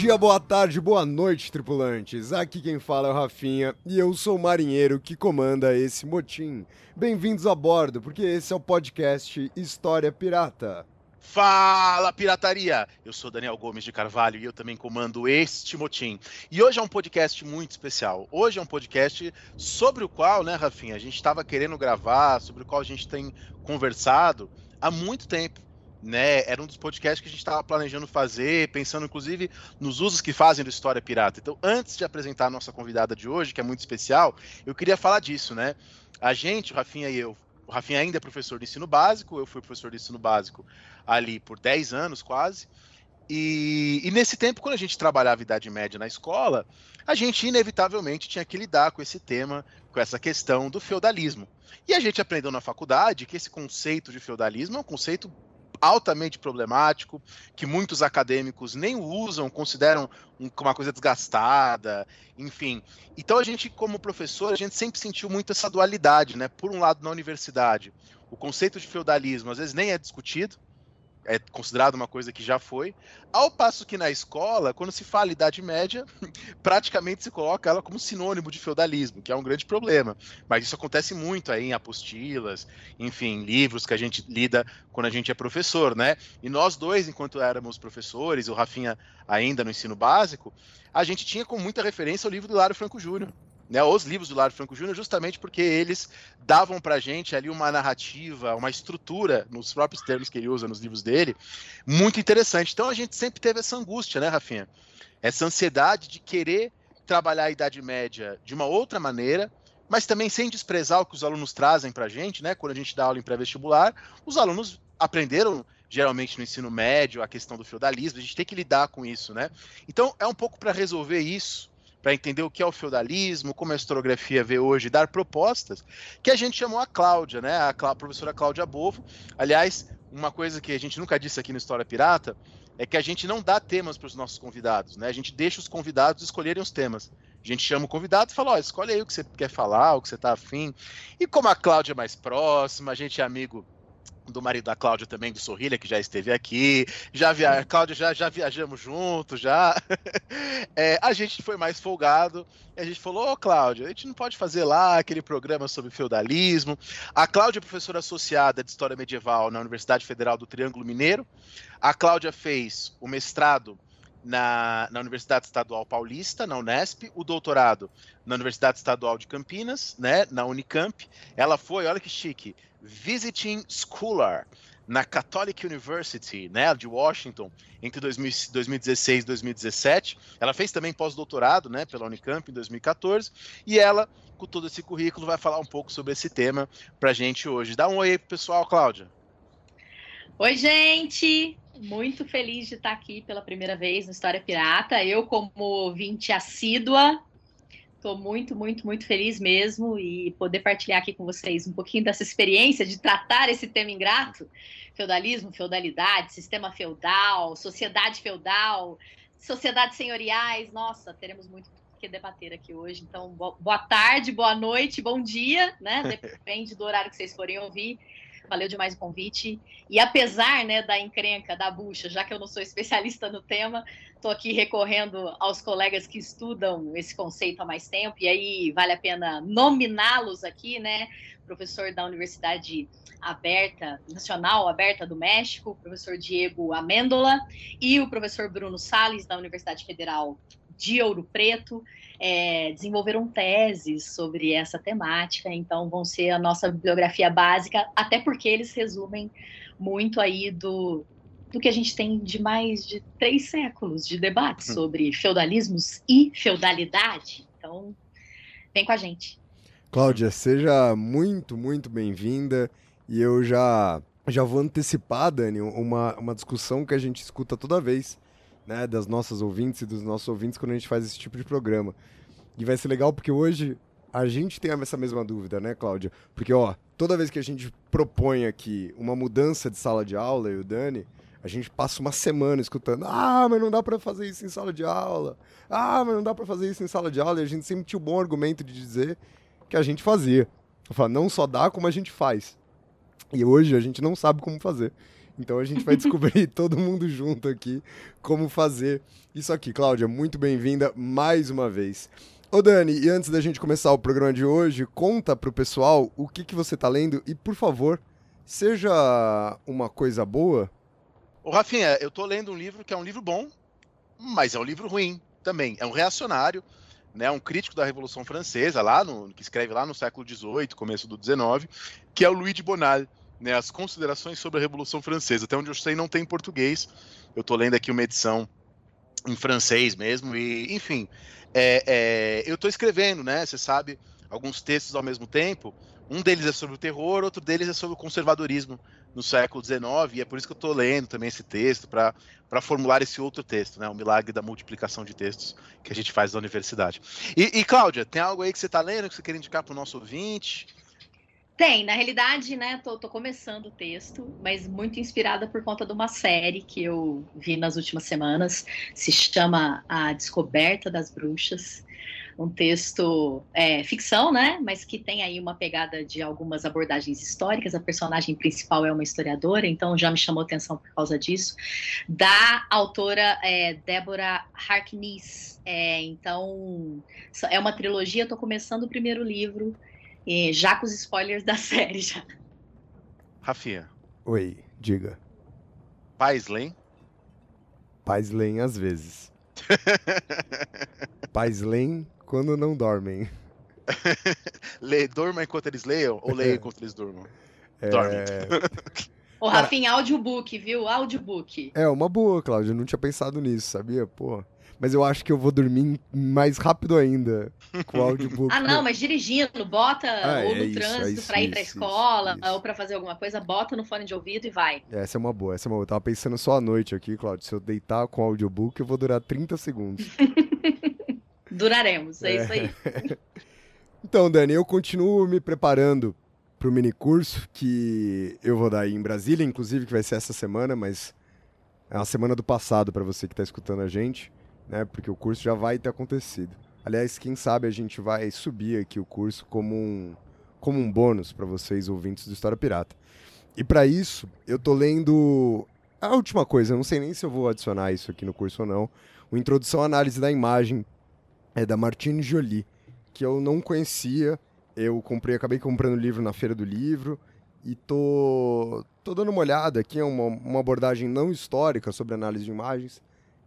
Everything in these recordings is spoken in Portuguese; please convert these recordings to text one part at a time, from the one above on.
Dia, boa tarde, boa noite, tripulantes. Aqui quem fala é o Rafinha e eu sou o marinheiro que comanda esse motim. Bem-vindos a bordo, porque esse é o podcast História Pirata. Fala, pirataria! Eu sou Daniel Gomes de Carvalho e eu também comando este motim. E hoje é um podcast muito especial. Hoje é um podcast sobre o qual, né, Rafinha, a gente estava querendo gravar, sobre o qual a gente tem conversado há muito tempo né? Era um dos podcasts que a gente estava planejando fazer, pensando inclusive nos usos que fazem do História Pirata. Então, antes de apresentar a nossa convidada de hoje, que é muito especial, eu queria falar disso, né? A gente, o Rafinha e eu, o Rafinha ainda é professor de ensino básico, eu fui professor de ensino básico ali por 10 anos quase. E, e, nesse tempo, quando a gente trabalhava Idade Média na escola, a gente inevitavelmente tinha que lidar com esse tema, com essa questão do feudalismo. E a gente aprendeu na faculdade que esse conceito de feudalismo é um conceito altamente problemático, que muitos acadêmicos nem usam, consideram uma coisa desgastada, enfim. Então a gente, como professor, a gente sempre sentiu muito essa dualidade, né? Por um lado, na universidade, o conceito de feudalismo às vezes nem é discutido, é considerado uma coisa que já foi. Ao passo que na escola, quando se fala Idade Média, praticamente se coloca ela como sinônimo de feudalismo, que é um grande problema. Mas isso acontece muito aí em apostilas, enfim, livros que a gente lida quando a gente é professor, né? E nós dois, enquanto éramos professores, o Rafinha ainda no ensino básico, a gente tinha com muita referência o livro do Lário Franco Júnior né, os livros do Lário Franco Júnior, justamente porque eles davam para gente ali uma narrativa, uma estrutura, nos próprios termos que ele usa nos livros dele, muito interessante. Então a gente sempre teve essa angústia, né, Rafinha? Essa ansiedade de querer trabalhar a Idade Média de uma outra maneira, mas também sem desprezar o que os alunos trazem para a gente, né? Quando a gente dá aula em pré-vestibular, os alunos aprenderam geralmente no ensino médio a questão do feudalismo, a gente tem que lidar com isso, né? Então é um pouco para resolver isso para entender o que é o feudalismo, como a historiografia vê hoje, dar propostas, que a gente chamou a Cláudia, né? A, Clá, a professora Cláudia Bovo. Aliás, uma coisa que a gente nunca disse aqui no História Pirata é que a gente não dá temas para os nossos convidados, né? A gente deixa os convidados escolherem os temas. A gente chama o convidado e fala, ó, escolhe aí o que você quer falar, o que você está afim. E como a Cláudia é mais próxima, a gente é amigo do marido da Cláudia também, do Sorrilha, que já esteve aqui. Já via... Cláudia, já, já viajamos juntos, já. é, a gente foi mais folgado. E a gente falou, ô oh, Cláudia, a gente não pode fazer lá aquele programa sobre feudalismo. A Cláudia é professora associada de História Medieval na Universidade Federal do Triângulo Mineiro. A Cláudia fez o mestrado na, na, Universidade Estadual Paulista, na Unesp, o doutorado na Universidade Estadual de Campinas, né, na Unicamp. Ela foi, olha que chique, Visiting Scholar na Catholic University, né, de Washington, entre 2016 e 2017. Ela fez também pós-doutorado, né, pela Unicamp em 2014, e ela, com todo esse currículo, vai falar um pouco sobre esse tema para a gente hoje. Dá um oi aí pro pessoal, Cláudia. Oi, gente! Muito feliz de estar aqui pela primeira vez no História Pirata. Eu, como ouvinte assídua, Estou muito, muito, muito feliz mesmo e poder partilhar aqui com vocês um pouquinho dessa experiência de tratar esse tema ingrato: feudalismo, feudalidade, sistema feudal, sociedade feudal, sociedades senhoriais. Nossa, teremos muito que debater aqui hoje. Então, boa tarde, boa noite, bom dia, né? Depende do horário que vocês forem ouvir. Valeu demais o convite. E apesar né, da encrenca, da bucha, já que eu não sou especialista no tema, estou aqui recorrendo aos colegas que estudam esse conceito há mais tempo, e aí vale a pena nominá-los aqui, né? Professor da Universidade Aberta, Nacional Aberta do México, professor Diego Amêndola, e o professor Bruno Sales, da Universidade Federal de Ouro Preto é, desenvolveram teses sobre essa temática, então vão ser a nossa bibliografia básica, até porque eles resumem muito aí do, do que a gente tem de mais de três séculos de debate hum. sobre feudalismos e feudalidade. Então, vem com a gente. Cláudia, seja muito, muito bem-vinda. E eu já, já vou antecipar, Dani, uma, uma discussão que a gente escuta toda vez, né, das nossas ouvintes e dos nossos ouvintes quando a gente faz esse tipo de programa. E vai ser legal porque hoje a gente tem essa mesma dúvida, né, Cláudia? Porque, ó, toda vez que a gente propõe aqui uma mudança de sala de aula, e o Dani, a gente passa uma semana escutando: ah, mas não dá para fazer isso em sala de aula. Ah, mas não dá para fazer isso em sala de aula. E a gente sempre tinha o um bom argumento de dizer que a gente fazia. Eu falo, não só dá, como a gente faz. E hoje a gente não sabe como fazer. Então a gente vai descobrir todo mundo junto aqui como fazer isso aqui. Cláudia, muito bem-vinda mais uma vez. Ô Dani, e antes da gente começar o programa de hoje, conta pro pessoal o que, que você tá lendo e, por favor, seja uma coisa boa. Ô Rafinha, eu tô lendo um livro que é um livro bom, mas é um livro ruim também. É um reacionário, né, um crítico da Revolução Francesa, lá no, que escreve lá no século XVIII, começo do XIX, que é o Louis de Bonal. Né, as considerações sobre a Revolução Francesa. Até onde eu sei, não tem em português. Eu tô lendo aqui uma edição em francês mesmo, e enfim, é, é, eu estou escrevendo, né? Você sabe, alguns textos ao mesmo tempo. Um deles é sobre o terror, outro deles é sobre o conservadorismo no século XIX, e é por isso que eu estou lendo também esse texto, para formular esse outro texto, né? O milagre da multiplicação de textos que a gente faz na universidade. E, e Cláudia, tem algo aí que você está lendo que você quer indicar para o nosso ouvinte? Tem, na realidade, né, tô, tô, começando o texto, mas muito inspirada por conta de uma série que eu vi nas últimas semanas, se chama A Descoberta das Bruxas, um texto é, ficção, né, mas que tem aí uma pegada de algumas abordagens históricas, a personagem principal é uma historiadora, então já me chamou atenção por causa disso, da autora é, Débora Harkness, é, então é uma trilogia, estou começando o primeiro livro, e já com os spoilers da série já. Rafinha. Oi, diga. Pais leem? Pais leem às vezes. Pais leem quando não dormem. Lê, dorma enquanto eles leiam ou leem enquanto eles dormam? É... Dorme. Ô, Rafinha, audiobook, viu? Audiobook. É, uma boa, Cláudia. Eu não tinha pensado nisso, sabia? Pô mas eu acho que eu vou dormir mais rápido ainda com o audiobook. ah, não, mas dirigindo, bota ah, ou no é trânsito é isso, pra ir pra isso, escola ou pra fazer alguma coisa, bota no fone de ouvido e vai. Essa é uma boa, essa é uma boa. Eu tava pensando só à noite aqui, Claudio, se eu deitar com o audiobook, eu vou durar 30 segundos. Duraremos, é, é isso aí. então, Dani, eu continuo me preparando pro mini curso que eu vou dar aí em Brasília, inclusive que vai ser essa semana, mas é uma semana do passado para você que está escutando a gente né? Porque o curso já vai ter acontecido. Aliás, quem sabe a gente vai subir aqui o curso como um, como um bônus para vocês ouvintes do História Pirata. E para isso, eu tô lendo a última coisa, eu não sei nem se eu vou adicionar isso aqui no curso ou não. O Introdução à Análise da Imagem é da Martine Jolie, que eu não conhecia. Eu comprei, acabei comprando o livro na feira do livro e tô, tô dando uma olhada aqui, é uma, uma abordagem não histórica sobre análise de imagens.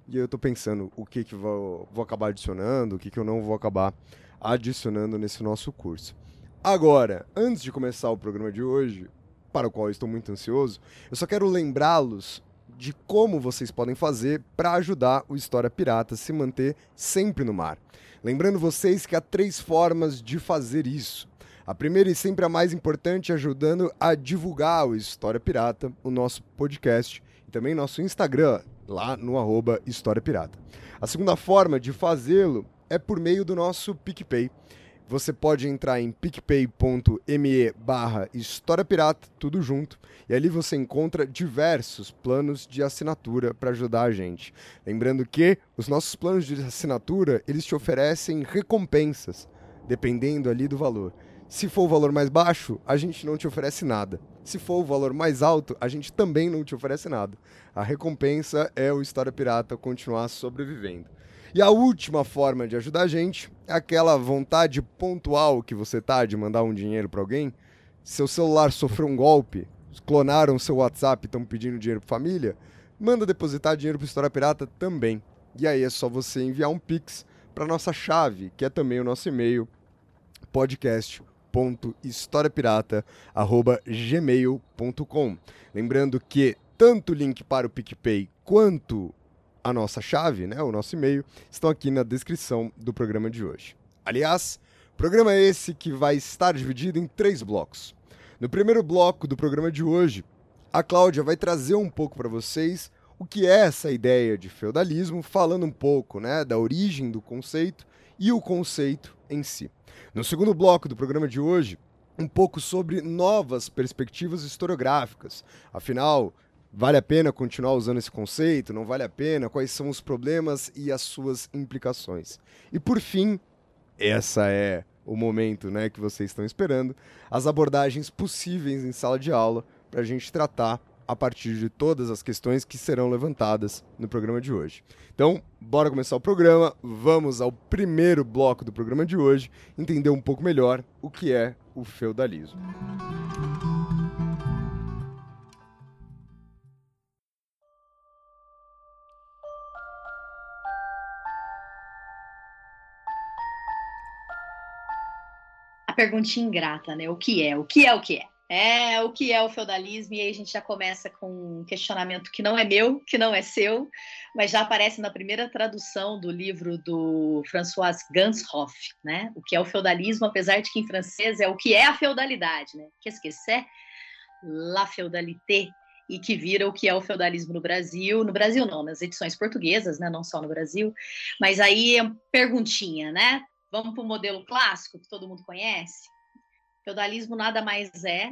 E eu estou pensando o que, que vou, vou acabar adicionando, o que, que eu não vou acabar adicionando nesse nosso curso. Agora, antes de começar o programa de hoje, para o qual estou muito ansioso, eu só quero lembrá-los de como vocês podem fazer para ajudar o História Pirata a se manter sempre no mar. Lembrando vocês que há três formas de fazer isso. A primeira e sempre a mais importante, ajudando a divulgar o História Pirata, o nosso podcast e também nosso Instagram, lá no arroba História Pirata. A segunda forma de fazê-lo é por meio do nosso PicPay. Você pode entrar em picpay.me barra História Pirata, tudo junto, e ali você encontra diversos planos de assinatura para ajudar a gente. Lembrando que os nossos planos de assinatura, eles te oferecem recompensas, dependendo ali do valor. Se for o valor mais baixo, a gente não te oferece nada. Se for o valor mais alto, a gente também não te oferece nada. A recompensa é o História Pirata continuar sobrevivendo. E a última forma de ajudar a gente é aquela vontade pontual que você tá de mandar um dinheiro para alguém. Seu celular sofreu um golpe, clonaram seu WhatsApp e estão pedindo dinheiro para família, manda depositar dinheiro para História Pirata também. E aí é só você enviar um pix para nossa chave, que é também o nosso e-mail podcast historiapirata@gmail.com. Lembrando que tanto o link para o PicPay quanto a nossa chave, né, o nosso e-mail, estão aqui na descrição do programa de hoje. Aliás, programa esse que vai estar dividido em três blocos. No primeiro bloco do programa de hoje, a Cláudia vai trazer um pouco para vocês o que é essa ideia de feudalismo, falando um pouco né, da origem do conceito e o conceito em si. No segundo bloco do programa de hoje, um pouco sobre novas perspectivas historiográficas. Afinal, vale a pena continuar usando esse conceito? Não vale a pena? Quais são os problemas e as suas implicações? E por fim, essa é o momento né, que vocês estão esperando, as abordagens possíveis em sala de aula para a gente tratar a partir de todas as questões que serão levantadas no programa de hoje. Então, bora começar o programa. Vamos ao primeiro bloco do programa de hoje, entender um pouco melhor o que é o feudalismo. A perguntinha ingrata, né? O que é? O que é o que é? É, o que é o feudalismo? E aí a gente já começa com um questionamento que não é meu, que não é seu, mas já aparece na primeira tradução do livro do François Ganshoff, né? O que é o feudalismo, apesar de que em francês é o que é a feudalidade, né? Que c'est? La feudalité, e que vira o que é o feudalismo no Brasil, no Brasil não, nas edições portuguesas, né, não só no Brasil, mas aí perguntinha, né? Vamos para o modelo clássico que todo mundo conhece? Feudalismo nada mais é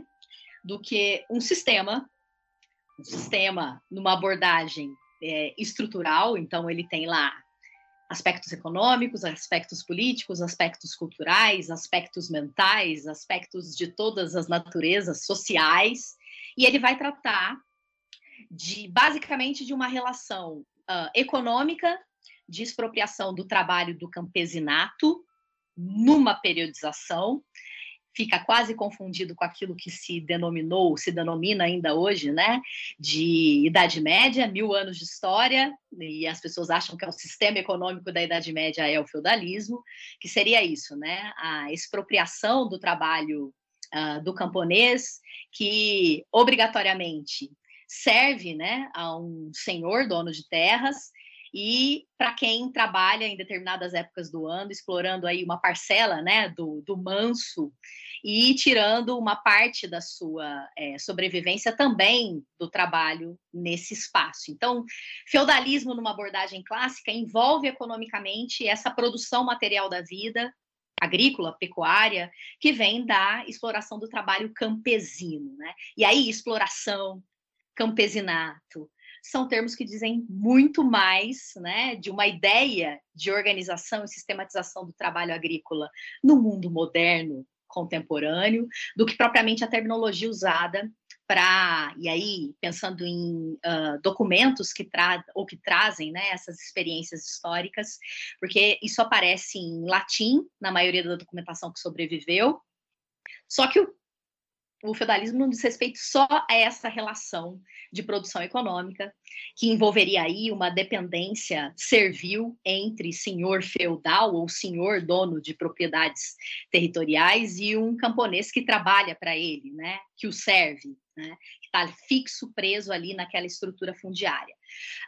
do que um sistema, um sistema numa abordagem é, estrutural, então ele tem lá aspectos econômicos, aspectos políticos, aspectos culturais, aspectos mentais, aspectos de todas as naturezas sociais, e ele vai tratar de basicamente de uma relação uh, econômica de expropriação do trabalho do campesinato numa periodização fica quase confundido com aquilo que se denominou, se denomina ainda hoje, né, de Idade Média, mil anos de história, e as pessoas acham que é o sistema econômico da Idade Média é o feudalismo, que seria isso, né, a expropriação do trabalho uh, do camponês, que obrigatoriamente serve, né, a um senhor dono de terras e para quem trabalha em determinadas épocas do ano, explorando aí uma parcela né, do, do manso e tirando uma parte da sua é, sobrevivência também do trabalho nesse espaço. Então, feudalismo, numa abordagem clássica, envolve economicamente essa produção material da vida, agrícola, pecuária, que vem da exploração do trabalho campesino. Né? E aí, exploração, campesinato, são termos que dizem muito mais né, de uma ideia de organização e sistematização do trabalho agrícola no mundo moderno, contemporâneo, do que propriamente a terminologia usada para e aí pensando em uh, documentos que tra ou que trazem né, essas experiências históricas, porque isso aparece em latim na maioria da documentação que sobreviveu. Só que o o feudalismo não diz respeito só a essa relação de produção econômica, que envolveria aí uma dependência servil entre senhor feudal ou senhor dono de propriedades territoriais e um camponês que trabalha para ele, né, que o serve, né, que está fixo, preso ali naquela estrutura fundiária.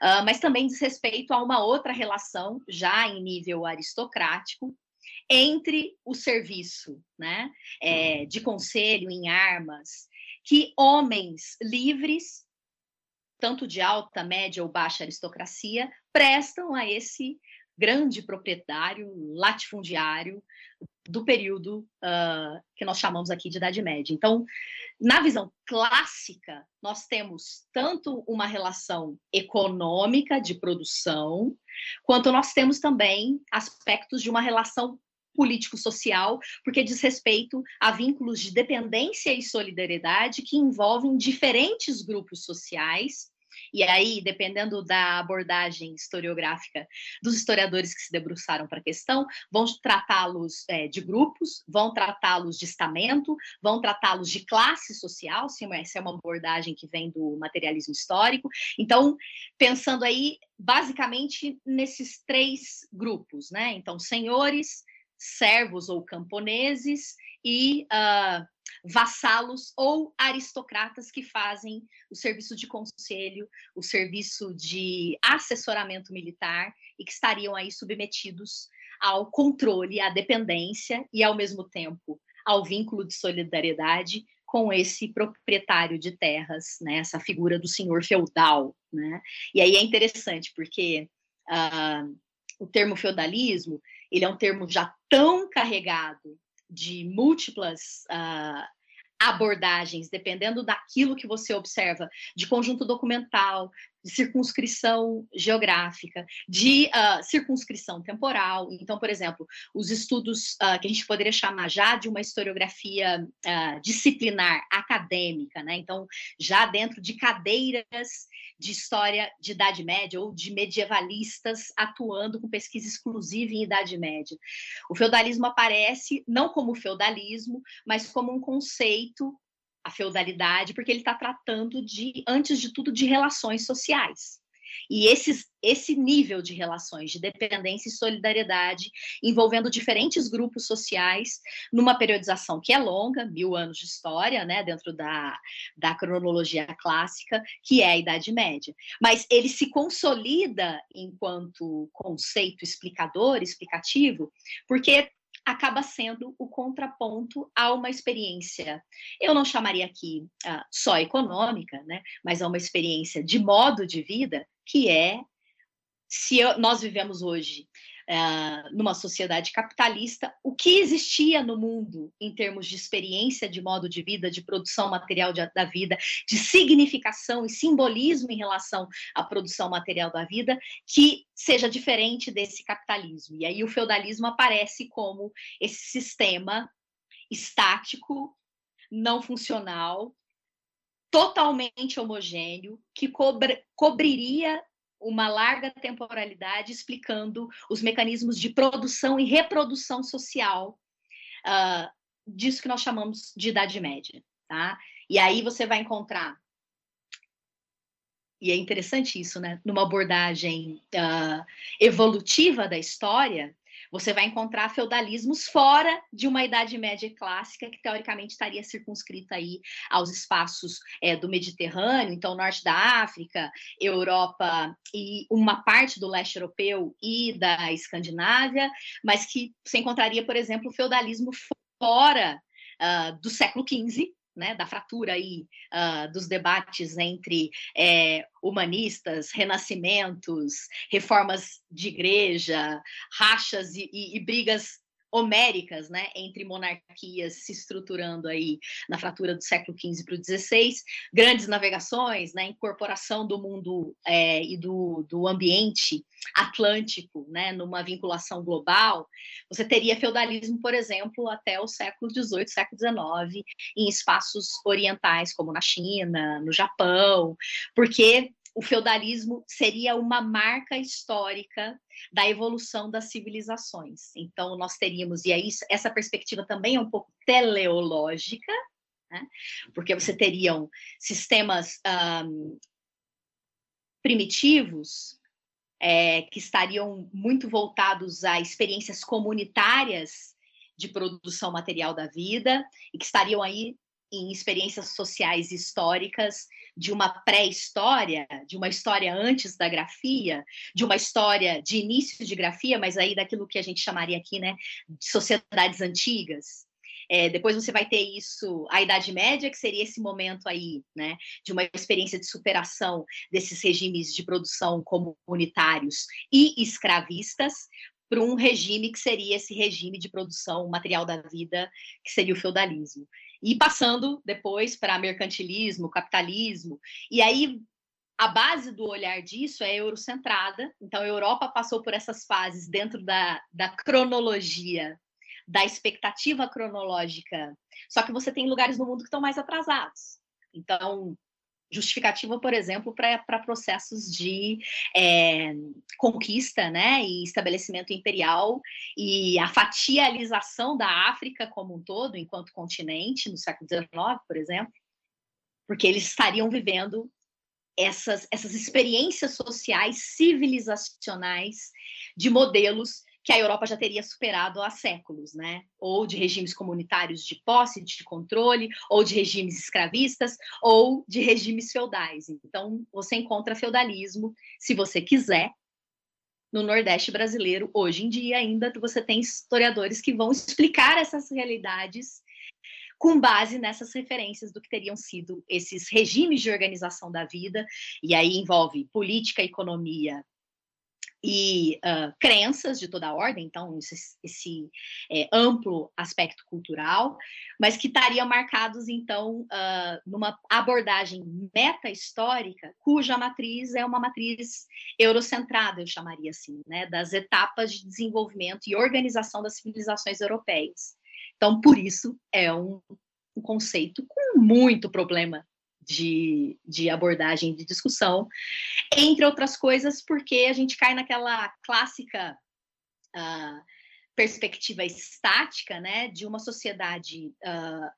Uh, mas também diz respeito a uma outra relação, já em nível aristocrático, entre o serviço né, é, de conselho em armas, que homens livres, tanto de alta, média ou baixa aristocracia, prestam a esse grande proprietário latifundiário do período uh, que nós chamamos aqui de Idade Média. Então, na visão clássica, nós temos tanto uma relação econômica de produção, quanto nós temos também aspectos de uma relação político-social, porque diz respeito a vínculos de dependência e solidariedade que envolvem diferentes grupos sociais. E aí, dependendo da abordagem historiográfica dos historiadores que se debruçaram para a questão, vão tratá-los é, de grupos, vão tratá-los de estamento, vão tratá-los de classe social, se essa é uma abordagem que vem do materialismo histórico. Então, pensando aí, basicamente, nesses três grupos, né? Então, senhores, servos ou camponeses e uh, vassalos ou aristocratas que fazem o serviço de conselho, o serviço de assessoramento militar e que estariam aí submetidos ao controle, à dependência e, ao mesmo tempo, ao vínculo de solidariedade com esse proprietário de terras, né, essa figura do senhor feudal. Né? E aí é interessante, porque uh, o termo feudalismo ele é um termo já tão carregado de múltiplas uh, abordagens, dependendo daquilo que você observa, de conjunto documental, de circunscrição geográfica, de uh, circunscrição temporal. Então, por exemplo, os estudos uh, que a gente poderia chamar já de uma historiografia uh, disciplinar, acadêmica, né? Então, já dentro de cadeiras de história de Idade Média ou de medievalistas atuando com pesquisa exclusiva em Idade Média. O feudalismo aparece não como feudalismo, mas como um conceito a feudalidade, porque ele está tratando de, antes de tudo, de relações sociais. E esses, esse nível de relações de dependência e solidariedade envolvendo diferentes grupos sociais numa periodização que é longa, mil anos de história, né, dentro da, da cronologia clássica, que é a Idade Média. Mas ele se consolida enquanto conceito explicador, explicativo, porque acaba sendo o contraponto a uma experiência, eu não chamaria aqui uh, só econômica, né, mas a uma experiência de modo de vida, que é se eu, nós vivemos hoje uh, numa sociedade capitalista, o que existia no mundo em termos de experiência de modo de vida, de produção material de, da vida, de significação e simbolismo em relação à produção material da vida, que seja diferente desse capitalismo. E aí o feudalismo aparece como esse sistema estático, não funcional, totalmente homogêneo, que cobre, cobriria uma larga temporalidade explicando os mecanismos de produção e reprodução social uh, disso que nós chamamos de Idade Média. Tá? E aí você vai encontrar e é interessante isso, né? Numa abordagem uh, evolutiva da história, você vai encontrar feudalismos fora de uma Idade Média clássica, que teoricamente estaria circunscrita aí aos espaços é, do Mediterrâneo, então norte da África, Europa e uma parte do leste europeu e da Escandinávia, mas que você encontraria, por exemplo, o feudalismo fora uh, do século XV, né, da fratura aí uh, dos debates entre é, humanistas, renascimentos, reformas de igreja, rachas e, e, e brigas homéricas, né, entre monarquias se estruturando aí na fratura do século XV para o XVI, grandes navegações, né, incorporação do mundo é, e do, do ambiente atlântico, né, numa vinculação global, você teria feudalismo, por exemplo, até o século XVIII, século XIX, em espaços orientais, como na China, no Japão, porque o feudalismo seria uma marca histórica da evolução das civilizações. Então, nós teríamos, e aí essa perspectiva também é um pouco teleológica, né? porque você teriam sistemas um, primitivos é, que estariam muito voltados a experiências comunitárias de produção material da vida e que estariam aí em experiências sociais históricas de uma pré-história, de uma história antes da grafia, de uma história de início de grafia, mas aí daquilo que a gente chamaria aqui, né, de sociedades antigas. É, depois você vai ter isso, a Idade Média, que seria esse momento aí, né, de uma experiência de superação desses regimes de produção comunitários e escravistas, para um regime que seria esse regime de produção material da vida, que seria o feudalismo e passando depois para mercantilismo, capitalismo. E aí a base do olhar disso é eurocentrada. Então a Europa passou por essas fases dentro da, da cronologia, da expectativa cronológica. Só que você tem lugares no mundo que estão mais atrasados. Então, justificativa, por exemplo, para processos de é, conquista né, e estabelecimento imperial e a fatialização da África como um todo, enquanto continente, no século XIX, por exemplo, porque eles estariam vivendo essas, essas experiências sociais, civilizacionais, de modelos que a Europa já teria superado há séculos, né? Ou de regimes comunitários de posse, de controle, ou de regimes escravistas, ou de regimes feudais. Então, você encontra feudalismo, se você quiser, no Nordeste brasileiro. Hoje em dia, ainda você tem historiadores que vão explicar essas realidades com base nessas referências do que teriam sido esses regimes de organização da vida, e aí envolve política, economia, e uh, crenças de toda ordem, então esse, esse é, amplo aspecto cultural, mas que estariam marcados então uh, numa abordagem meta-histórica, cuja matriz é uma matriz eurocentrada, eu chamaria assim, né, das etapas de desenvolvimento e organização das civilizações europeias. Então, por isso é um, um conceito com muito problema de, de abordagem de discussão, entre outras coisas, porque a gente cai naquela clássica uh, perspectiva estática, né, de uma sociedade uh,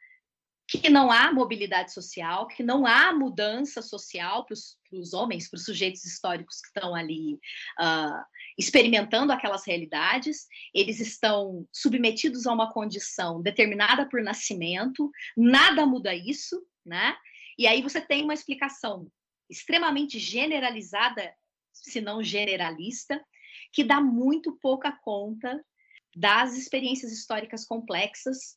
que não há mobilidade social, que não há mudança social para os homens, para os sujeitos históricos que estão ali uh, experimentando aquelas realidades, eles estão submetidos a uma condição determinada por nascimento, nada muda isso, né? E aí você tem uma explicação extremamente generalizada, se não generalista, que dá muito pouca conta das experiências históricas complexas.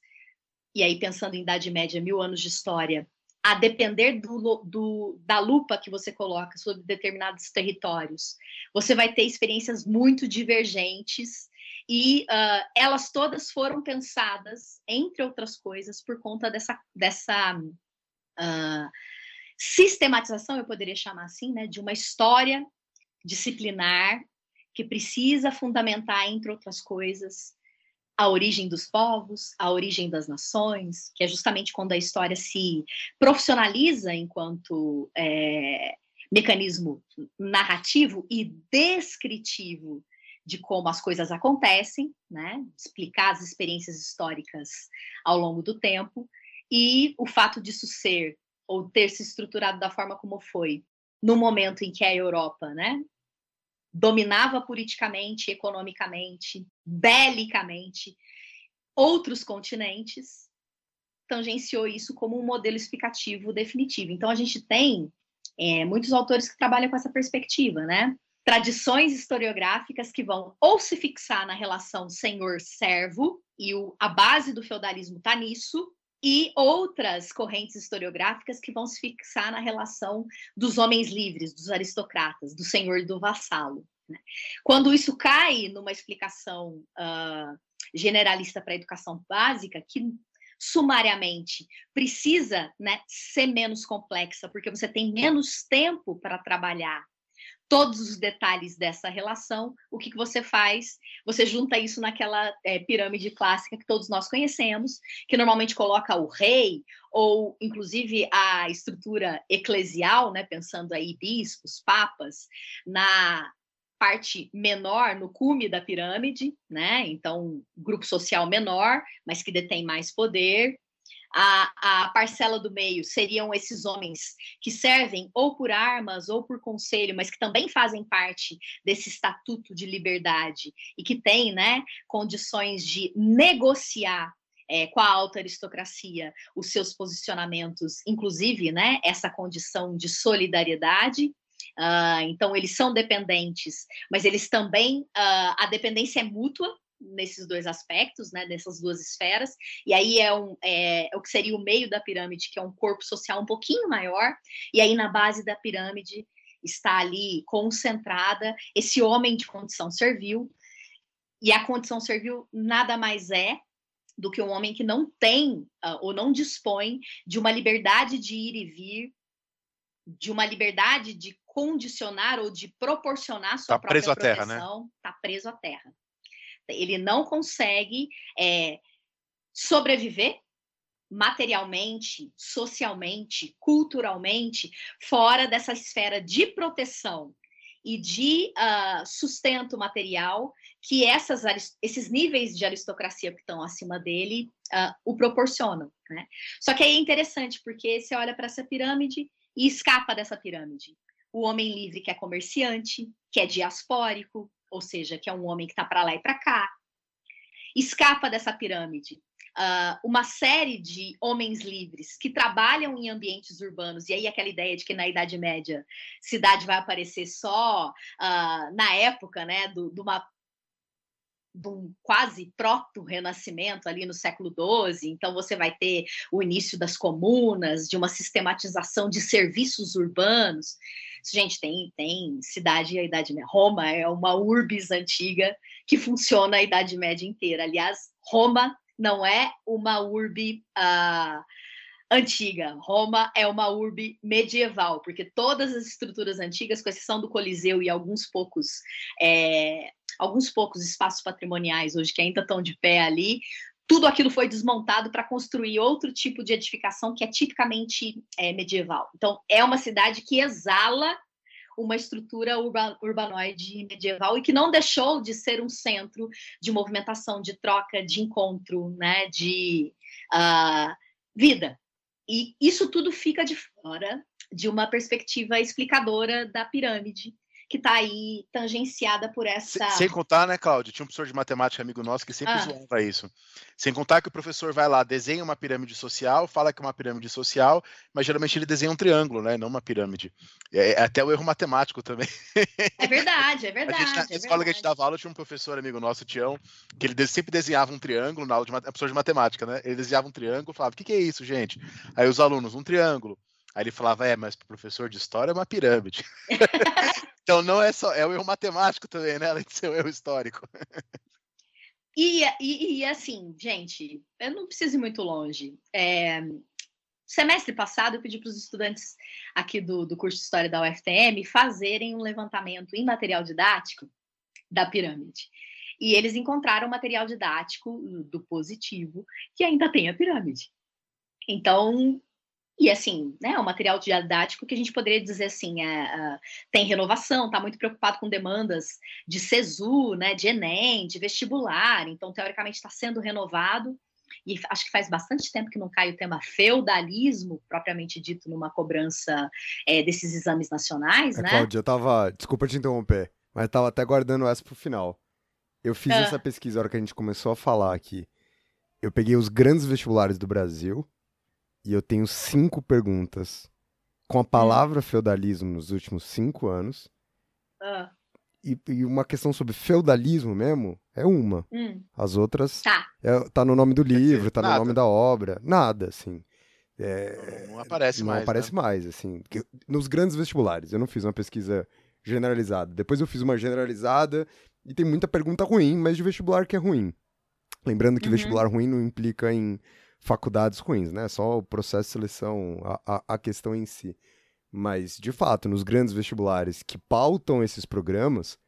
E aí, pensando em Idade Média, mil anos de história, a depender do, do, da lupa que você coloca sobre determinados territórios, você vai ter experiências muito divergentes e uh, elas todas foram pensadas, entre outras coisas, por conta dessa, dessa uh, sistematização, eu poderia chamar assim, né, de uma história disciplinar que precisa fundamentar, entre outras coisas, a origem dos povos, a origem das nações, que é justamente quando a história se profissionaliza enquanto é, mecanismo narrativo e descritivo de como as coisas acontecem, né? explicar as experiências históricas ao longo do tempo, e o fato disso ser ou ter se estruturado da forma como foi no momento em que a Europa, né, dominava politicamente, economicamente, belicamente outros continentes, tangenciou isso como um modelo explicativo definitivo. Então a gente tem é, muitos autores que trabalham com essa perspectiva, né? Tradições historiográficas que vão ou se fixar na relação senhor-servo, e o, a base do feudalismo está nisso, e outras correntes historiográficas que vão se fixar na relação dos homens livres, dos aristocratas, do senhor e do vassalo. Né? Quando isso cai numa explicação uh, generalista para a educação básica, que sumariamente precisa né, ser menos complexa, porque você tem menos tempo para trabalhar todos os detalhes dessa relação, o que, que você faz? Você junta isso naquela é, pirâmide clássica que todos nós conhecemos, que normalmente coloca o rei, ou inclusive a estrutura eclesial, né, pensando aí bispos, papas, na parte menor, no cume da pirâmide, né? Então, grupo social menor, mas que detém mais poder, a, a parcela do meio seriam esses homens que servem ou por armas ou por conselho, mas que também fazem parte desse estatuto de liberdade e que têm né, condições de negociar é, com a alta aristocracia os seus posicionamentos, inclusive né, essa condição de solidariedade. Uh, então, eles são dependentes, mas eles também, uh, a dependência é mútua, nesses dois aspectos, né, nessas duas esferas, e aí é, um, é, é, o que seria o meio da pirâmide, que é um corpo social um pouquinho maior, e aí na base da pirâmide está ali concentrada esse homem de condição servil, e a condição servil nada mais é do que um homem que não tem uh, ou não dispõe de uma liberdade de ir e vir, de uma liberdade de condicionar ou de proporcionar sua tá própria preso proteção, à terra, né? Está preso à terra. Ele não consegue é, sobreviver materialmente, socialmente, culturalmente, fora dessa esfera de proteção e de uh, sustento material que essas, esses níveis de aristocracia que estão acima dele uh, o proporcionam. Né? Só que aí é interessante, porque você olha para essa pirâmide e escapa dessa pirâmide. O homem livre que é comerciante, que é diaspórico, ou seja, que é um homem que está para lá e para cá, escapa dessa pirâmide. Uh, uma série de homens livres que trabalham em ambientes urbanos, e aí aquela ideia de que na Idade Média cidade vai aparecer só uh, na época né, do, uma de um quase proto-renascimento ali no século XII, então você vai ter o início das comunas, de uma sistematização de serviços urbanos. Gente, tem, tem cidade, a Idade Média. Roma é uma urbis antiga que funciona a Idade Média inteira. Aliás, Roma não é uma urbe uh, antiga. Roma é uma urbe medieval, porque todas as estruturas antigas, com exceção do Coliseu e alguns poucos é, alguns poucos espaços patrimoniais hoje que ainda estão de pé ali, tudo aquilo foi desmontado para construir outro tipo de edificação que é tipicamente é, medieval. Então, é uma cidade que exala uma estrutura urba, urbanoide medieval e que não deixou de ser um centro de movimentação, de troca, de encontro, né, de uh, vida. E isso tudo fica de fora de uma perspectiva explicadora da pirâmide, que está aí tangenciada por essa. Sem, contar, né, Cláudio? Tinha um professor de matemática amigo nosso que sempre ah. zoava isso. Sem contar que o professor vai lá, desenha uma pirâmide social, fala que é uma pirâmide social, mas geralmente ele desenha um triângulo, né? Não uma pirâmide. É, é até o erro matemático também. É verdade, é verdade. A gente, na é escola que a gente dava aula, tinha um professor amigo nosso, Tião, que ele sempre desenhava um triângulo na aula de professor de matemática, né? Ele desenhava um triângulo falava: o que, que é isso, gente? Aí os alunos, um triângulo. Aí ele falava, é, mas professor de história é uma pirâmide. então não é só, é o erro matemático também, né? Além de ser o erro histórico. E, e, e, assim, gente, eu não preciso ir muito longe. É, semestre passado, eu pedi para os estudantes aqui do, do curso de História da UFTM fazerem um levantamento em material didático da pirâmide. E eles encontraram material didático do positivo que ainda tem a pirâmide. Então, e assim, né, o material didático que a gente poderia dizer assim, é, é, tem renovação, está muito preocupado com demandas de SESU, né, de Enem, de vestibular, então teoricamente está sendo renovado, e acho que faz bastante tempo que não cai o tema feudalismo, propriamente dito, numa cobrança é, desses exames nacionais, é, né? Cláudia, eu tava, desculpa te interromper, mas eu tava até guardando essa pro final. Eu fiz ah. essa pesquisa na hora que a gente começou a falar aqui. Eu peguei os grandes vestibulares do Brasil, e eu tenho cinco perguntas com a hum. palavra feudalismo nos últimos cinco anos. Ah. E, e, uma questão sobre feudalismo mesmo é uma. Hum. As outras tá. É, tá no nome do livro, tá no nome da obra. Nada, assim. É, não, não, aparece não mais. Não aparece né? mais, assim. Nos grandes vestibulares. Eu não fiz uma pesquisa generalizada. Depois eu fiz uma generalizada e tem muita pergunta ruim, mas de vestibular que é ruim. Lembrando que uhum. vestibular ruim não implica em faculdades ruins, né? Só o processo de seleção, a, a, a questão em si. Mas, de fato, nos grandes vestibulares que pautam esses programas,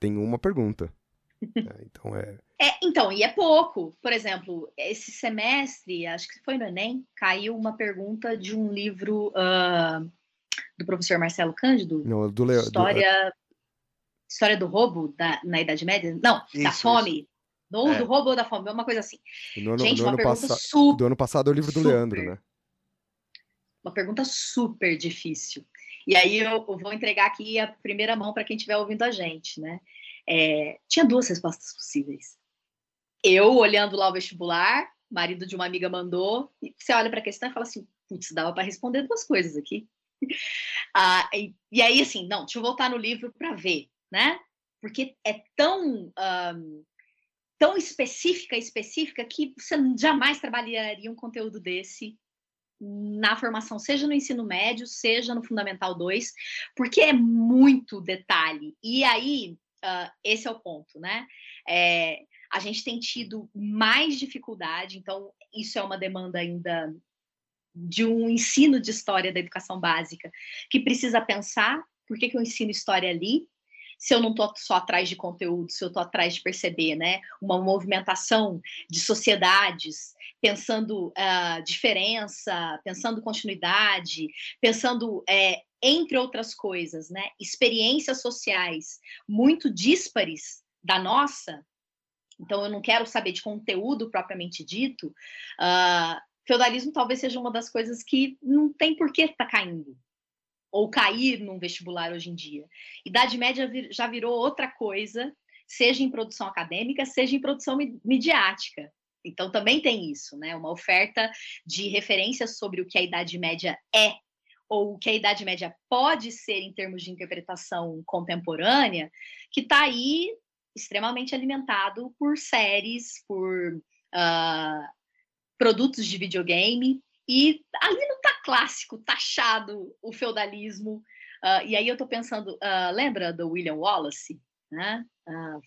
tem uma pergunta. é, então é... é. Então, e é pouco. Por exemplo, esse semestre, acho que foi no Enem, caiu uma pergunta de um livro uh, do professor Marcelo Cândido. Não, do Leo. História, do... História do roubo da, na Idade Média? Não, isso, da fome. Isso. Do, é. do ou da fome, é uma coisa assim. No Gente, no uma pergunta super, Do ano passado é o livro do super, Leandro, né? Uma pergunta super difícil. E aí eu, eu vou entregar aqui a primeira mão para quem estiver ouvindo a gente, né? É, tinha duas respostas possíveis. Eu, olhando lá o vestibular, marido de uma amiga mandou, e você olha para a questão e fala assim, putz, dava para responder duas coisas aqui. ah, e, e, aí, assim, não, deixa eu voltar no livro para ver, né? Porque é tão um, tão específica, específica, que você jamais trabalharia um conteúdo desse na formação, seja no ensino médio, seja no Fundamental 2, porque é muito detalhe. E aí, uh, esse é o ponto, né? É, a gente tem tido mais dificuldade, então, isso é uma demanda ainda de um ensino de história da educação básica, que precisa pensar por que, que eu ensino história ali, se eu não estou só atrás de conteúdo, se eu estou atrás de perceber, né, uma movimentação de sociedades, pensando uh, diferença, pensando continuidade, pensando é, entre outras coisas, né, experiências sociais muito díspares da nossa. Então, eu não quero saber de conteúdo propriamente dito. Uh, feudalismo talvez seja uma das coisas que não tem por que estar tá caindo, ou cair num vestibular hoje em dia. Idade Média já virou outra coisa, seja em produção acadêmica, seja em produção midiática. Então também tem isso, né? Uma oferta de referências sobre o que a Idade Média é ou o que a Idade Média pode ser em termos de interpretação contemporânea, que está aí extremamente alimentado por séries, por uh, produtos de videogame, e ali não clássico, taxado o feudalismo. Uh, e aí eu tô pensando, uh, lembra do William Wallace? Né?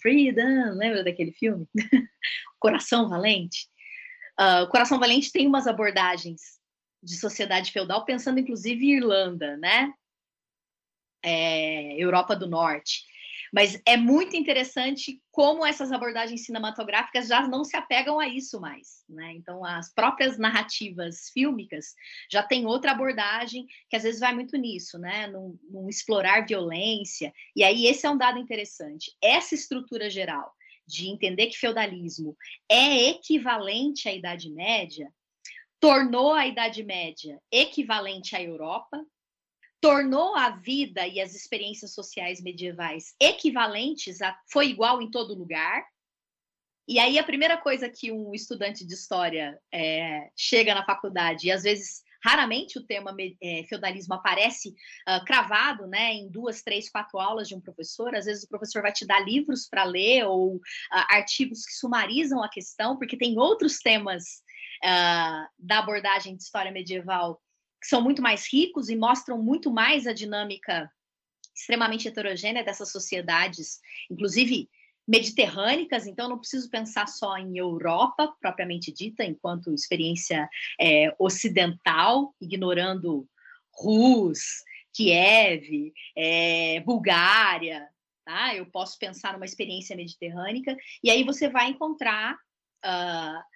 Freedom, lembra daquele filme? Coração Valente? o Coração Valente tem umas abordagens de sociedade feudal, pensando inclusive Irlanda, né? É, Europa do Norte. Mas é muito interessante como essas abordagens cinematográficas já não se apegam a isso mais. Né? Então, as próprias narrativas fílmicas já têm outra abordagem que às vezes vai muito nisso, né? Num, num explorar violência. E aí, esse é um dado interessante. Essa estrutura geral de entender que feudalismo é equivalente à Idade Média tornou a Idade Média equivalente à Europa, tornou a vida e as experiências sociais medievais equivalentes a foi igual em todo lugar. E aí a primeira coisa que um estudante de história é, chega na faculdade e às vezes raramente o tema é, feudalismo aparece uh, cravado, né, em duas, três, quatro aulas de um professor. Às vezes o professor vai te dar livros para ler ou uh, artigos que sumarizam a questão, porque tem outros temas uh, da abordagem de história medieval que são muito mais ricos e mostram muito mais a dinâmica extremamente heterogênea dessas sociedades, inclusive mediterrânicas, então não preciso pensar só em Europa propriamente dita, enquanto experiência é, ocidental, ignorando Rus, Kiev, é, Bulgária, tá? Eu posso pensar numa experiência mediterrânica, e aí você vai encontrar uh,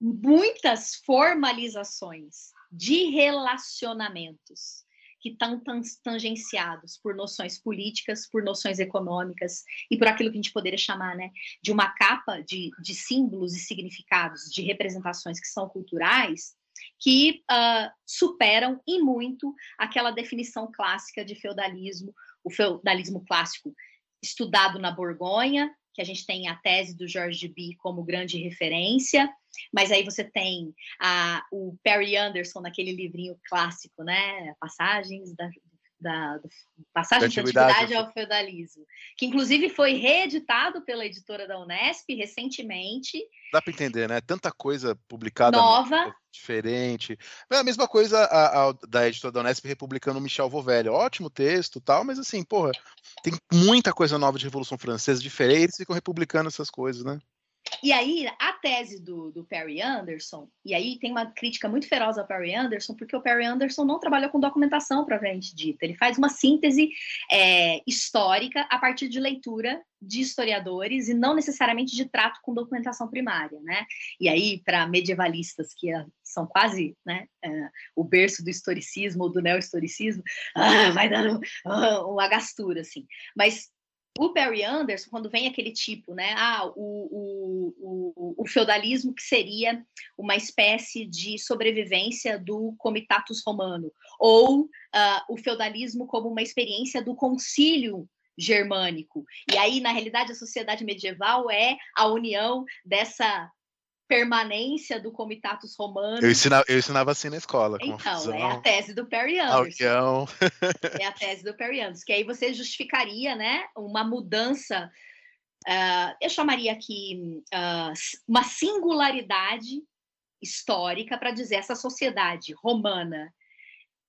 muitas formalizações de relacionamentos que estão tangenciados por noções políticas, por noções econômicas e por aquilo que a gente poderia chamar né, de uma capa de, de símbolos e significados, de representações que são culturais, que uh, superam em muito aquela definição clássica de feudalismo, o feudalismo clássico estudado na Borgonha, que a gente tem a tese do George B como grande referência, mas aí você tem a, o Perry Anderson naquele livrinho clássico, né? Passagens da, da, da passagem da antiguidade. antiguidade ao feudalismo, que inclusive foi reeditado pela editora da Unesp recentemente. Dá para entender, né? Tanta coisa publicada nova, diferente. É a mesma coisa a, a, da editora da Unesp republicando Michel Vovelho. Ótimo texto, tal, mas assim, porra, tem muita coisa nova de Revolução Francesa diferente, eles ficam republicando essas coisas, né? E aí, a tese do, do, Perry Anderson, e aí tem uma crítica muito feroz ao Perry Anderson, porque o Perry Anderson não trabalhou com documentação propriamente dita, ele faz uma síntese é, histórica a partir de leitura de historiadores e não necessariamente de trato com documentação primária, né? E aí, para medievalistas que é, são quase né, é, o berço do historicismo ou do neo-historicismo, ah, vai dando ah, uma gastura, assim. Mas o Perry Anderson, quando vem aquele tipo, né? Ah, o, o, o, o, feudalismo que seria uma espécie de sobrevivência do comitatus romano, ou uh, o feudalismo como uma experiência do concílio germânico. E aí, na realidade, a sociedade medieval é a união dessa permanência do Comitatus Romano. Eu ensinava, eu ensinava assim na escola. Então, é a tese do Perry Anderson. é a tese do Perry Anderson, que aí você justificaria, né, uma mudança, uh, eu chamaria aqui uh, uma singularidade histórica para dizer essa sociedade romana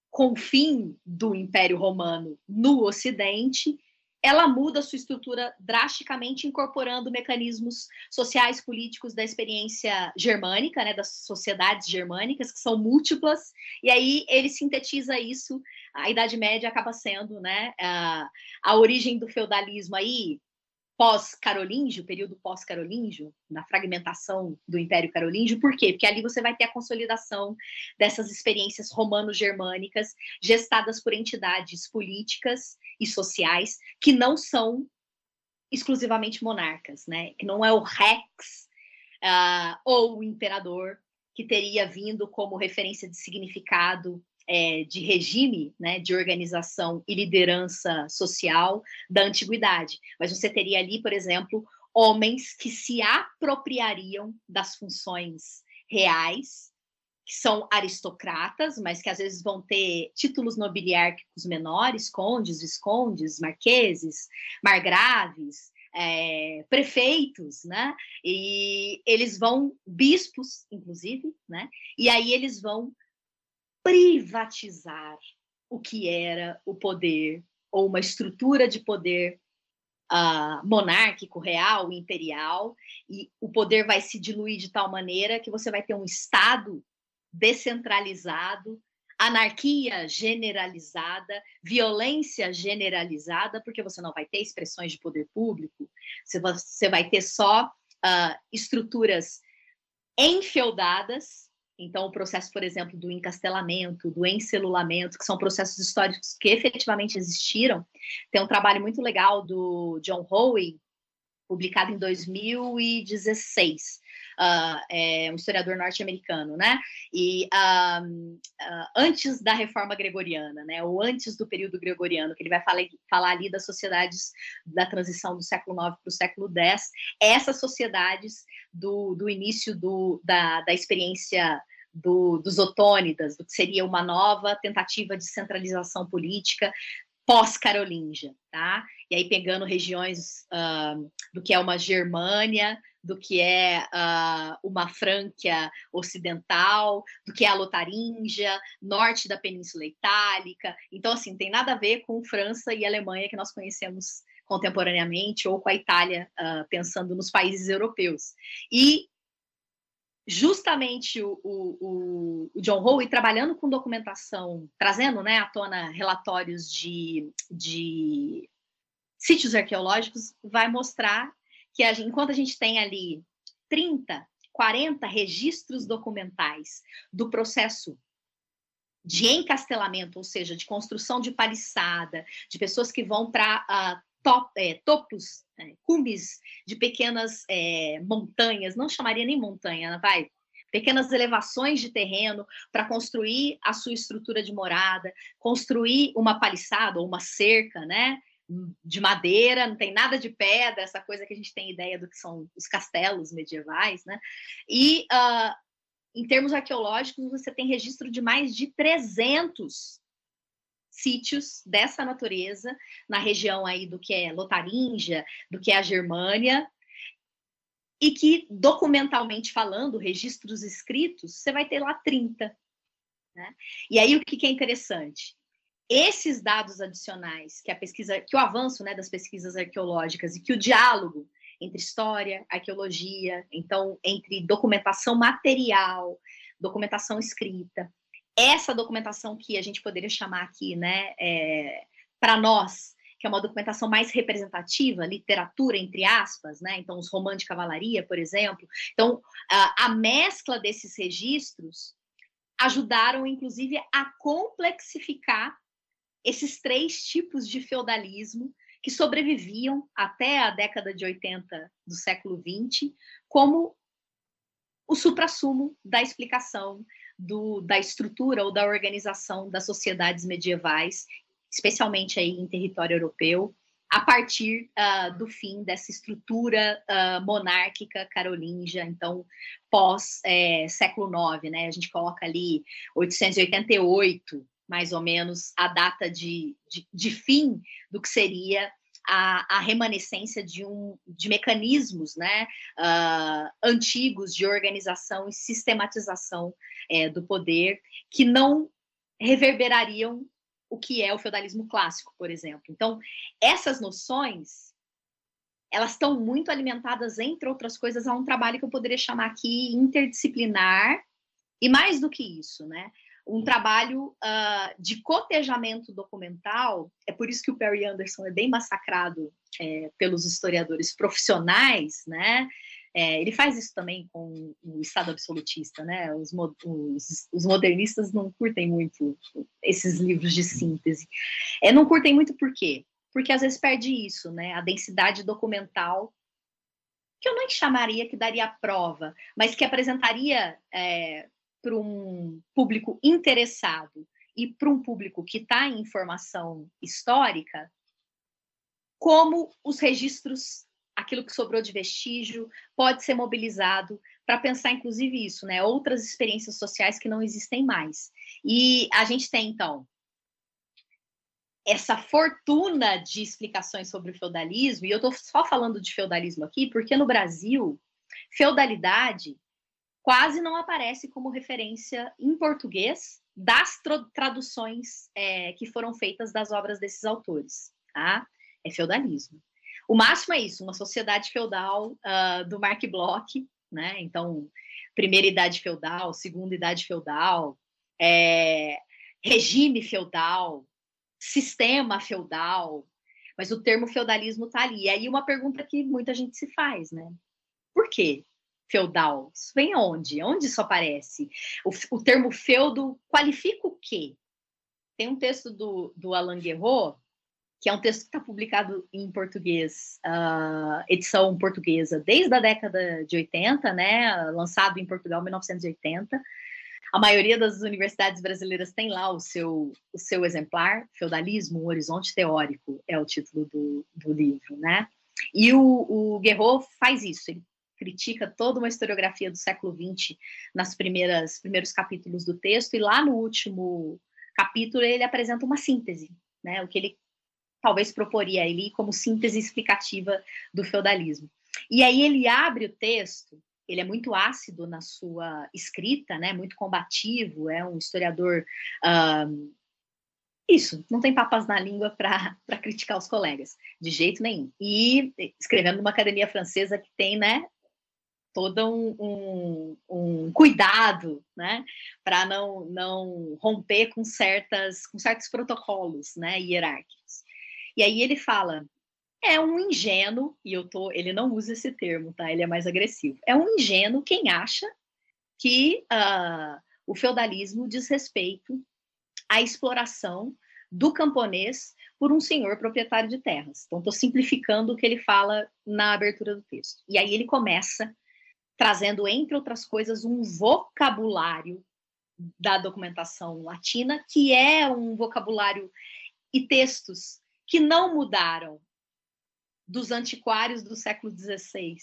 com o fim do Império Romano no Ocidente ela muda sua estrutura drasticamente, incorporando mecanismos sociais, políticos da experiência germânica, né, das sociedades germânicas, que são múltiplas, e aí ele sintetiza isso, a Idade Média acaba sendo né, a, a origem do feudalismo aí, pós-carolíngio, período pós-carolíngio, na fragmentação do Império Carolíngio. Por quê? Porque ali você vai ter a consolidação dessas experiências romano-germânicas gestadas por entidades políticas e sociais que não são exclusivamente monarcas, né? Que não é o rex uh, ou o imperador que teria vindo como referência de significado é, de regime, né, de organização e liderança social da antiguidade. Mas você teria ali, por exemplo, homens que se apropriariam das funções reais que são aristocratas, mas que às vezes vão ter títulos nobiliárquicos menores, condes, viscondes, marqueses, margraves, é, prefeitos, né? E eles vão, bispos, inclusive, né? E aí eles vão privatizar o que era o poder ou uma estrutura de poder uh, monárquico, real, imperial, e o poder vai se diluir de tal maneira que você vai ter um Estado descentralizado, anarquia generalizada, violência generalizada, porque você não vai ter expressões de poder público, você vai ter só uh, estruturas enfeudadas. Então, o processo, por exemplo, do encastelamento, do encelulamento, que são processos históricos que efetivamente existiram. Tem um trabalho muito legal do John Howe, publicado em 2016, uh, é um historiador norte-americano, né? E uh, uh, antes da reforma gregoriana, né? Ou antes do período gregoriano, que ele vai falar, falar ali das sociedades da transição do século IX para o século X, essas sociedades do, do início do, da, da experiência do, dos otônidas, do que seria uma nova tentativa de centralização política pós-carolíngia, tá? E aí pegando regiões uh, do que é uma Germânia, do que é uh, uma Frância ocidental, do que é a Lotaringia, norte da Península Itálica. Então, assim, tem nada a ver com França e Alemanha que nós conhecemos contemporaneamente, ou com a Itália, uh, pensando nos países europeus. E justamente o, o, o, John Howe trabalhando com documentação, trazendo né, à tona relatórios de, de sítios arqueológicos, vai mostrar que a enquanto a gente tem ali 30, 40 registros documentais do processo de encastelamento, ou seja, de construção de paliçada, de pessoas que vão para uh, ah, top, é, topos, é, cumes de pequenas é, montanhas, não chamaria nem montanha, vai, pequenas elevações de terreno para construir a sua estrutura de morada, construir uma paliçada ou uma cerca, né? de madeira, não tem nada de pedra, essa coisa que a gente tem ideia do que são os castelos medievais, né? E uh, em termos arqueológicos, você tem registro de mais de 300 sítios dessa natureza na região aí do que é Lotaringia, do que é a Germânia, e que, documentalmente falando, registros escritos, você vai ter lá 30. Né? E aí o que, é interessante? esses dados adicionais que a pesquisa, que o avanço né, das pesquisas arqueológicas e que o diálogo entre história, arqueologia, então entre documentação material, documentação escrita, essa documentação que a gente poderia chamar aqui, né, é, para nós, que é uma documentação mais representativa, literatura entre aspas, né? Então os romanos de cavalaria, por exemplo. Então a, a mescla desses registros ajudaram, inclusive, a complexificar esses três tipos de feudalismo que sobreviviam até a década de 80 do século 20 como o suprassumo da explicação do, da estrutura ou da organização das sociedades medievais, especialmente aí em território europeu, a partir uh, do fim dessa estrutura uh, monárquica carolíngia, então pós é, século IX, né? A gente coloca ali 888 mais ou menos a data de, de, de fim do que seria a, a, remanescência de, um, de mecanismos né, uh, antigos de organização e sistematização é, do poder que não reverberariam o que é o feudalismo clássico, por exemplo. Então, essas noções elas estão muito alimentadas, entre outras coisas, a um trabalho que eu poderia chamar aqui interdisciplinar, e mais do que isso, né? um trabalho uh, de cotejamento documental. É por isso que o Perry Anderson é bem massacrado é, pelos historiadores profissionais, né? É, ele faz isso também com o Estado absolutista, né? Os, os, os, modernistas não curtem muito esses livros de síntese. É, não curtem muito por quê? Porque às vezes perde isso, né? A densidade documental que eu não chamaria que daria prova, mas que apresentaria é, para um público interessado e para um público que está em informação histórica, como os registros, aquilo que sobrou de vestígio, pode ser mobilizado para pensar, inclusive, isso, né? Outras experiências sociais que não existem mais. E a gente tem, então, essa fortuna de explicações sobre o feudalismo, e eu estou só falando de feudalismo aqui, porque no Brasil, feudalidade quase não aparece como referência em português das traduções é, que foram feitas das obras desses autores, tá? É feudalismo. O máximo é isso, uma sociedade feudal uh, do Mark Bloch, né? Então, primeira idade feudal, segunda idade feudal, é, regime feudal, sistema feudal, mas o termo feudalismo está ali. E aí uma pergunta que muita gente se faz, né? Por quê feudal? Isso vem onde? Onde isso aparece? O, o termo feudo qualifica o quê? Tem um texto do, do Alain Guerreau, que é um texto que está publicado em português, uh, edição portuguesa, desde a década de 80, né? Lançado em Portugal em 1980 a maioria das universidades brasileiras tem lá o seu, o seu exemplar, Feudalismo, um Horizonte Teórico, é o título do, do livro, né? E o, o faz isso, ele critica toda uma historiografia do século XX nas primeiras primeiros capítulos do texto, e lá no último capítulo ele apresenta uma síntese, né? O que ele talvez proporia ali como síntese explicativa do feudalismo. E aí ele abre o texto ele é muito ácido na sua escrita, né? Muito combativo, é um historiador. Um, isso, não tem papas na língua para criticar os colegas, de jeito nenhum. E escrevendo numa academia francesa que tem, né, todo um, um, um cuidado, né, para não, não romper com certas com certos protocolos, né, hierárquicos. E aí ele fala é um ingênuo, e eu tô, ele não usa esse termo, tá? Ele é mais agressivo. É um ingênuo quem acha que uh, o feudalismo diz respeito à exploração do camponês por um senhor proprietário de terras. Então, estou simplificando o que ele fala na abertura do texto. E aí ele começa trazendo, entre outras coisas, um vocabulário da documentação latina, que é um vocabulário e textos que não mudaram dos antiquários do século XVI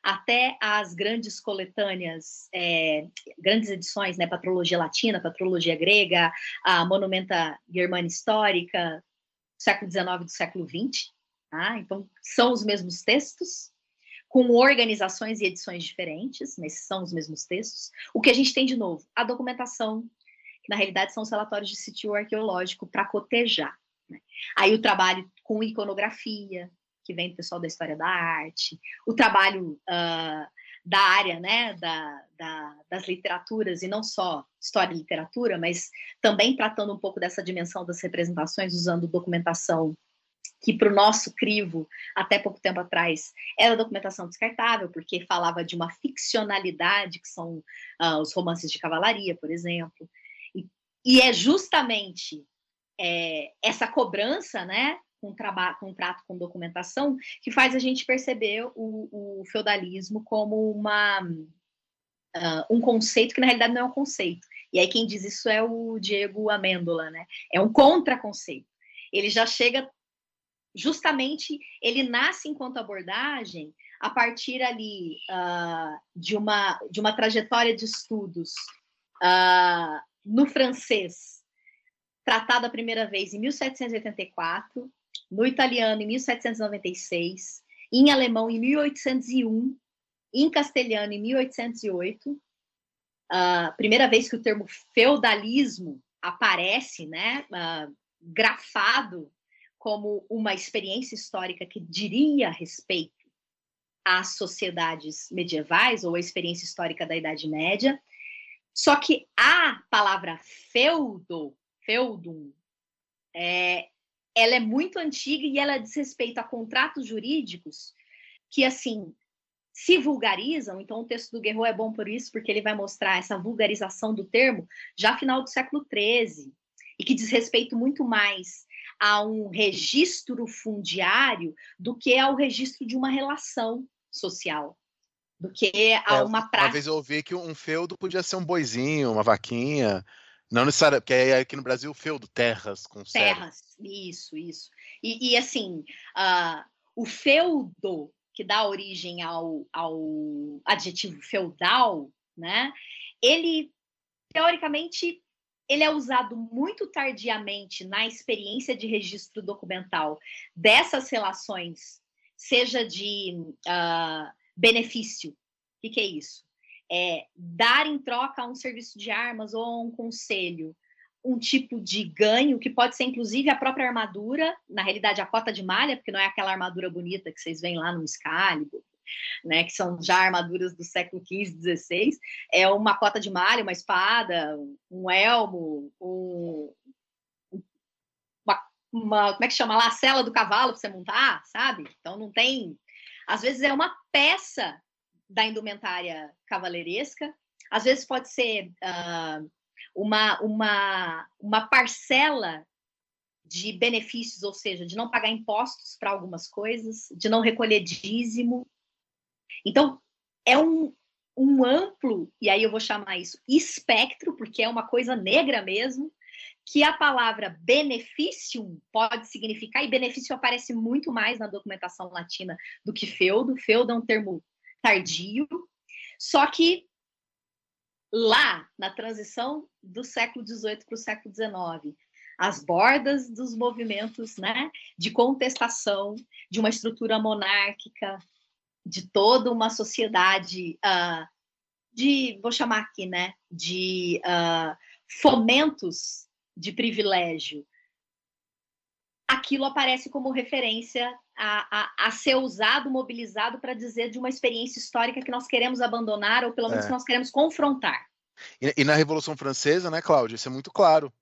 até as grandes coletâneas, é, grandes edições, né, Patrologia Latina, Patrologia Grega, a Monumenta Germana Histórica, século XIX do século XX. Tá? Então, são os mesmos textos, com organizações e edições diferentes, mas são os mesmos textos. O que a gente tem de novo? A documentação, que na realidade são os relatórios de sítio arqueológico para cotejar. Né? Aí o trabalho com iconografia, que vem do pessoal da história da arte, o trabalho uh, da área, né, da, da, das literaturas, e não só história e literatura, mas também tratando um pouco dessa dimensão das representações, usando documentação que para o nosso crivo, até pouco tempo atrás, era documentação descartável, porque falava de uma ficcionalidade, que são uh, os romances de cavalaria, por exemplo. E, e é justamente é, essa cobrança, né, com trabalho, contrato com documentação, que faz a gente perceber o, o feudalismo como uma uh, um conceito que na realidade não é um conceito. E aí quem diz isso é o Diego Amêndola, né? É um contraconceito. Ele já chega justamente, ele nasce enquanto abordagem a partir ali uh, de uma de uma trajetória de estudos uh, no francês tratado a primeira vez em 1784 no italiano em 1796, em alemão em 1801, em castelhano em 1808. A uh, primeira vez que o termo feudalismo aparece, né, uh, grafado como uma experiência histórica que diria respeito às sociedades medievais ou à experiência histórica da Idade Média. Só que a palavra feudo, feudum, é, ela é muito antiga e ela diz respeito a contratos jurídicos que, assim, se vulgarizam. Então, o texto do Guerreiro é bom por isso, porque ele vai mostrar essa vulgarização do termo já final do século XIII, e que diz respeito muito mais a um registro fundiário do que ao registro de uma relação social do que a é, uma prática. Uma vez eu ouvi que um feudo podia ser um boizinho, uma vaquinha, não necessariamente, porque é aqui no Brasil feudo, terras com Terras, isso, isso. E, e assim, uh, o feudo que dá origem ao, ao adjetivo feudal, né? Ele teoricamente ele é usado muito tardiamente na experiência de registro documental dessas relações, seja de uh, benefício. O que, que é isso? É dar em troca um serviço de armas ou um conselho, um tipo de ganho, que pode ser inclusive a própria armadura, na realidade a cota de malha, porque não é aquela armadura bonita que vocês veem lá no Excalibur, né, que são já armaduras do século XV, XVI, é uma cota de malha, uma espada, um elmo, um, uma, uma, como é que chama lá, a cela do cavalo para você montar, sabe? Então não tem, às vezes é uma peça da indumentária cavaleiresca, às vezes pode ser uh, uma, uma, uma parcela de benefícios, ou seja, de não pagar impostos para algumas coisas, de não recolher dízimo, então, é um, um amplo, e aí eu vou chamar isso espectro, porque é uma coisa negra mesmo, que a palavra benefício pode significar, e benefício aparece muito mais na documentação latina do que feudo. Feudo é um termo tardio, só que lá, na transição do século XVIII para o século XIX, as bordas dos movimentos né, de contestação de uma estrutura monárquica, de toda uma sociedade uh, de, vou chamar aqui, né, de uh, fomentos de privilégio, aquilo aparece como referência a, a, a ser usado, mobilizado para dizer de uma experiência histórica que nós queremos abandonar ou pelo menos é. que nós queremos confrontar. E, e, na Revolução Francesa, né, Cláudia, isso é muito claro.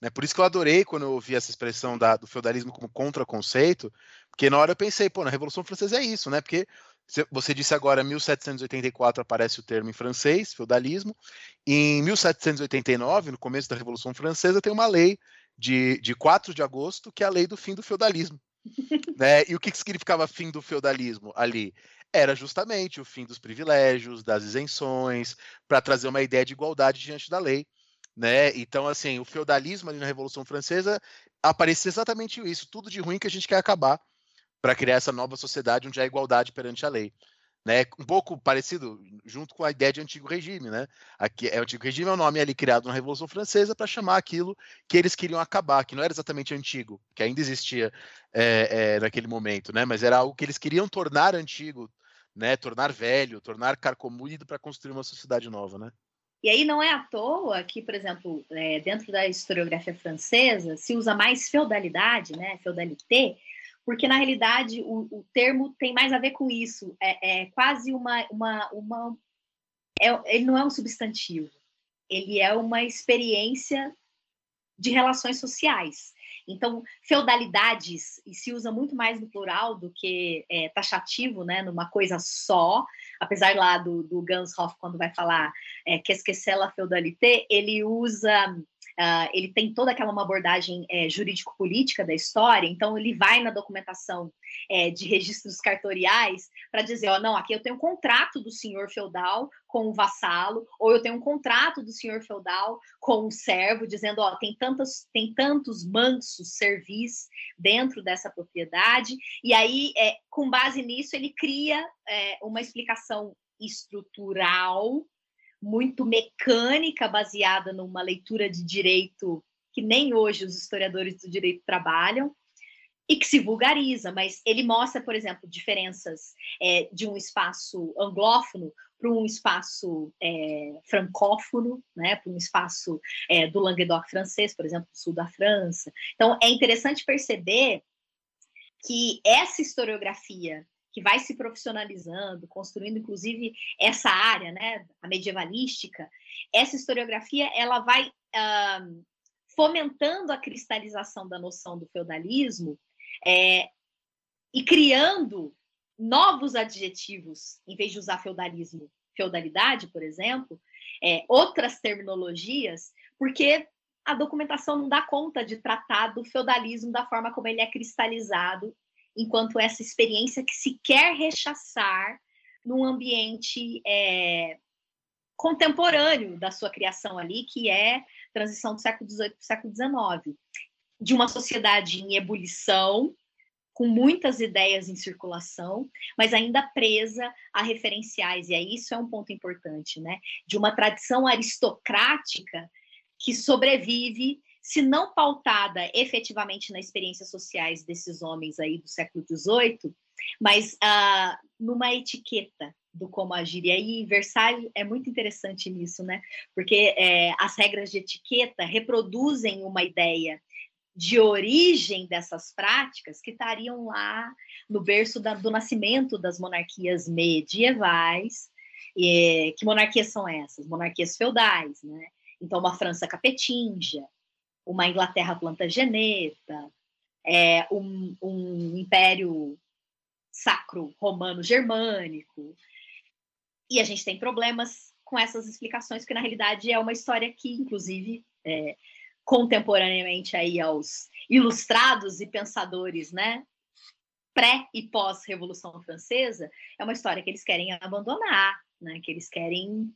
Né? Por isso que eu adorei quando eu ouvi essa expressão da, do feudalismo como contraconceito, porque na hora eu pensei, pô, na Revolução Francesa é isso, né? Porque você disse agora, 1784 aparece o termo em francês, feudalismo. Em 1789, no começo da Revolução Francesa, tem uma lei de, de 4 de agosto, que é a lei do fim do feudalismo. Né? E o que, que significava fim do feudalismo ali? Era justamente o fim dos privilégios, das isenções, para trazer uma ideia de igualdade diante da lei. Né? Então, assim, o feudalismo ali na Revolução Francesa aparecia exatamente isso, tudo de ruim que a gente quer acabar para criar essa nova sociedade onde há igualdade perante a lei. Né, um pouco parecido junto com a ideia de antigo regime, né? Aqui, é, o antigo regime é o nome ali criado na Revolução Francesa para chamar aquilo que eles queriam acabar, que não era exatamente antigo, que ainda existia é, é, naquele momento, né? Mas era algo que eles queriam tornar antigo, né? Tornar velho, tornar carcomido para construir uma sociedade nova, né? E aí não é à toa que, por exemplo, é, dentro da historiografia francesa se usa mais feudalidade, né? Feudalité porque na realidade o, o termo tem mais a ver com isso. É, é quase uma, uma, uma é, ele não é um substantivo, ele é uma experiência de relações sociais. Então, feudalidades, e se usa muito mais no plural do que é, taxativo, né, numa coisa só, apesar lá do, do Ganshoff, quando vai falar é, que esquecer la feudalité, ele usa Uh, ele tem toda aquela uma abordagem é, jurídico-política da história, então ele vai na documentação é, de registros cartoriais para dizer, ó, não, aqui eu tenho um contrato do senhor feudal com o vassalo, ou eu tenho um contrato do senhor feudal com o servo, dizendo, ó, tem tantos, tem tantos mansos servis dentro dessa propriedade, e aí, é, com base nisso, ele cria é, uma explicação estrutural muito mecânica, baseada numa leitura de direito que nem hoje os historiadores do direito trabalham, e que se vulgariza, mas ele mostra, por exemplo, diferenças é, de um espaço anglófono para um espaço é, francófono, né, para um espaço é, do Languedoc francês, por exemplo, sul da França. Então, é interessante perceber que essa historiografia que vai se profissionalizando, construindo inclusive essa área, né, a medievalística, essa historiografia ela vai uh, fomentando a cristalização da noção do feudalismo é, e criando novos adjetivos, em vez de usar feudalismo, feudalidade, por exemplo, é, outras terminologias, porque a documentação não dá conta de tratar do feudalismo da forma como ele é cristalizado enquanto essa experiência que se quer rechaçar num ambiente é, contemporâneo da sua criação ali, que é transição do século XVIII para o século XIX, de uma sociedade em ebulição, com muitas ideias em circulação, mas ainda presa a referenciais, e aí isso é um ponto importante, né? De uma tradição aristocrática que sobrevive, se não pautada efetivamente nas experiências sociais desses homens aí do século XVIII, mas uh, numa etiqueta do como agir. E aí, Versalhes é muito interessante nisso, né? Porque é, as regras de etiqueta reproduzem uma ideia de origem dessas práticas que estariam lá no berço da, do nascimento das monarquias medievais. E, que monarquias são essas? Monarquias feudais, né? Então, uma França capetinja, uma Inglaterra plantageneta, é, um, um império sacro romano germânico. E a gente tem problemas com essas explicações, porque na realidade é uma história que, inclusive, é, contemporaneamente aí aos ilustrados e pensadores, né, pré e pós Revolução Francesa, é uma história que eles querem abandonar, né, que eles querem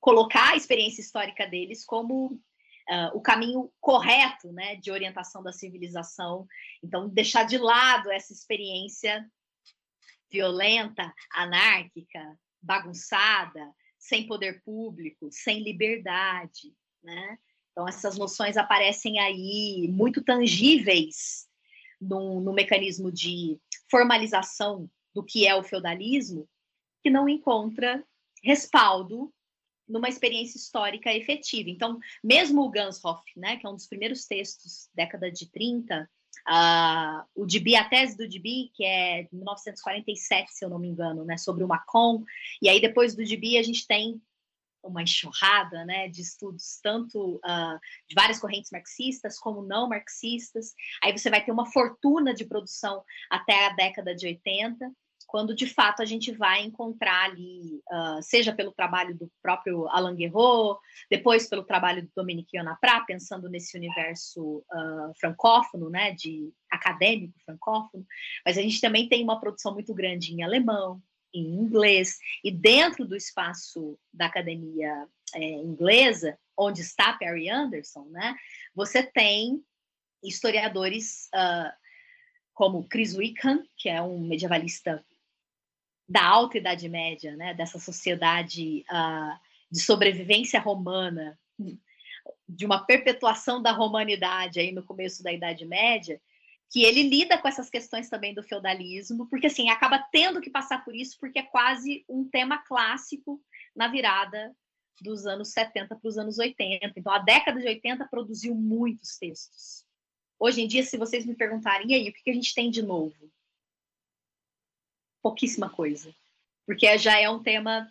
colocar a experiência histórica deles como uh, o caminho correto, né, de orientação da civilização. Então, deixar de lado essa experiência violenta, anárquica, bagunçada, sem poder público, sem liberdade, né? Então, essas noções aparecem aí muito tangíveis no, no mecanismo de formalização do que é o feudalismo, que não encontra respaldo numa experiência histórica efetiva. Então, mesmo o Ganshoff, né, que é um dos primeiros textos, década de 30, uh, o Dibi, a tese do Dibi, que é de 1947, se eu não me engano, né, sobre o Macron, e aí depois do Dibi a gente tem uma enxurrada né, de estudos, tanto uh, de várias correntes marxistas como não marxistas. Aí você vai ter uma fortuna de produção até a década de 80, quando de fato a gente vai encontrar ali, uh, seja pelo trabalho do próprio Alain Guerreau, depois pelo trabalho do Dominique Ionaprat, pensando nesse universo uh, francófono, né, de acadêmico francófono, mas a gente também tem uma produção muito grande em alemão, em inglês, e dentro do espaço da academia é, inglesa, onde está Perry Anderson, né, você tem historiadores uh, como Chris Wickham, que é um medievalista da alta Idade Média, né, dessa sociedade uh, de sobrevivência romana, de uma perpetuação da romanidade aí no começo da Idade Média, que ele lida com essas questões também do feudalismo, porque assim, acaba tendo que passar por isso, porque é quase um tema clássico na virada dos anos 70 para os anos 80. Então, a década de 80 produziu muitos textos. Hoje em dia, se vocês me perguntarem, e aí, o que a gente tem de novo? Pouquíssima coisa. Porque já é um tema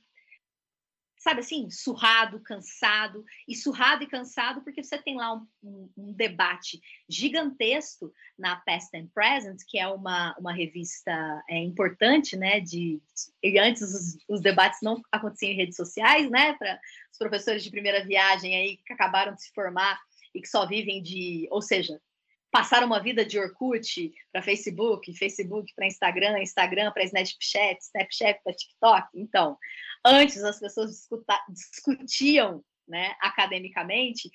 sabe assim, surrado, cansado, e surrado e cansado porque você tem lá um, um, um, debate gigantesco na Past and Present, que é uma, uma revista é, importante, né, de, e antes os, os, debates não aconteciam em redes sociais, né, para os professores de primeira viagem aí que acabaram de se formar e que só vivem de, ou seja, passaram uma vida de Orkut para Facebook, Facebook para Instagram, Instagram para Snapchat, Snapchat para TikTok, então Antes as pessoas discutiam né, academicamente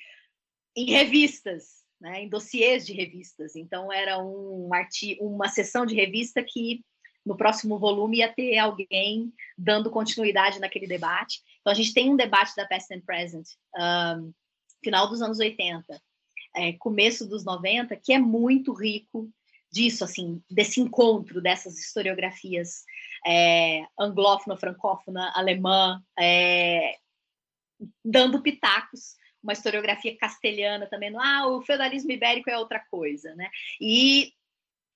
em revistas, né, em dossiês de revistas. Então era um uma sessão de revista que no próximo volume ia ter alguém dando continuidade naquele debate. Então a gente tem um debate da Past and Present, um, final dos anos 80, é, começo dos 90, que é muito rico disso, assim, desse encontro dessas historiografias é, anglófona, francófona, alemã, é, dando pitacos, uma historiografia castelhana também, no, ah, o feudalismo ibérico é outra coisa, né? E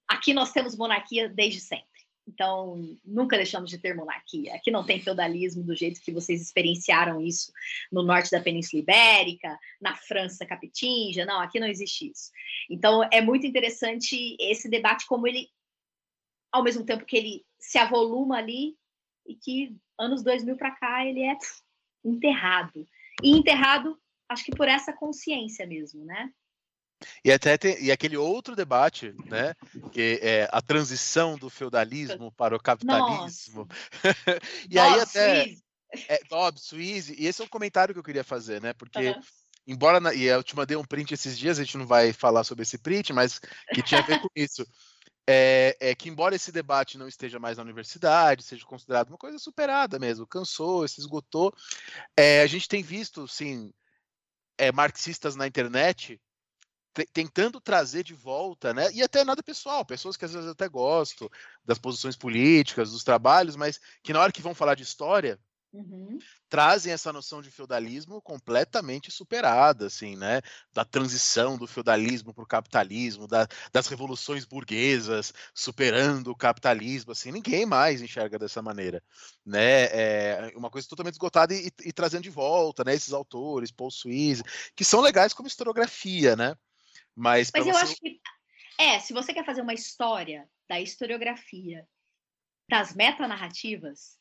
aqui nós temos monarquia desde sempre. Então, nunca deixamos de ter monarquia. Aqui não tem feudalismo do jeito que vocês experienciaram isso no norte da Península Ibérica, na França capetinja. Não, aqui não existe isso. Então, é muito interessante esse debate, como ele, ao mesmo tempo que ele se avoluma ali, e que anos 2000 para cá ele é enterrado. E enterrado, acho que por essa consciência mesmo, né? E até tem, e aquele outro debate, né, que é a transição do feudalismo para o capitalismo. e Nossa, aí até é, Dobbs, Suisse, e esse é um comentário que eu queria fazer, né? Porque uhum. embora na, e eu te mandei um print esses dias, a gente não vai falar sobre esse print, mas que tinha a ver com isso. é, é, que, embora esse debate não esteja mais na universidade, seja considerado uma coisa superada mesmo, cansou, se esgotou, é, a gente tem visto, sim, é, marxistas na internet tentando trazer de volta, né? E até nada pessoal, pessoas que às vezes até gostam das posições políticas, dos trabalhos, mas que na hora que vão falar de história, Uhum. trazem essa noção de feudalismo completamente superada, assim, né? Da transição do feudalismo para o capitalismo, da, das revoluções burguesas superando o capitalismo, assim, ninguém mais enxerga dessa maneira, né? É uma coisa totalmente esgotada e, e, e trazendo de volta, né? Esses autores, Paul Suisse, que são legais como historiografia, né? Mas, Mas eu você... acho que é, se você quer fazer uma história da historiografia das metanarrativas,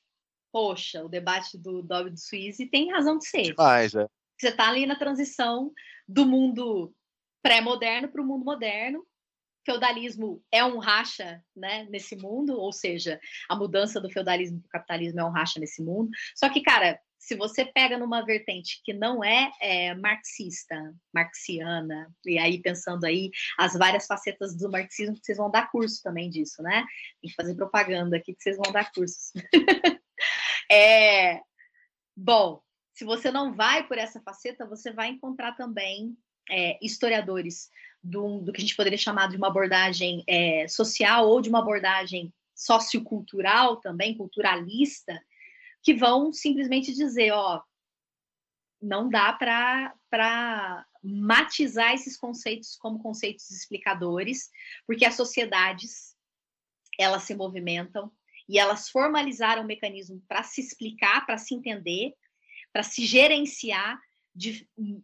poxa, o debate do Dobby do Suíze tem razão de ser. Demais, é. Você está ali na transição do mundo pré-moderno para o mundo moderno. Feudalismo é um racha né, nesse mundo, ou seja, a mudança do feudalismo para o capitalismo é um racha nesse mundo. Só que, cara, se você pega numa vertente que não é, é, marxista, marxiana, e aí pensando aí as várias facetas do marxismo, que vocês vão dar curso também disso, né? Tem que fazer propaganda aqui que vocês vão dar cursos. é, bom, se você não vai por essa faceta, você vai encontrar também é, historiadores do, do, que a gente poderia chamar de uma abordagem é, social ou de uma abordagem sociocultural também, culturalista, que vão simplesmente dizer, ó, não dá para matizar esses conceitos como conceitos explicadores, porque as sociedades elas se movimentam e elas formalizaram um mecanismo para se explicar, para se entender, para se gerenciar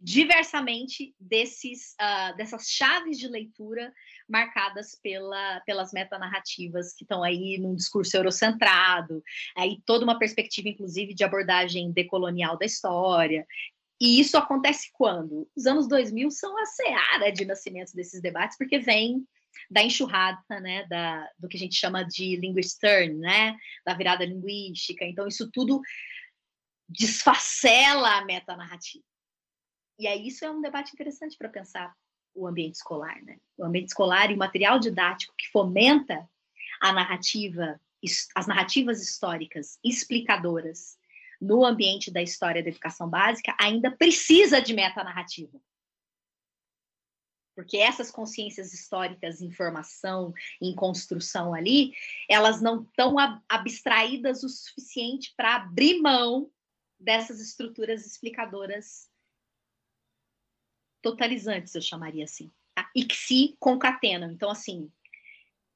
diversamente desses, uh, dessas chaves de leitura marcadas pela, pelas metanarrativas que estão aí num discurso eurocentrado, aí toda uma perspectiva, inclusive, de abordagem decolonial da história. E isso acontece quando? Os anos 2000 são a seara de nascimento desses debates, porque vem da enxurrada, né, da, do que a gente chama de linguist turn, né, da virada linguística. Então, isso tudo desfacela a metanarrativa. E aí isso é um debate interessante para pensar o ambiente escolar, né? O ambiente escolar e o material didático que fomenta a narrativa, as narrativas históricas explicadoras no ambiente da história da educação básica ainda precisa de metanarrativa. Porque essas consciências históricas em formação, em construção ali, elas não estão abstraídas o suficiente para abrir mão dessas estruturas explicadoras totalizantes, eu chamaria assim, tá? e que se concatenam. Então, assim,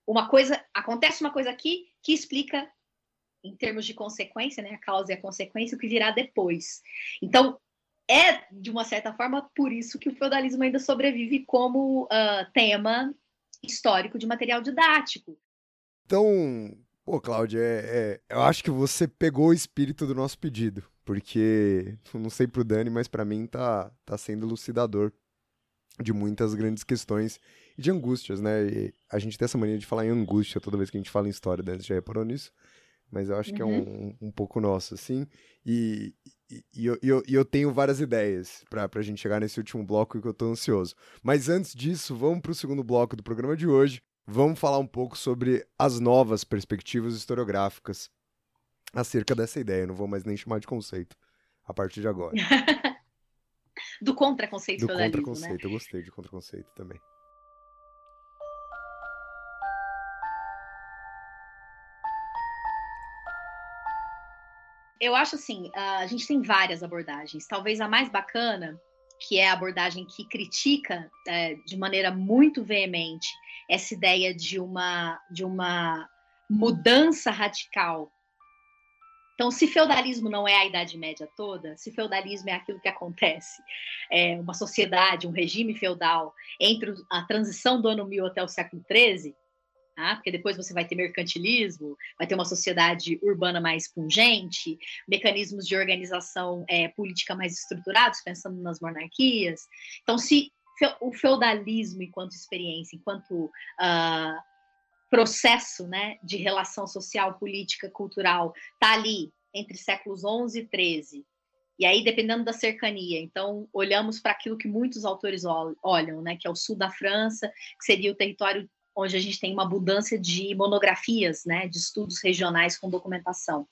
uma coisa acontece uma coisa aqui que explica em termos de consequência, né, a causa e a consequência, o que virá depois. Então, é de uma certa forma por isso que o feudalismo ainda sobrevive como uh, tema histórico de material didático. Então, pô, Cláudia, é, é, eu acho que você pegou o espírito do nosso pedido porque não sei pro Dani, mas para mim tá, tá sendo elucidador de muitas grandes questões e de angústias, né? E a gente tem essa mania de falar em angústia toda vez que a gente fala em história, Dani, você já reparou nisso? Mas eu acho uhum. que é um, um pouco nosso, assim. E, e, e eu, eu, eu, tenho várias ideias pra, pra gente chegar nesse último bloco que eu tô ansioso. Mas antes disso, vamos pro segundo bloco do programa de hoje. Vamos falar um pouco sobre as novas perspectivas historiográficas acerca dessa ideia. não vou mais nem chamar de conceito a partir de agora. Do contra-conceito Do contra-conceito, né? eu gostei de contra-conceito também. Eu acho assim, a gente tem várias abordagens. Talvez a mais bacana, que é a abordagem que critica é, de maneira muito veemente essa ideia de uma, de uma mudança radical então, se feudalismo não é a Idade Média toda, se feudalismo é aquilo que acontece, é uma sociedade, um regime feudal, entre a transição do ano 1000 até o século XIII, tá? porque depois você vai ter mercantilismo, vai ter uma sociedade urbana mais pungente, mecanismos de organização é, política mais estruturados, pensando nas monarquias. Então, se o feudalismo, enquanto experiência, enquanto uh, processo né, de relação social, política, cultural, está ali entre séculos 11 e 13. E aí, dependendo da cercania, então, olhamos para aquilo que muitos autores olham, né, que é o sul da França, que seria o território onde a gente tem uma abundância de monografias, né, de estudos regionais com documentação.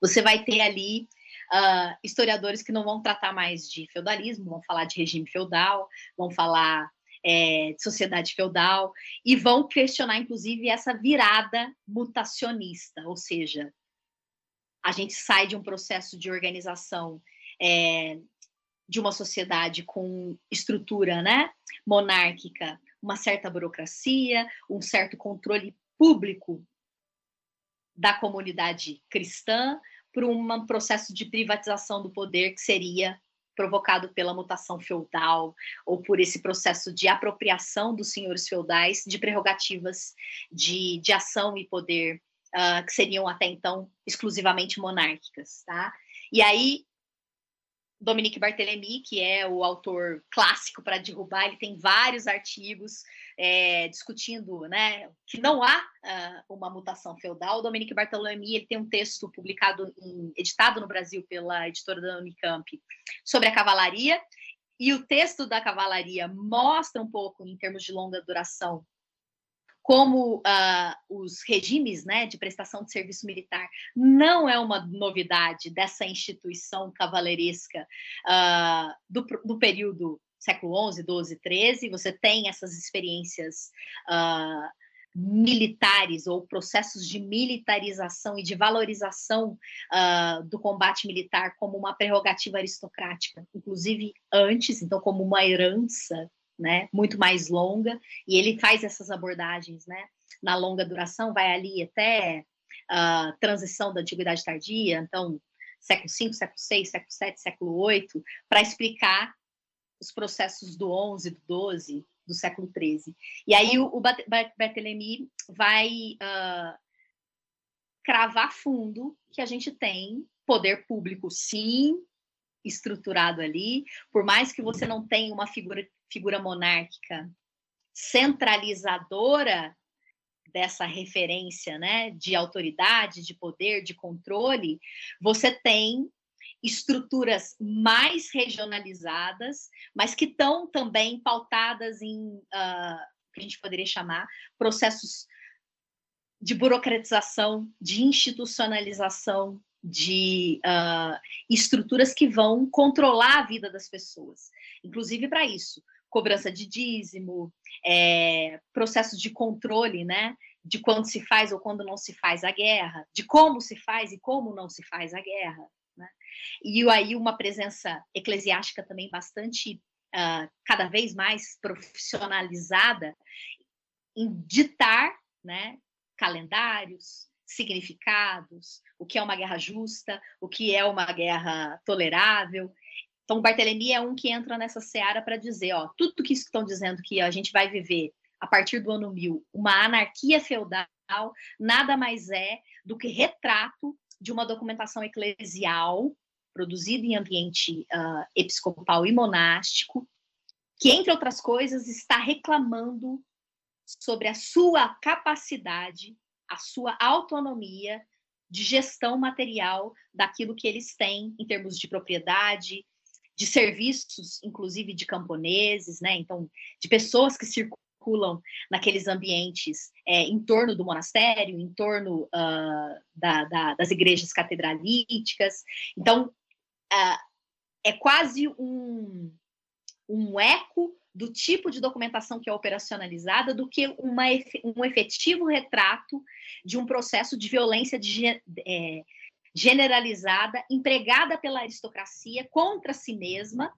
Você vai ter ali uh, historiadores que não vão tratar mais de feudalismo, vão falar de regime feudal, vão falar é, de sociedade feudal e vão questionar, inclusive, essa virada mutacionista, ou seja, a gente sai de um processo de organização é, de uma sociedade com estrutura né, monárquica, uma certa burocracia, um certo controle público da comunidade cristã, para um processo de privatização do poder que seria provocado pela mutação feudal ou por esse processo de apropriação dos senhores feudais de prerrogativas de, de ação e poder uh, que seriam até então exclusivamente monárquicas, tá? E aí Dominique Barthélemy, que é o autor clássico para derrubar, ele tem vários artigos é, discutindo né, que não há uh, uma mutação feudal. O Dominique ele tem um texto publicado, em, editado no Brasil pela editora da Unicamp, sobre a cavalaria, e o texto da cavalaria mostra um pouco, em termos de longa duração, como uh, os regimes né, de prestação de serviço militar não é uma novidade dessa instituição cavaleiresca uh, do, do, período século XI, XII, XIII, você tem essas experiências uh, militares ou processos de militarização e de valorização do combate militar como uma prerrogativa aristocrática, inclusive antes, então como uma herança né, muito mais longa, e ele faz essas abordagens, né, na longa duração, vai ali até a uh, transição da antiguidade tardia, então século V, século VI, século VII, século VIII, para explicar os processos do XI, do XII, do século XIII. E aí o, o Barthélemy vai uh, cravar fundo que a gente tem poder público, sim, estruturado ali, por mais que você não tenha uma figura figura monárquica centralizadora dessa referência, né, de autoridade, de poder, de controle, você tem estruturas mais regionalizadas, mas que estão também pautadas em uh, que a gente poderia chamar processos de burocratização, de institucionalização, de uh, estruturas que vão controlar a vida das pessoas, inclusive para isso cobrança de dízimo, é, processos de controle, né? De quando se faz ou quando não se faz a guerra, de como se faz e como não se faz a guerra. Né? E aí uma presença eclesiástica também bastante, uh, cada vez mais profissionalizada em ditar né, calendários, significados, o que é uma guerra justa, o que é uma guerra tolerável. Então, o Barthélemy é um que entra nessa seara para dizer, ó, tudo que estão dizendo que a gente vai viver a partir do ano 1000, uma anarquia feudal, nada mais é do que retrato de uma documentação eclesial produzida em ambiente uh, episcopal e monástico, que, entre outras coisas, está reclamando sobre a sua capacidade, a sua autonomia de gestão material daquilo que eles têm em termos de propriedade, de serviços, inclusive de camponeses, né? Então, de pessoas que circulam naqueles ambientes é, em torno do monastério, em torno uh, da, da, das igrejas catedralíticas. Então, uh, é quase um, um eco do tipo de documentação que é operacionalizada do que uma, um efetivo retrato de um processo de violência de, é, generalizada, empregada pela aristocracia contra si mesma,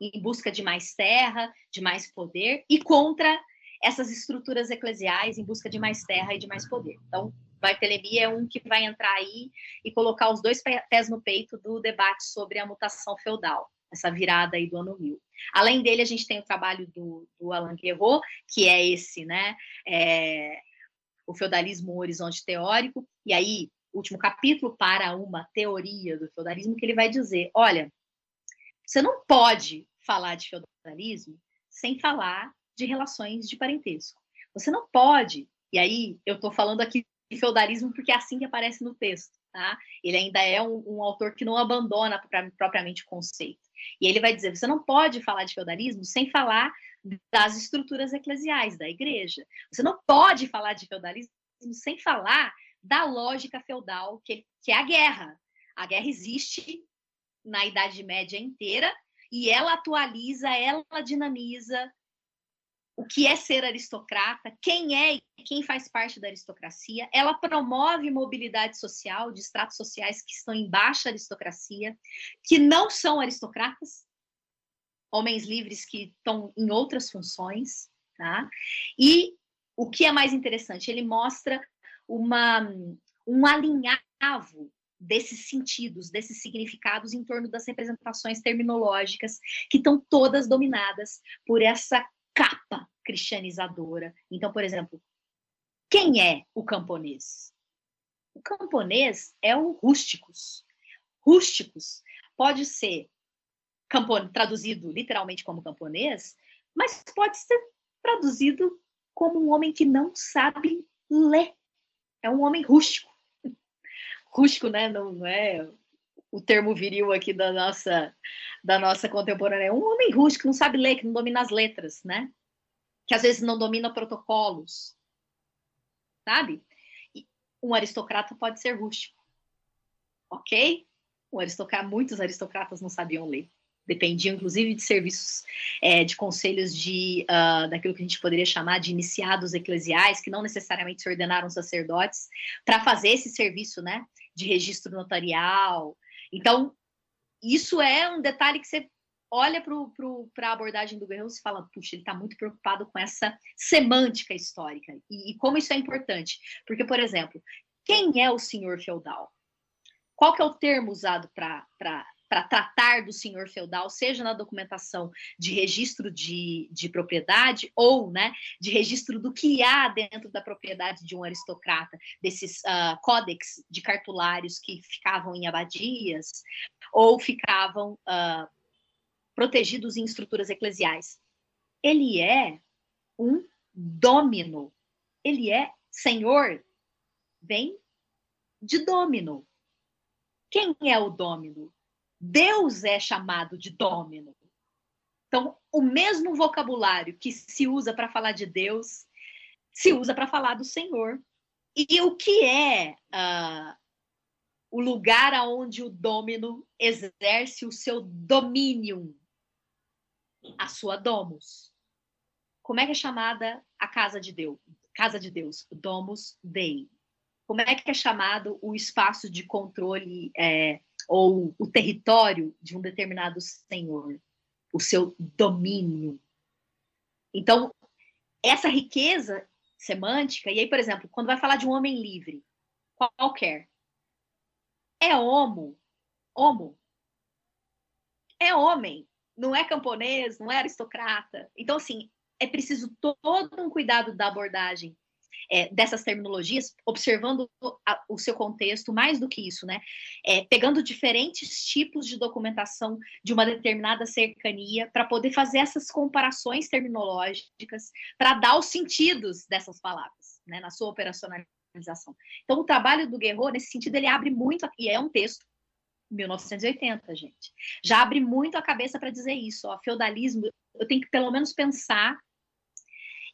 em busca de mais terra, de mais poder, e contra essas estruturas eclesiais em busca de mais terra e de mais poder. Então, Barthélemy é um que vai entrar aí e colocar os dois pés no peito do debate sobre a mutação feudal, essa virada aí do ano 1000. Além dele, a gente tem o trabalho do, do Alain Guerreau, que é esse, né, é, o feudalismo horizonte teórico, e aí último capítulo para uma teoria do feudalismo que ele vai dizer, olha, você não pode falar de feudalismo sem falar de relações de parentesco. Você não pode, e aí eu estou falando aqui de feudalismo porque é assim que aparece no texto, tá? Ele ainda é um, um autor que não abandona propriamente o conceito. E ele vai dizer, você não pode falar de feudalismo sem falar das estruturas eclesiais da igreja. Você não pode falar de feudalismo sem falar da lógica feudal, que, que é a guerra. A guerra existe na Idade Média inteira e ela atualiza, ela dinamiza o que é ser aristocrata, quem é e quem faz parte da aristocracia. Ela promove mobilidade social de estratos sociais que estão em baixa aristocracia, que não são aristocratas, homens livres que estão em outras funções, tá? E o que é mais interessante, ele mostra uma, um alinhavo desses sentidos, desses significados em torno das representações terminológicas que estão todas dominadas por essa capa cristianizadora. Então, por exemplo, quem é o camponês? O camponês é o rústicos. Rústicos pode ser traduzido literalmente como camponês, mas pode ser traduzido como um homem que não sabe ler. É um homem rústico. Rústico, né? Não, não é o termo viril aqui da nossa da nossa contemporânea. É um homem rústico, não sabe ler, que não domina as letras, né? Que às vezes não domina protocolos, sabe? E um aristocrata pode ser rústico, ok? Um aristocrata, muitos aristocratas não sabiam ler dependiam inclusive de serviços é, de conselhos de uh, daquilo que a gente poderia chamar de iniciados eclesiais, que não necessariamente se ordenaram sacerdotes, para fazer esse serviço né, de registro notarial. Então, isso é um detalhe que você olha para a abordagem do Guerreiro e fala, puxa, ele está muito preocupado com essa semântica histórica. E, e como isso é importante? Porque, por exemplo, quem é o senhor feudal? Qual que é o termo usado para para tratar do senhor feudal, seja na documentação de registro de, de propriedade ou né, de registro do que há dentro da propriedade de um aristocrata, desses uh, códex de cartulários que ficavam em abadias ou ficavam uh, protegidos em estruturas eclesiais. Ele é um domino, ele é senhor, vem de domino. Quem é o domino? Deus é chamado de domino. Então, o mesmo vocabulário que se usa para falar de Deus, se usa para falar do Senhor. E o que é uh, o lugar aonde o domino exerce o seu domínio? A sua domus. Como é que é chamada a casa de Deus? Casa de Deus, domus Dei. Como é que é chamado o espaço de controle é, ou o território de um determinado senhor, o seu domínio. Então, essa riqueza semântica, e aí, por exemplo, quando vai falar de um homem livre, qualquer, é homo, homo, é homem, não é camponês, não é aristocrata. Então, assim, é preciso todo um cuidado da abordagem é, dessas terminologias, observando a, o seu contexto, mais do que isso, né? É, pegando diferentes tipos de documentação de uma determinada cercania para poder fazer essas comparações terminológicas para dar os sentidos dessas palavras, né, na sua operacionalização. Então, o trabalho do Guerreiro, nesse sentido, ele abre muito, e é um texto 1980, gente. Já abre muito a cabeça para dizer isso. Ó, feudalismo, eu tenho que pelo menos pensar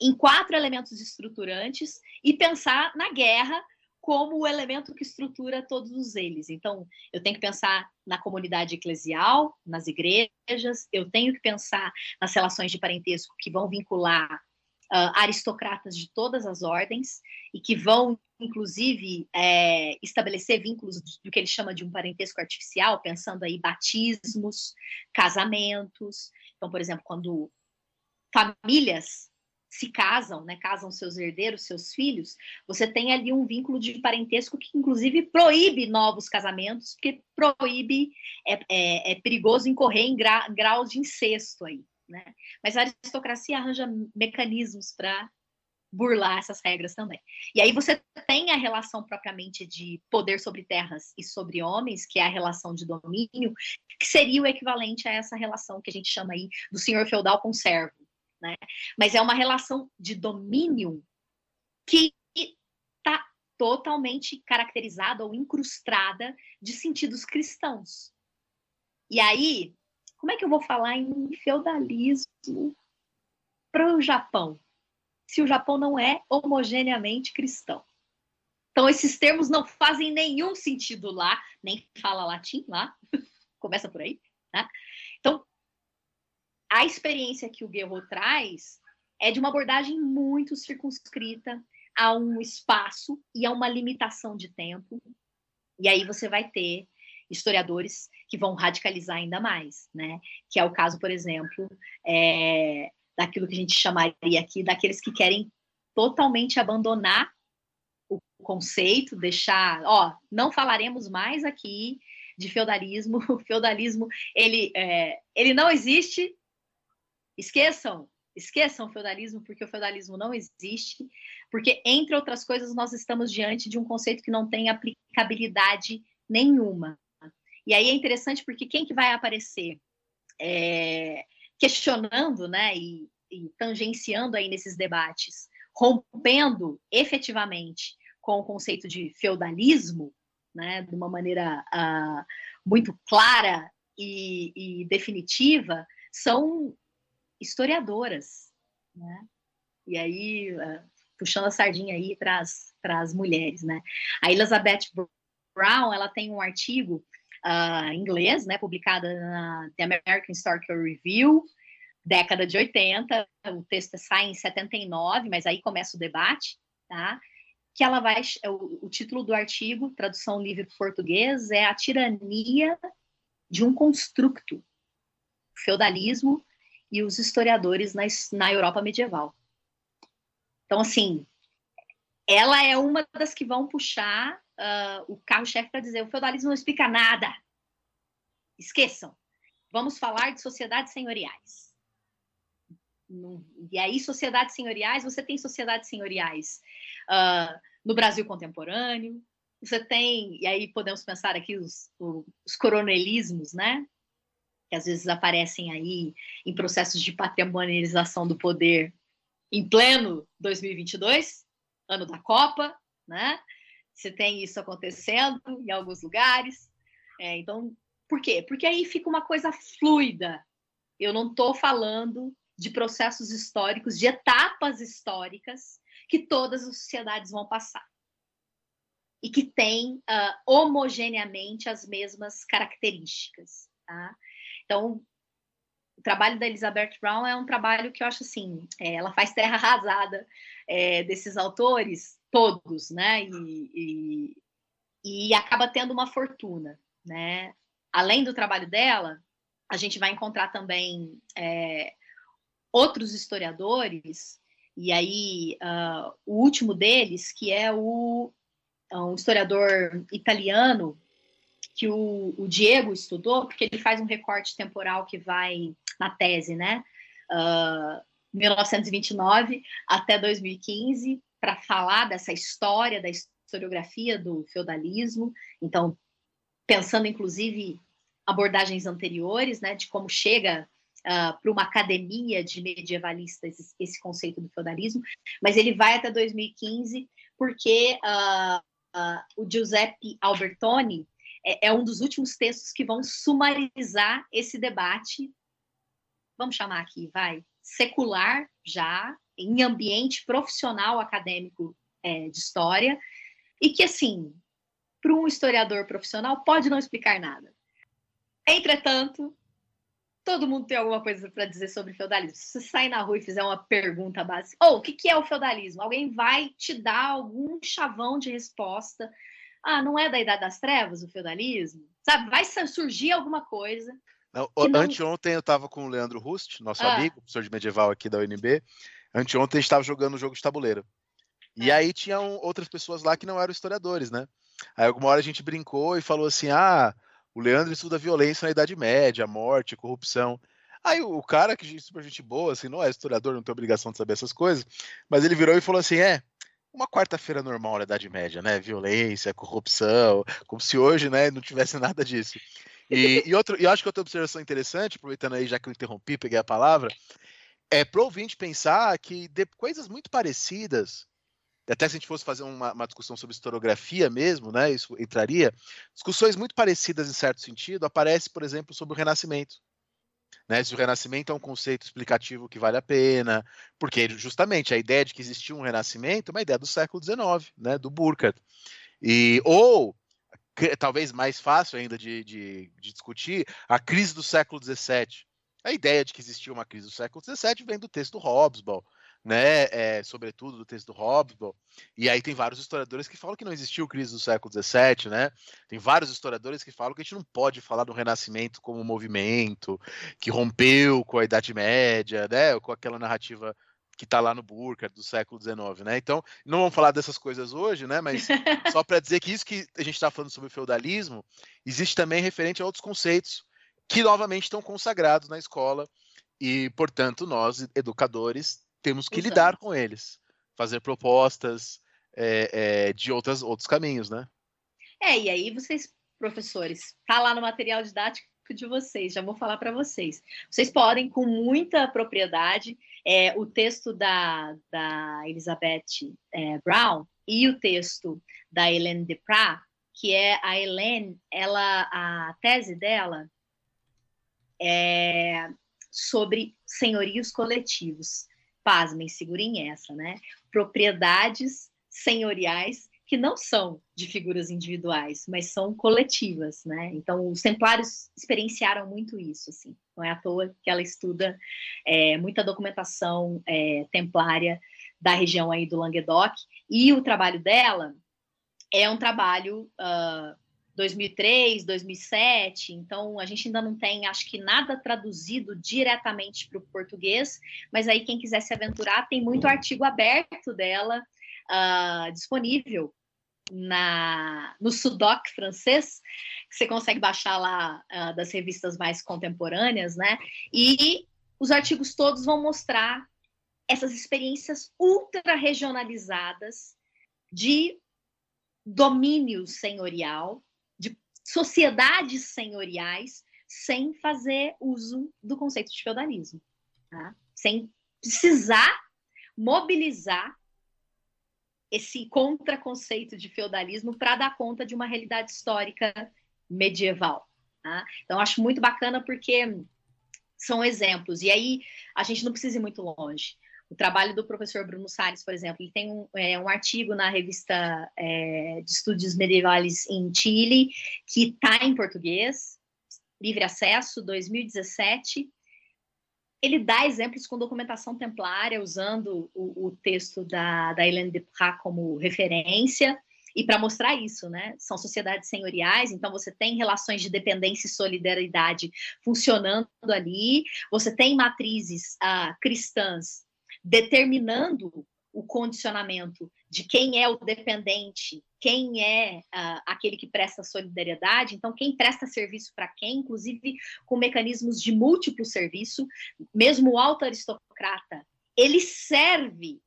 em quatro elementos estruturantes e pensar na guerra como o elemento que estrutura todos eles. Então, eu tenho que pensar na comunidade eclesial, nas igrejas, eu tenho que pensar nas relações de parentesco que vão vincular uh, aristocratas de todas as ordens e que vão, inclusive, é, estabelecer vínculos do que ele chama de um parentesco artificial, pensando aí batismos, casamentos. Então, por exemplo, quando famílias se casam, né, casam seus herdeiros, seus filhos, você tem ali um vínculo de parentesco que, inclusive, proíbe novos casamentos, porque proíbe, é, é, é perigoso incorrer em gra, graus de incesto aí, né? Mas a aristocracia arranja mecanismos para burlar essas regras também. E aí você tem a relação propriamente de poder sobre terras e sobre homens, que é a relação de domínio, que seria o equivalente a essa relação que a gente chama aí do senhor feudal com servo né? Mas é uma relação de domínio que está totalmente caracterizada ou incrustada de sentidos cristãos. E aí, como é que eu vou falar em feudalismo para o Japão, se o Japão não é homogeneamente cristão? Então, esses termos não fazem nenhum sentido lá, nem fala latim lá, começa por aí. Né? Então, a experiência que o Guerreiro traz é de uma abordagem muito circunscrita a um espaço e a uma limitação de tempo. E aí você vai ter historiadores que vão radicalizar ainda mais, né? Que é o caso, por exemplo, é, daquilo que a gente chamaria aqui daqueles que querem totalmente abandonar o conceito, deixar, ó, não falaremos mais aqui de feudalismo. O feudalismo ele é, ele não existe. Esqueçam, esqueçam o feudalismo porque o feudalismo não existe, porque entre outras coisas nós estamos diante de um conceito que não tem aplicabilidade nenhuma. E aí é interessante porque quem que vai aparecer é, questionando, né, e, e tangenciando aí nesses debates, rompendo efetivamente com o conceito de feudalismo, né, de uma maneira uh, muito clara e, e, definitiva, são historiadoras, né? E aí, uh, puxando a sardinha aí para as mulheres, né? A Elizabeth Brown, ela tem um artigo uh, inglês, né, publicada na The American Historical Review, década de 80, o texto sai em 79, mas aí começa o debate, tá? Que ela vai, o, o título do artigo, tradução livre para português, é a tirania de um construto, feudalismo e os historiadores na, na Europa medieval. Então, assim, ela é uma das que vão puxar uh, o carro-chefe para dizer o feudalismo não explica nada. Esqueçam. Vamos falar de sociedades senhoriais. E aí, sociedades senhoriais, você tem sociedades senhoriais uh, no Brasil contemporâneo, você tem, e aí podemos pensar aqui os, os coronelismos, né? Que às vezes aparecem aí em processos de patrimonialização do poder em pleno 2022, ano da Copa, né? Você tem isso acontecendo em alguns lugares. É, então, por quê? Porque aí fica uma coisa fluida. Eu não estou falando de processos históricos, de etapas históricas que todas as sociedades vão passar e que têm uh, homogeneamente as mesmas características. Tá? Então, o trabalho da Elizabeth Brown é um trabalho que eu acho assim, é, ela faz terra arrasada é, desses autores todos, né? E, e, e, acaba tendo uma fortuna, né? Além do trabalho dela, a gente vai encontrar também é, outros historiadores, e aí uh, o último deles, que é o um historiador italiano que o, o, Diego estudou, porque ele faz um recorte temporal que vai na tese, né? Uh, 1929 até 2015, para falar dessa história, da historiografia do feudalismo. Então, pensando inclusive abordagens anteriores, né, de como chega uh, para uma academia de medievalistas esse, esse, conceito do feudalismo, mas ele vai até 2015 porque uh, uh, o Giuseppe Albertoni é, é um dos últimos textos que vão sumarizar esse debate, vamos chamar aqui, vai, secular já, em ambiente profissional acadêmico é, de história, e que, assim, para um historiador profissional, pode não explicar nada. Entretanto, todo mundo tem alguma coisa para dizer sobre feudalismo. Se você sair na rua e fizer uma pergunta básica, ou oh, o que, que é o feudalismo? Alguém vai te dar algum chavão de resposta. Ah, não é da Idade das Trevas o feudalismo? Sabe, vai surgir alguma coisa. Não, não... Anteontem eu estava com o Leandro Rust, nosso ah. amigo, professor de medieval aqui da UNB, Anteontem a gente estava jogando um jogo de tabuleiro. E é. aí tinham outras pessoas lá que não eram historiadores, né? Aí alguma hora a gente brincou e falou assim: ah, o Leandro estuda violência na Idade Média, morte, corrupção. Aí o cara, que é super gente boa, assim, não é historiador, não tem obrigação de saber essas coisas, mas ele virou e falou assim: é, uma quarta-feira normal na Idade Média, né? Violência, corrupção, como se hoje, né, não tivesse nada disso. E, e, outro, eu acho que outra observação interessante, aproveitando aí, já que eu interrompi, peguei a palavra, é pro ouvinte pensar que de, coisas muito parecidas, até se a gente fosse fazer uma, uma, discussão sobre historiografia mesmo, né, isso entraria, discussões muito parecidas em certo sentido, aparece, por exemplo, sobre o Renascimento. Né, se o renascimento é um conceito explicativo que vale a pena, porque justamente a ideia de que existiu um renascimento é uma ideia do século XIX, né, do Burkhardt. E, ou, que, talvez mais fácil ainda de, de, de, discutir, a crise do século XVII. A ideia de que existiu uma crise do século XVII vem do texto do Hobsbawm, né, é, sobretudo do texto do Hobsbawm, e aí tem vários historiadores que falam que não existiu crise do século XVII, né, tem vários historiadores que falam que a gente não pode falar do Renascimento como um movimento que rompeu com a Idade Média, né, com aquela narrativa que está lá no Burkhardt do século XIX, né? Então, não vamos falar dessas coisas hoje, né? Mas só para dizer que isso que a gente está falando sobre o feudalismo existe também referente a outros conceitos que novamente estão consagrados na escola e, portanto, nós educadores temos que Exato. lidar com eles, fazer propostas é, é, de outras, outros caminhos, né? É, e aí vocês, professores, tá lá no material didático de vocês, já vou falar para vocês. Vocês podem, com muita propriedade, é, o texto da, da Elizabeth é, Brown e o texto da Helene Deprat, que é a Helene, ela, a tese dela é sobre senhorios coletivos pasmem, segurem essa, né? Propriedades senhoriais que não são de figuras individuais, mas são coletivas, né? Então, os templários experienciaram muito isso, assim. Não é à toa que ela estuda é, muita documentação é, templária da região aí do Languedoc, e o trabalho dela é um trabalho uh, 2003, 2007, então a gente ainda não tem, acho que nada traduzido diretamente para o português, mas aí quem quiser se aventurar, tem muito artigo aberto dela uh, disponível na, no Sudoc francês, que você consegue baixar lá uh, das revistas mais contemporâneas, né? E os artigos todos vão mostrar essas experiências ultra regionalizadas de domínio senhorial sociedades senhoriais sem fazer uso do conceito de feudalismo, tá? sem precisar mobilizar esse contraconceito de feudalismo para dar conta de uma realidade histórica medieval. Tá? Então, acho muito bacana porque são exemplos. E aí, a gente não precisa ir muito longe. O trabalho do professor Bruno Salles, por exemplo, ele tem um, é, um artigo na revista é, de Estudos Medievais em Chile, que está em português, livre acesso, 2017. Ele dá exemplos com documentação templária, usando o, o texto da, da Hélène de Prat como referência, e para mostrar isso, né? São sociedades senhoriais, então você tem relações de dependência e solidariedade funcionando ali, você tem matrizes ah, cristãs determinando o condicionamento de quem é o dependente, quem é uh, aquele que presta solidariedade, então quem presta serviço para quem, inclusive com mecanismos de múltiplo serviço, mesmo o alto aristocrata, ele serve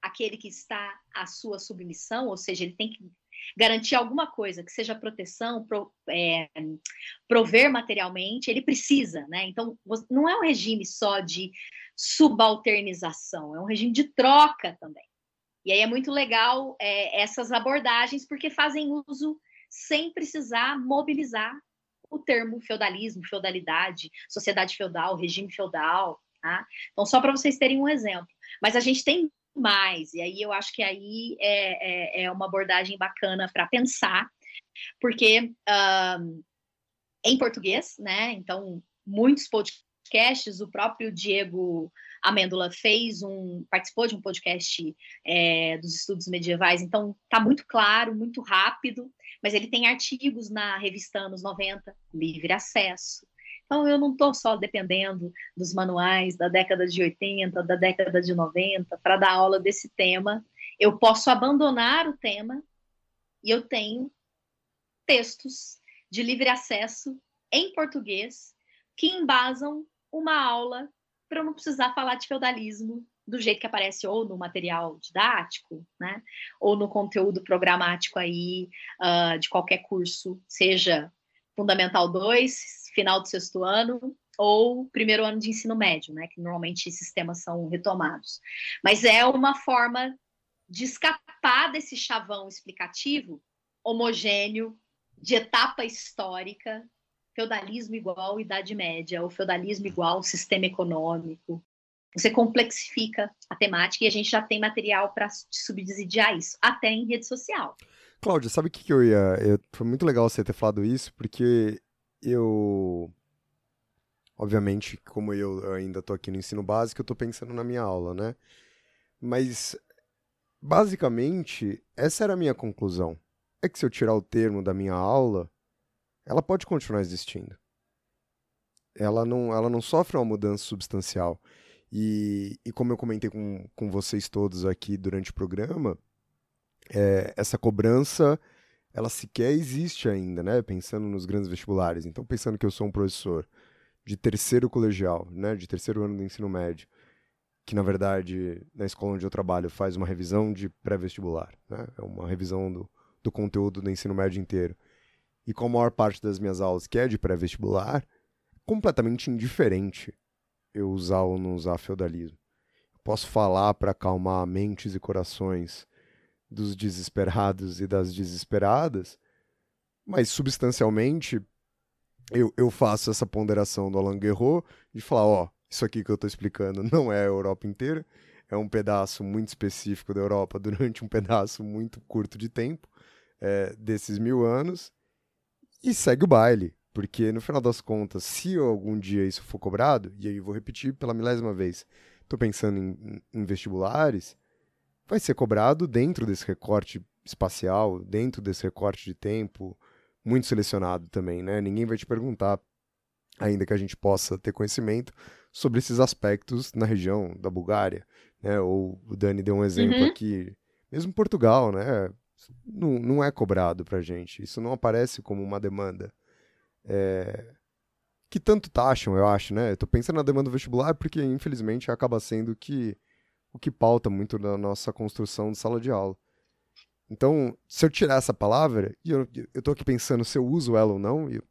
aquele que está à sua submissão, ou seja, ele tem que garantir alguma coisa, que seja proteção, pro, é, prover materialmente, ele precisa, né? Então, não é um regime só de subalternização, é um regime de troca também. E aí é muito legal é, essas abordagens, porque fazem uso sem precisar mobilizar o termo feudalismo, feudalidade, sociedade feudal, regime feudal. Tá? Então, só para vocês terem um exemplo. Mas a gente tem mais, e aí eu acho que aí é, é, é uma abordagem bacana para pensar, porque um, em português, né? Então, muitos podcasts, o próprio Diego Amêndola fez um, participou de um podcast é, dos estudos medievais, então tá muito claro, muito rápido, mas ele tem artigos na revista Anos 90, livre acesso. Então, eu não estou só dependendo dos manuais da década de 80, da década de 90, para dar aula desse tema. Eu posso abandonar o tema e eu tenho textos de livre acesso em português que embasam uma aula para eu não precisar falar de feudalismo do jeito que aparece ou no material didático, né, ou no conteúdo programático aí uh, de qualquer curso, seja Fundamental 2, final do sexto ano ou primeiro ano de ensino médio, né? Que normalmente esses temas são retomados. Mas é uma forma de escapar desse chavão explicativo homogêneo de etapa histórica feudalismo igual Idade Média, ou feudalismo igual sistema econômico. Você complexifica a temática e a gente já tem material para subsidiar isso, até em rede social. Cláudia, sabe o que, que eu ia. Eu, foi muito legal você ter falado isso, porque eu. Obviamente, como eu ainda estou aqui no ensino básico, eu estou pensando na minha aula, né? Mas, basicamente, essa era a minha conclusão. É que se eu tirar o termo da minha aula, ela pode continuar existindo. Ela não, ela não sofre uma mudança substancial. E, e como eu comentei com, com vocês todos aqui durante o programa, é, essa cobrança ela sequer existe ainda, né? Pensando nos grandes vestibulares. Então, pensando que eu sou um professor de terceiro colegial, né? De terceiro ano do ensino médio, que na verdade na escola onde eu trabalho faz uma revisão de pré-vestibular, né? É uma revisão do, do conteúdo do ensino médio inteiro. E com a maior parte das minhas aulas que é de pré-vestibular, completamente indiferente eu usar ou não usar feudalismo. posso falar para acalmar mentes e corações dos desesperados e das desesperadas, mas substancialmente eu, eu faço essa ponderação do Alain Guerreau de falar, ó, isso aqui que eu estou explicando não é a Europa inteira, é um pedaço muito específico da Europa durante um pedaço muito curto de tempo, é, desses mil anos, e segue o baile. Porque no final das contas, se algum dia isso for cobrado, e aí vou repetir pela milésima vez, estou pensando em, em, vestibulares, vai ser cobrado dentro desse recorte espacial, dentro desse recorte de tempo, muito selecionado também, né? Ninguém vai te perguntar, ainda que a gente possa ter conhecimento, sobre esses aspectos na região da Bulgária, né? Ou o Dani deu um exemplo uhum. aqui, mesmo Portugal, né? Não, não é cobrado pra gente, isso não aparece como uma demanda é, que tanto taxam, eu acho, né? Eu tô pensando na demanda vestibular porque, infelizmente, acaba sendo que o que pauta muito na nossa construção de sala de aula. Então, se eu tirar essa palavra, e eu, eu tô aqui pensando se eu uso ela ou não, e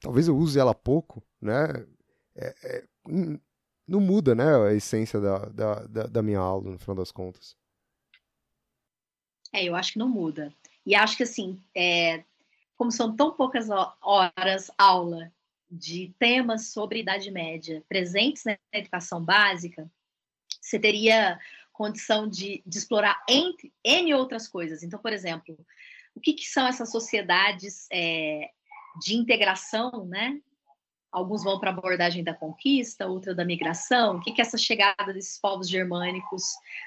talvez eu use ela pouco, né? É, é, não muda, né, a essência da, da, da, minha aula, no final das contas. É, eu acho que não muda. E acho que, assim, é, como são tão poucas horas aula de temas sobre Idade Média presentes na educação básica, você teria condição de, de explorar entre N outras coisas. Então, por exemplo, o que, que são essas sociedades é, de integração, né? Alguns vão para a abordagem da conquista, outra da migração. O que, que é essa chegada desses povos germânicos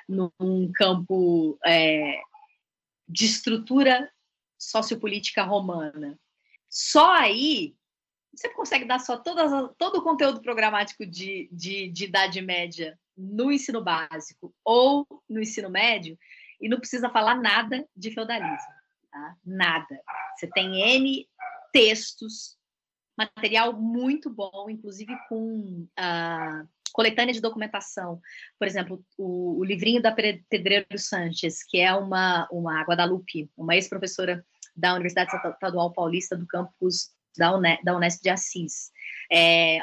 num campo é, de estrutura sociopolítica romana. Só aí você consegue dar só todas, todo o conteúdo programático de, de, de Idade Média no ensino básico ou no ensino médio e não precisa falar nada de feudalismo. Tá? Nada. Você tem N textos, material muito bom, inclusive com uh, coletânea de documentação. Por exemplo, o, o livrinho da Pedreiro Sanches, que é uma, uma Guadalupe, uma ex-professora da Universidade Estadual Paulista do campus da, Unesp de Assis. É,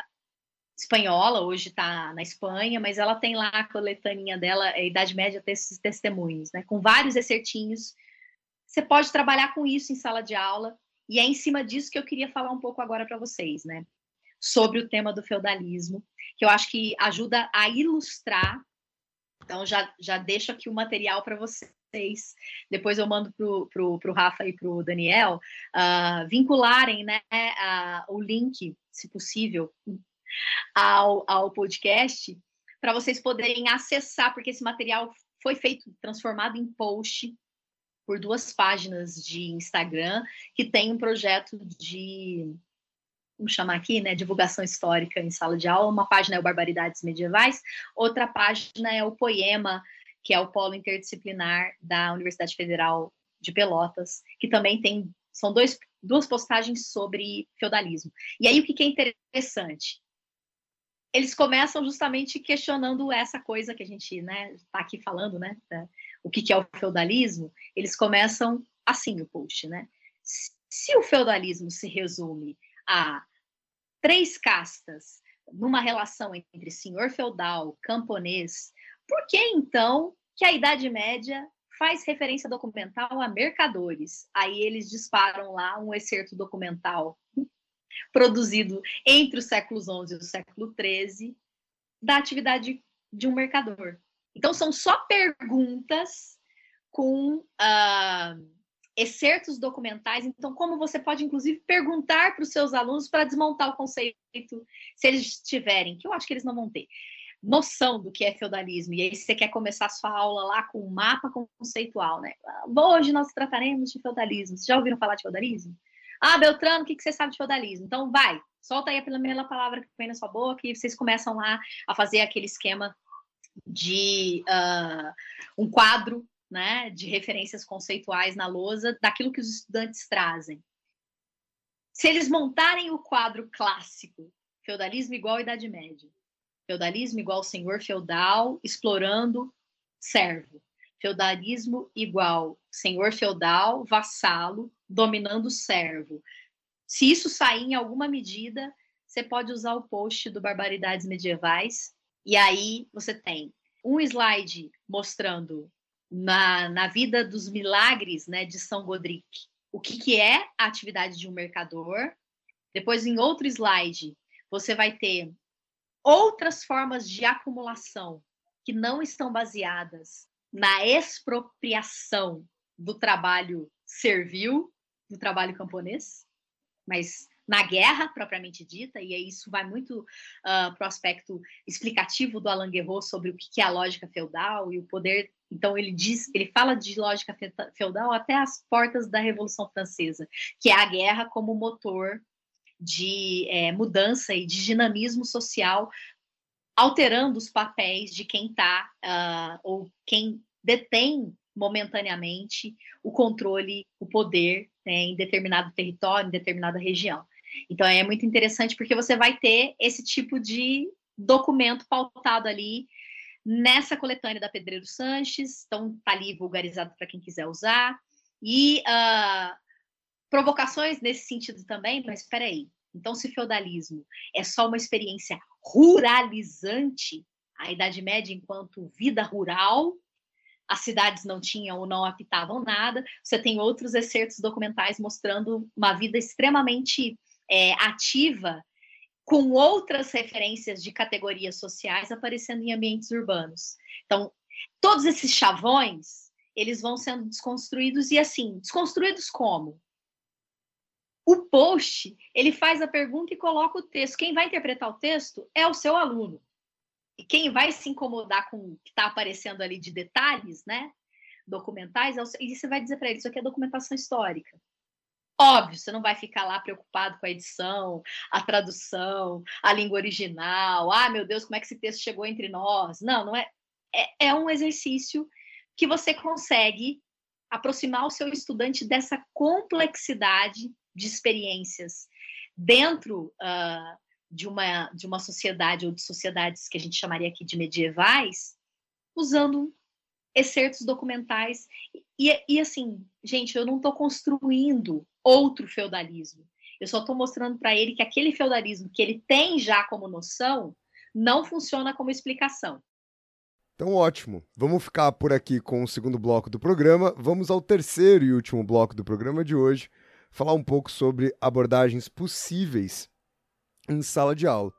espanhola, hoje está na Espanha, mas ela tem lá a coletânea dela, a Idade Média Textos Testemunhos, né, com vários excertinhos. Você pode trabalhar com isso em sala de aula, e é em cima disso que eu queria falar um pouco agora para vocês, né? Sobre o tema do feudalismo, que eu acho que ajuda a ilustrar. Então, já, já deixo aqui o material para vocês vocês, depois eu mando para o Rafa e para o Daniel, uh, vincularem né, uh, o link, se possível, ao, ao podcast, para vocês poderem acessar, porque esse material foi feito, transformado em post por duas páginas de Instagram, que tem um projeto de vamos chamar aqui, né, divulgação histórica em sala de aula. Uma página é o Barbaridades Medievais, outra página é o Poema que é o polo interdisciplinar da Universidade Federal de Pelotas, que também tem são dois, duas postagens sobre feudalismo. E aí o que, que é interessante? Eles começam justamente questionando essa coisa que a gente né, está aqui falando, né? O que, que é o feudalismo? Eles começam assim o post, né? Se o feudalismo se resume a três castas numa relação entre senhor feudal, camponês, por que então que a Idade Média faz referência documental a mercadores. Aí eles disparam lá um excerto documental produzido entre os séculos XI e o século XIII da atividade de um mercador. Então, são só perguntas com uh, excertos documentais. Então, como você pode, inclusive, perguntar para os seus alunos para desmontar o conceito, se eles tiverem, que eu acho que eles não vão ter, noção do que é feudalismo. E aí você quer começar a sua aula lá com um mapa conceitual, né? Hoje nós trataremos de feudalismo. Vocês já ouviram falar de feudalismo? Ah, Beltrano, o que, você sabe de feudalismo? Então, vai, solta aí a primeira palavra que vem na sua boca e vocês começam lá a fazer aquele esquema de uh, um quadro né, de referências conceituais na lousa daquilo que os estudantes trazem. Se eles montarem o quadro clássico, feudalismo igual Idade Média, feudalismo igual senhor feudal explorando servo, feudalismo igual senhor feudal, vassalo, dominando servo. Se isso sair em alguma medida, você pode usar o post do Barbaridades Medievais, e aí você tem um slide mostrando na, na vida dos milagres né, de São Godric o que, que é a atividade de um mercador. Depois, em outro slide, você vai ter outras formas de acumulação que não estão baseadas na expropriação do trabalho servil, do trabalho camponês, mas na guerra propriamente dita, e isso vai muito uh, ah, para o aspecto explicativo do Alain Guerreau sobre o que é a lógica feudal e o poder. Então ele diz, ele fala de lógica feudal até as portas da Revolução Francesa, que é a guerra como motor de é, mudança e de dinamismo social, alterando os papéis de quem está uh, ou quem detém momentaneamente o controle, o poder né, em determinado território, em determinada região. Então é muito interessante porque você vai ter esse tipo de documento pautado ali nessa coletânea da Pedreiro Sanches, então tá ali vulgarizado para quem quiser usar. E uh, provocações nesse sentido também, mas espera aí. Então, se feudalismo é só uma experiência ruralizante, a Idade Média enquanto vida rural, as cidades não tinham ou não apitavam nada. Você tem outros excertos documentais mostrando uma vida extremamente é, ativa com outras referências de categorias sociais aparecendo em ambientes urbanos. Então, todos esses chavões, eles vão sendo desconstruídos e assim, desconstruídos como? O post, ele faz a pergunta e coloca o texto. Quem vai interpretar o texto é o seu aluno. Quem vai se incomodar com o que está aparecendo ali de detalhes, né? Documentais, é e você vai dizer para ele: isso aqui é documentação histórica. Óbvio, você não vai ficar lá preocupado com a edição, a tradução, a língua original. Ah, meu Deus, como é que esse texto chegou entre nós? Não, não é. É, é um exercício que você consegue aproximar o seu estudante dessa complexidade de experiências dentro uh, de, uma, de uma sociedade ou de sociedades que a gente chamaria aqui de medievais, usando excertos documentais. E, e assim, gente, eu não estou construindo outro feudalismo. Eu só estou mostrando para ele que aquele feudalismo que ele tem já como noção não funciona como explicação. Então, ótimo. Vamos ficar por aqui com o segundo bloco do programa. Vamos ao terceiro e último bloco do programa de hoje, falar um pouco sobre abordagens possíveis em sala de aula.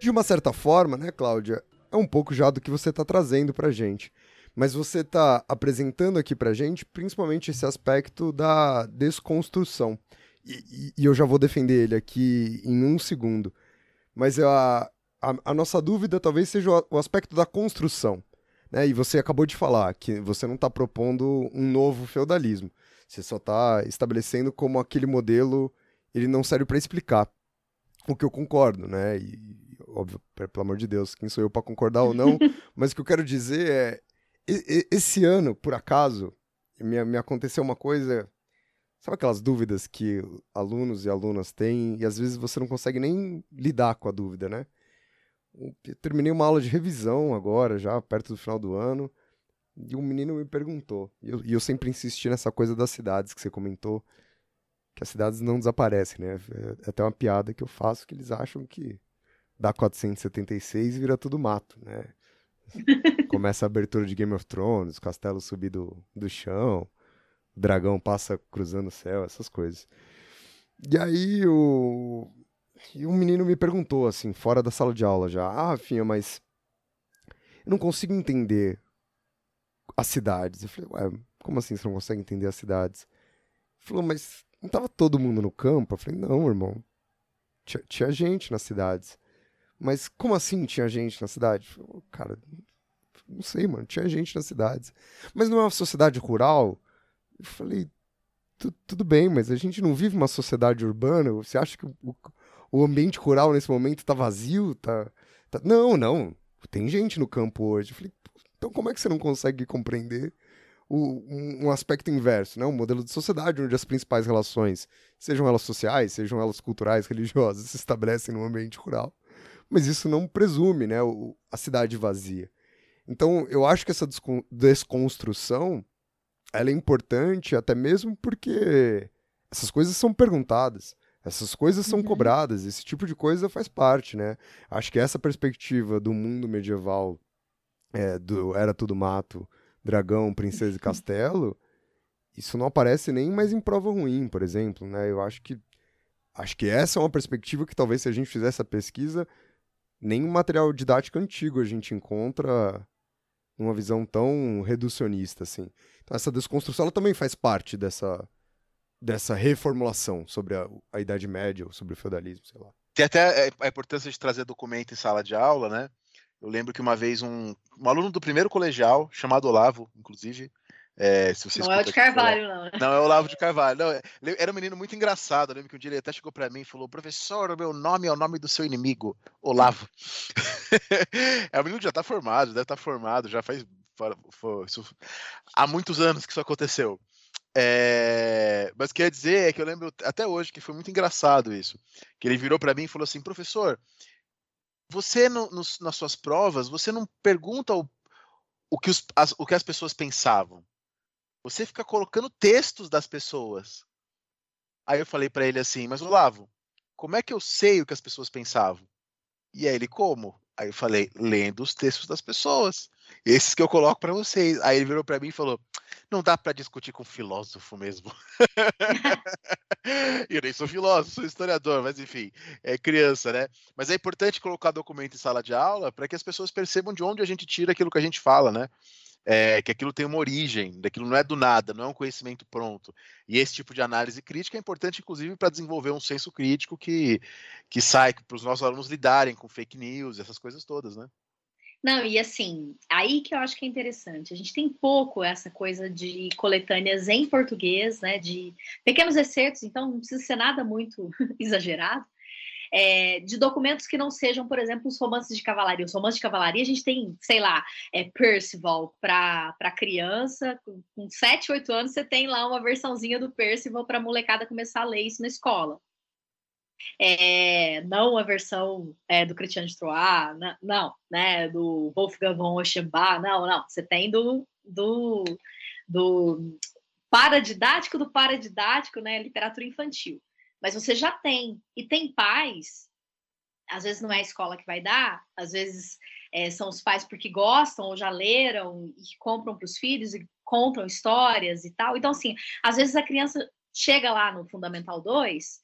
De uma certa forma, né, Cláudia, é um pouco já do que você está trazendo para gente. Mas você está apresentando aqui para gente principalmente esse aspecto da desconstrução. E, e, eu já vou defender ele aqui em um segundo. Mas a, a, a nossa dúvida talvez seja o, o aspecto da construção. Né? E você acabou de falar que você não está propondo um novo feudalismo. Você só está estabelecendo como aquele modelo ele não serve para explicar. O que eu concordo, né? E, óbvio, pelo amor de Deus, quem sou eu para concordar ou não, mas o que eu quero dizer é, esse ano, por acaso, me, me aconteceu uma coisa, sabe aquelas dúvidas que alunos e alunas têm e às vezes você não consegue nem lidar com a dúvida, né? eu terminei uma aula de revisão agora, já perto do final do ano, e um menino me perguntou, e eu, e eu sempre insisti nessa coisa das cidades que você comentou, que as cidades não desaparecem, né? É até uma piada que eu faço que eles acham que dá 476 e vira tudo mato, né? Começa a abertura de Game of Thrones, o castelo subir do, do chão, o dragão passa cruzando o céu, essas coisas. E aí o. E um menino me perguntou, assim, fora da sala de aula já, ah, Rafinha, mas eu não consigo entender as cidades. Eu falei, ué, como assim você não consegue entender as cidades? Ele falou, mas não tava todo mundo no campo? Eu falei, não, irmão. Tinha, tinha gente nas cidades. Mas como assim tinha gente na cidade? Cara, não sei, mano. Tinha gente nas cidades. Mas não é uma sociedade rural? Eu falei, tudo bem, mas a gente não vive uma sociedade urbana. Você acha que o, o ambiente rural nesse momento está vazio? Tá, tá, Não, não. Tem gente no campo hoje. Eu falei, então como é que você não consegue compreender o, um, um, aspecto inverso, né? um modelo de sociedade onde as principais relações, sejam elas sociais, sejam elas culturais, religiosas, se estabelecem no ambiente rural. Mas isso não presume né, o, a cidade vazia. Então, eu acho que essa desconstrução ela é importante até mesmo porque essas coisas são perguntadas, essas coisas são uhum. cobradas, esse tipo de coisa faz parte, né? Acho que essa perspectiva do mundo medieval, é, do era tudo mato, dragão, princesa e castelo, isso não aparece nem mais em prova ruim, por exemplo, né? Eu acho que acho que essa é uma perspectiva que talvez se a gente fizesse a pesquisa, nem um material didático antigo a gente encontra numa visão tão reducionista assim. Então, essa desconstrução ela também faz parte dessa, dessa reformulação sobre a, a Idade Média ou sobre o feudalismo, sei lá. Tem até a importância de trazer documento em sala de aula, né? Eu lembro que uma vez um, um aluno do primeiro colegial, chamado Olavo, inclusive, é, se você não é o de Carvalho, não. Né? Não, é o Olavo de Carvalho. Não, era um menino muito engraçado. Eu lembro que um dia ele até chegou para mim e falou: Professor, meu nome é o nome do seu inimigo, Olavo. é um menino que já está formado, deve estar tá formado, já faz. há muitos anos que isso aconteceu. É, mas quer dizer é que eu lembro até hoje que foi muito engraçado isso. Que ele virou para mim e falou assim: Professor, você no, no, nas suas provas, você não pergunta o, o, que os, as, o que as pessoas pensavam você fica colocando textos das pessoas. Aí eu falei para ele assim, mas Olavo, como é que eu sei o que as pessoas pensavam? E aí ele, como? Aí eu falei, lendo os textos das pessoas. Esses que eu coloco para vocês. Aí ele virou para mim e falou: não dá para discutir com filósofo mesmo. eu nem sou filósofo, sou historiador, mas enfim, é criança, né? Mas é importante colocar documento em sala de aula para que as pessoas percebam de onde a gente tira aquilo que a gente fala, né? É, que aquilo tem uma origem, daquilo não é do nada, não é um conhecimento pronto. E esse tipo de análise crítica é importante, inclusive, para desenvolver um senso crítico que, que sai para os nossos alunos lidarem com fake news, essas coisas todas, né? Não, e assim, aí que eu acho que é interessante. A gente tem pouco essa coisa de coletâneas em português, né? De pequenos excertos, então não precisa ser nada muito exagerado é, de documentos que não sejam, por exemplo, os romances de cavalaria. Os romances de cavalaria, a gente tem, sei lá, é, Percival para criança, com, com 7, 8 anos, você tem lá uma versãozinha do Percival para a molecada começar a ler isso na escola. É, não a versão é, do Christian de Troyes, não, né, do Wolfgang von Oschenbach, não, não, você tem do, do, do paradidático do paradidático, né, literatura infantil mas você já tem. E tem pais, às vezes não é a escola que vai dar, às vezes é, são os pais porque gostam ou já leram e compram para os filhos e contam histórias e tal. Então, assim, às vezes a criança chega lá no Fundamental 2,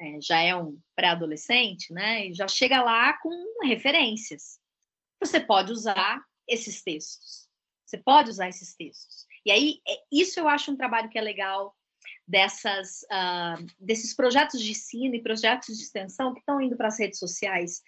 é, já é um pré-adolescente, né? E já chega lá com referências. Você pode usar esses textos. Você pode usar esses textos. E aí, é, isso eu acho um trabalho que é legal dessas, uh, desses projetos de ensino e projetos de extensão que estão indo para as redes sociais,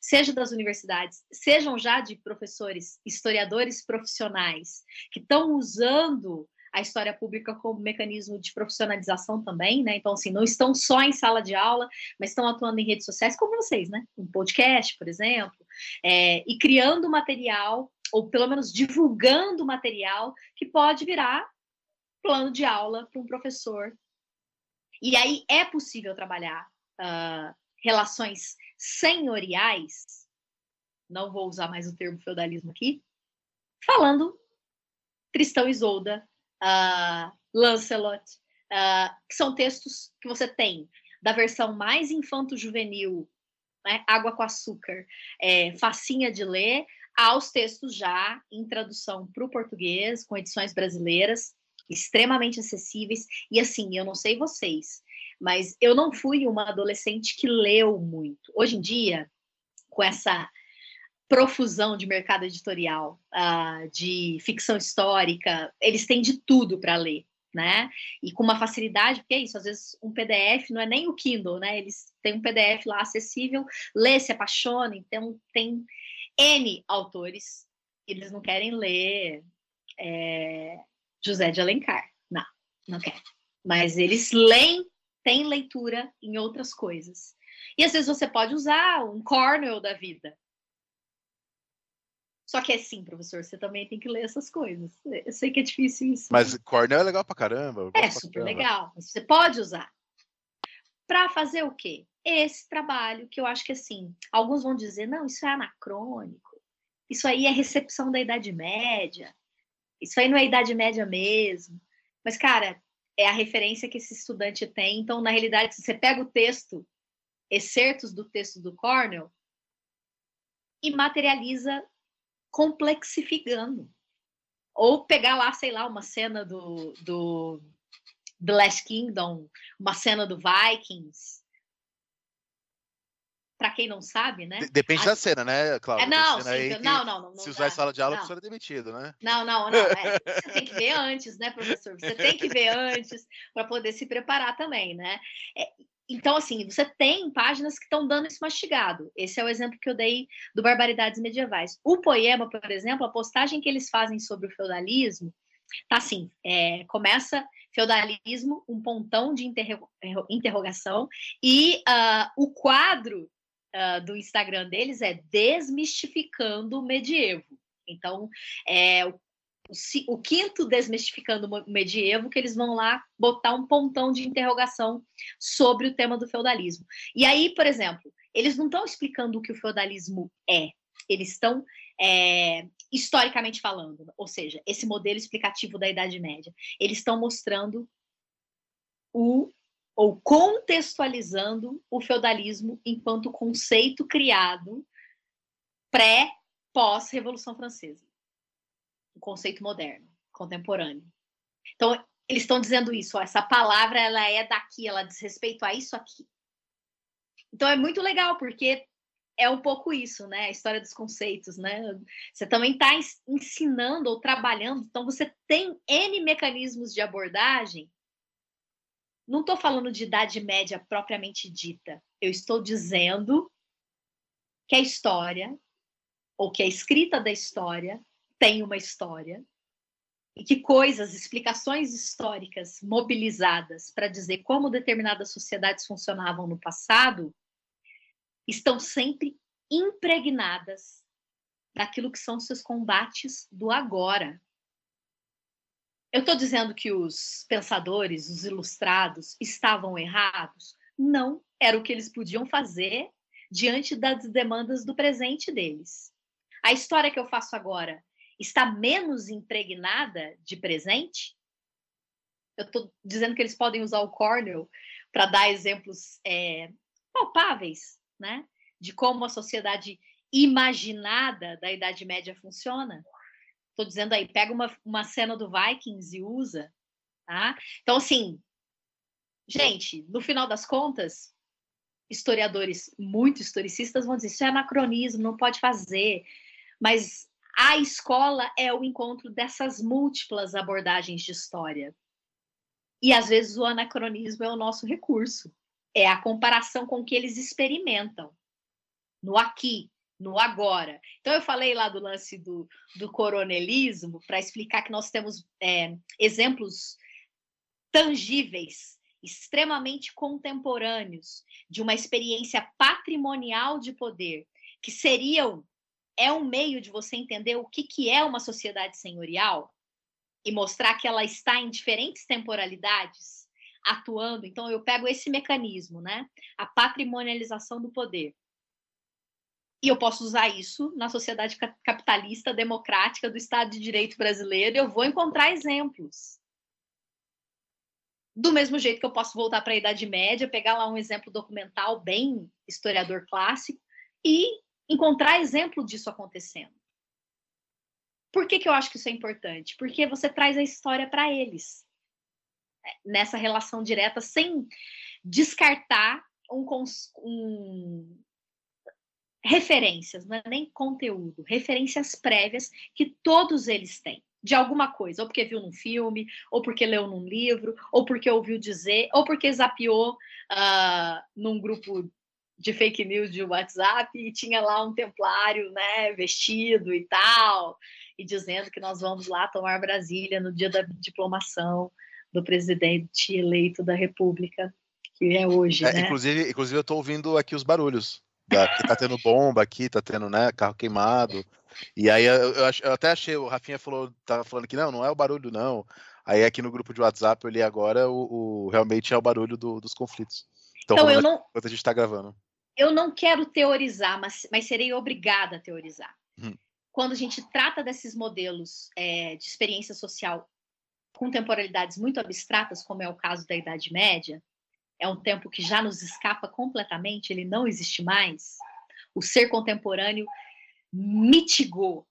seja das universidades, sejam já de professores, historiadores profissionais, que estão usando a história pública como mecanismo de profissionalização também, né? Então, assim, não estão só em sala de aula, mas estão atuando em redes sociais, como vocês, né? Um podcast, por exemplo, é, e criando material, ou pelo menos divulgando material que pode virar plano de aula para um professor. E aí é possível trabalhar uh, relações senhoriais? Não vou usar mais o termo feudalismo aqui, falando Tristão e Isolda, uh, Lancelot, uh, que são textos que você tem da versão mais infanto-juvenil, né, água com açúcar, é, facinha de ler, aos textos já em tradução para o português, com edições brasileiras, extremamente acessíveis. E assim, eu não sei vocês, mas eu não fui uma adolescente que leu muito. Hoje em dia, com essa profusão de mercado editorial, uh, de ficção histórica, eles têm de tudo para ler, né? E com uma facilidade, porque é isso, às vezes um PDF não é nem o Kindle, né? Eles têm um PDF lá acessível, lê, se apaixona, então tem N autores, eles não querem ler é, José de Alencar, não, não querem. Mas eles leem, têm leitura em outras coisas. E às vezes você pode usar um Cornell da vida, só que é sim, professor, você também tem que ler essas coisas. Eu sei que é difícil isso. Mas Cornell é legal pra caramba. É super legal. Você pode usar. Para fazer o quê? Esse trabalho que eu acho que assim, alguns vão dizer, não, isso é anacrônico. Isso aí é recepção da Idade Média. Isso aí não é Idade Média mesmo. Mas, cara, é a referência que esse estudante tem. Então, na realidade, se você pega o texto, excertos do texto do Cornell, e materializa complexificando. Ou pegar lá, sei lá, uma cena do, do The Last Kingdom, uma cena do Vikings. Para quem não sabe, né? Depende a... da cena, né, Cláudia? É, não, sim, não, não, não, Se usar essa sala de aula, não. você é demitido, né? Não, não, não. É, você tem que ver antes, né, professor? Você tem que ver antes para poder se preparar também, né? É, então, assim, você tem páginas que estão dando isso mastigado. Esse é o exemplo que eu dei do Barbaridades Medievais. O poema, por exemplo, a postagem que eles fazem sobre o feudalismo, tá assim, é, começa feudalismo, um pontão de interro interrogação, e uh, o quadro uh, do Instagram deles é Desmistificando o Medievo. Então, é, o o, quinto Desmistificando o Medievo, que eles vão lá botar um pontão de interrogação sobre o tema do feudalismo. E aí, por exemplo, eles não estão explicando o que o feudalismo é, eles estão é, historicamente falando, ou seja, esse modelo explicativo da Idade Média. Eles estão mostrando o ou contextualizando o feudalismo enquanto conceito criado pré pós Revolução Francesa um conceito moderno, contemporâneo. Então, eles estão dizendo isso, ó, essa palavra ela é daqui, ela diz respeito a isso aqui. Então é muito legal, porque é um pouco isso, né? A história dos conceitos, né? Você também está ensinando ou trabalhando, então você tem N mecanismos de abordagem. Não estou falando de idade média propriamente dita. Eu estou dizendo que a história, ou que a escrita da história, tem uma história e que coisas, explicações históricas mobilizadas para dizer como determinadas sociedades funcionavam no passado estão sempre impregnadas daquilo que são seus combates do agora. Eu estou dizendo que os pensadores, os ilustrados, estavam errados? Não, era o que eles podiam fazer diante das demandas do presente deles. A história que eu faço agora está menos impregnada de presente? Eu estou dizendo que eles podem usar o Cornell para dar exemplos é, palpáveis, né? De como a sociedade imaginada da Idade Média funciona. Estou dizendo aí, pega uma, uma cena do Vikings e usa. Tá? Então, assim, gente, no final das contas, historiadores, muito historicistas, vão dizer isso é anacronismo, não pode fazer. Mas a escola é o encontro dessas múltiplas abordagens de história. E às vezes o anacronismo é o nosso recurso. É a comparação com o que eles experimentam no aqui, no agora. Então, eu falei lá do lance do, do coronelismo para explicar que nós temos é, exemplos tangíveis, extremamente contemporâneos, de uma experiência patrimonial de poder, que seriam é um meio de você entender o que, que é uma sociedade senhorial e mostrar que ela está em diferentes temporalidades atuando. Então, eu pego esse mecanismo, né? A patrimonialização do poder. E eu posso usar isso na sociedade capitalista, democrática do Estado de Direito brasileiro, eu vou encontrar exemplos. Do mesmo jeito que eu posso voltar para a Idade Média, pegar lá um exemplo documental bem historiador clássico e encontrar exemplo disso acontecendo. Por que, que eu acho que isso é importante? Porque você traz a história para eles é, nessa relação direta, sem descartar um, um, referências, não é nem conteúdo, referências prévias que todos eles têm de alguma coisa, ou porque viu num filme, ou porque leu num livro, ou porque ouviu dizer, ou porque zapiou uh, num grupo de fake news de WhatsApp e tinha lá um templário, né, vestido e tal, e dizendo que nós vamos lá tomar Brasília no dia da diplomação do presidente eleito da República, que é hoje, é, né? Inclusive, inclusive eu estou ouvindo aqui os barulhos. Da, que tá tendo bomba aqui, tá tendo, né, carro queimado. E aí eu, eu, eu, até achei, o Rafinha falou, tava falando que não, não é o barulho, não. Aí aqui no grupo de WhatsApp eu li agora, o, o realmente é o barulho do, dos conflitos. Então, então eu não, enquanto a gente está gravando. Eu não quero teorizar, mas, mas serei obrigada a teorizar. Hum. Quando a gente trata desses modelos é, de experiência social com temporalidades muito abstratas, como é o caso da Idade Média, é um tempo que já nos escapa completamente, ele não existe mais. O ser contemporâneo mitigou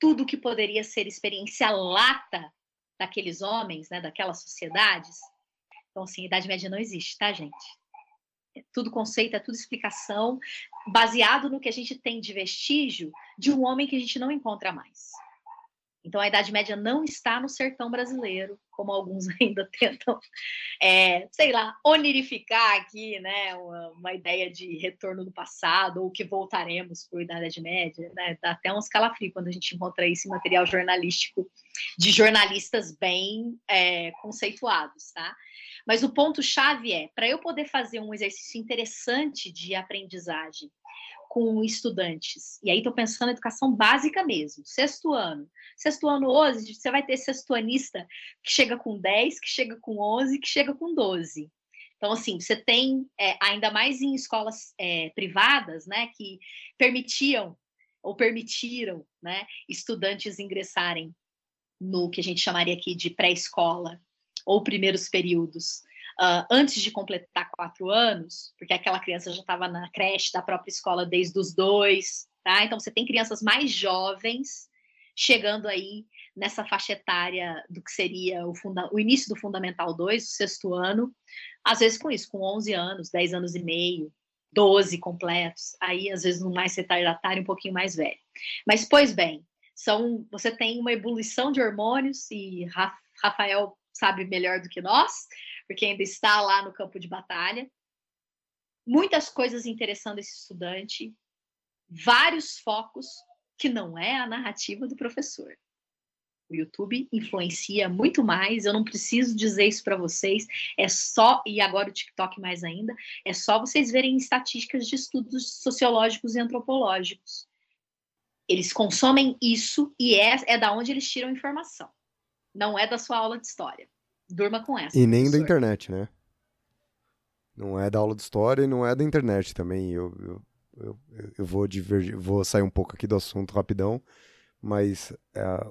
tudo que poderia ser experiência lata daqueles homens, né, daquelas sociedades. Então, assim, Idade Média não existe, tá, gente? É tudo conceito, é tudo explicação, baseado no que a gente tem de vestígio de um homem que a gente não encontra mais. Então, a Idade Média não está no sertão brasileiro, como alguns ainda tentam, é, sei lá, onirificar aqui, né, uma, uma, ideia de retorno do passado, ou que voltaremos para a Idade Média, né, dá até uns calafrios quando a gente encontra isso em material jornalístico de jornalistas bem é, conceituados, tá? Mas o ponto-chave é, para eu poder fazer um exercício interessante de aprendizagem com estudantes. E aí estou pensando em educação básica mesmo, sexto ano. Sexto ano hoje, você vai ter sextuanista que chega com 10, que chega com 11, que chega com 12. Então, assim, você tem, é, ainda mais em escolas é, privadas, né, que permitiam ou permitiram, né, estudantes ingressarem no que a gente chamaria aqui de pré-escola ou primeiros períodos, uh, antes de completar quatro anos, porque aquela criança já estava na creche da própria escola desde os dois, tá? Então você tem crianças mais jovens chegando aí nessa faixa etária do que seria o, funda o início do Fundamental 2, o sexto ano, às vezes com isso, com 11 anos, 10 anos e meio, 12 completos, aí às vezes no mais retardatário, um pouquinho mais velho. Mas, pois bem, são, você tem uma ebulição de hormônios, e Rafael sabe melhor do que nós, porque ainda está lá no campo de batalha. Muitas coisas interessando esse estudante, vários focos que não é a narrativa do professor. O YouTube influencia muito mais, eu não preciso dizer isso para vocês, é só, e agora o TikTok mais ainda, é só vocês verem estatísticas de estudos sociológicos e antropológicos. Eles consomem isso e é, é da onde eles tiram informação. Não é da sua aula de história. Durma com essa. E nem professor. da internet, né? Não é da aula de história e não é da internet também. Eu, eu, eu, eu vou, divergir, vou sair um pouco aqui do assunto rapidão, mas é,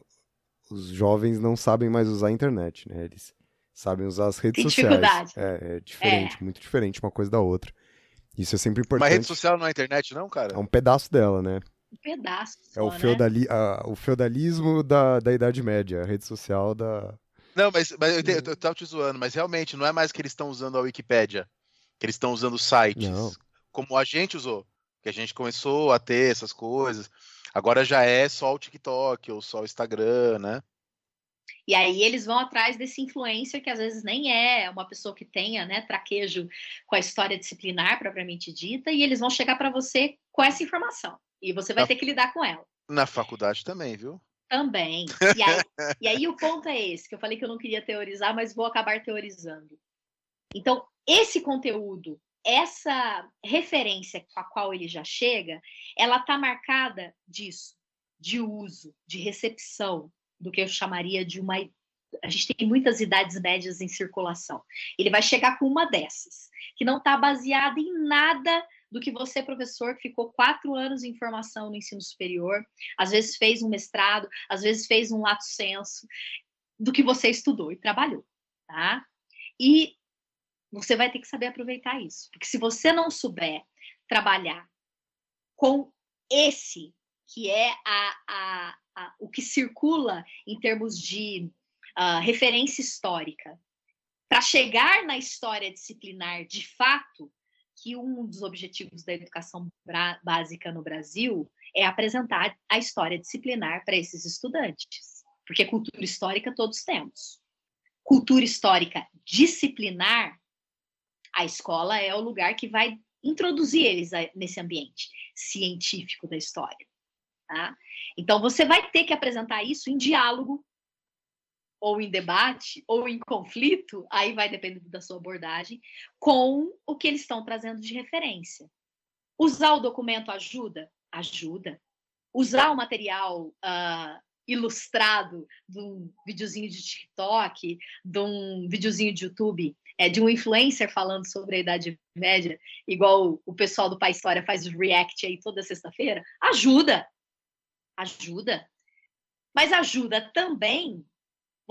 os jovens não sabem mais usar a internet, né? Eles sabem usar as redes Tem sociais. É, é diferente, é. muito diferente uma coisa da outra. Isso é sempre importante. Mas rede social não é internet, não, cara? É um pedaço dela, né? Um pedaço. Só, é o, né? feudali a, o feudalismo da, da Idade Média, a rede social da. Não, mas, mas eu, te, eu, eu tava te zoando, mas realmente não é mais que eles estão usando a Wikipédia, que eles estão usando sites, não. como a gente usou, que a gente começou a ter essas coisas. Agora já é só o TikTok ou só o Instagram, né? E aí eles vão atrás desse influencer que às vezes nem é uma pessoa que tenha, né, traquejo com a história disciplinar propriamente dita, e eles vão chegar para você com essa informação. E você vai na, ter que lidar com ela. Na faculdade também, viu? Também. E aí, e aí o ponto é esse, que eu falei que eu não queria teorizar, mas vou acabar teorizando. Então, esse conteúdo, essa referência com a qual ele já chega, ela está marcada disso, de uso, de recepção, do que eu chamaria de uma. A gente tem muitas idades médias em circulação. Ele vai chegar com uma dessas, que não está baseada em nada do que você, professor, que ficou quatro anos em formação no ensino superior, às vezes fez um mestrado, às vezes fez um lato senso, do que você estudou e trabalhou, tá? E você vai ter que saber aproveitar isso, porque se você não souber trabalhar com esse que é a, a, a o que circula em termos de uh, referência histórica, para chegar na história disciplinar de fato, que um dos objetivos da educação básica no Brasil é apresentar a história disciplinar para esses estudantes, porque cultura histórica todos temos. Cultura histórica disciplinar, a escola é o lugar que vai introduzir eles nesse ambiente científico da história. Tá? Então, você vai ter que apresentar isso em diálogo, ou em debate, ou em conflito, aí vai depender da sua abordagem, com o que eles estão trazendo de referência. Usar o documento ajuda? Ajuda. Usar o material uh, ilustrado de um videozinho de TikTok, de um videozinho de YouTube, é, de um influencer falando sobre a Idade Média, igual o pessoal do Pai História faz o react aí toda sexta-feira, ajuda. Ajuda. Mas ajuda também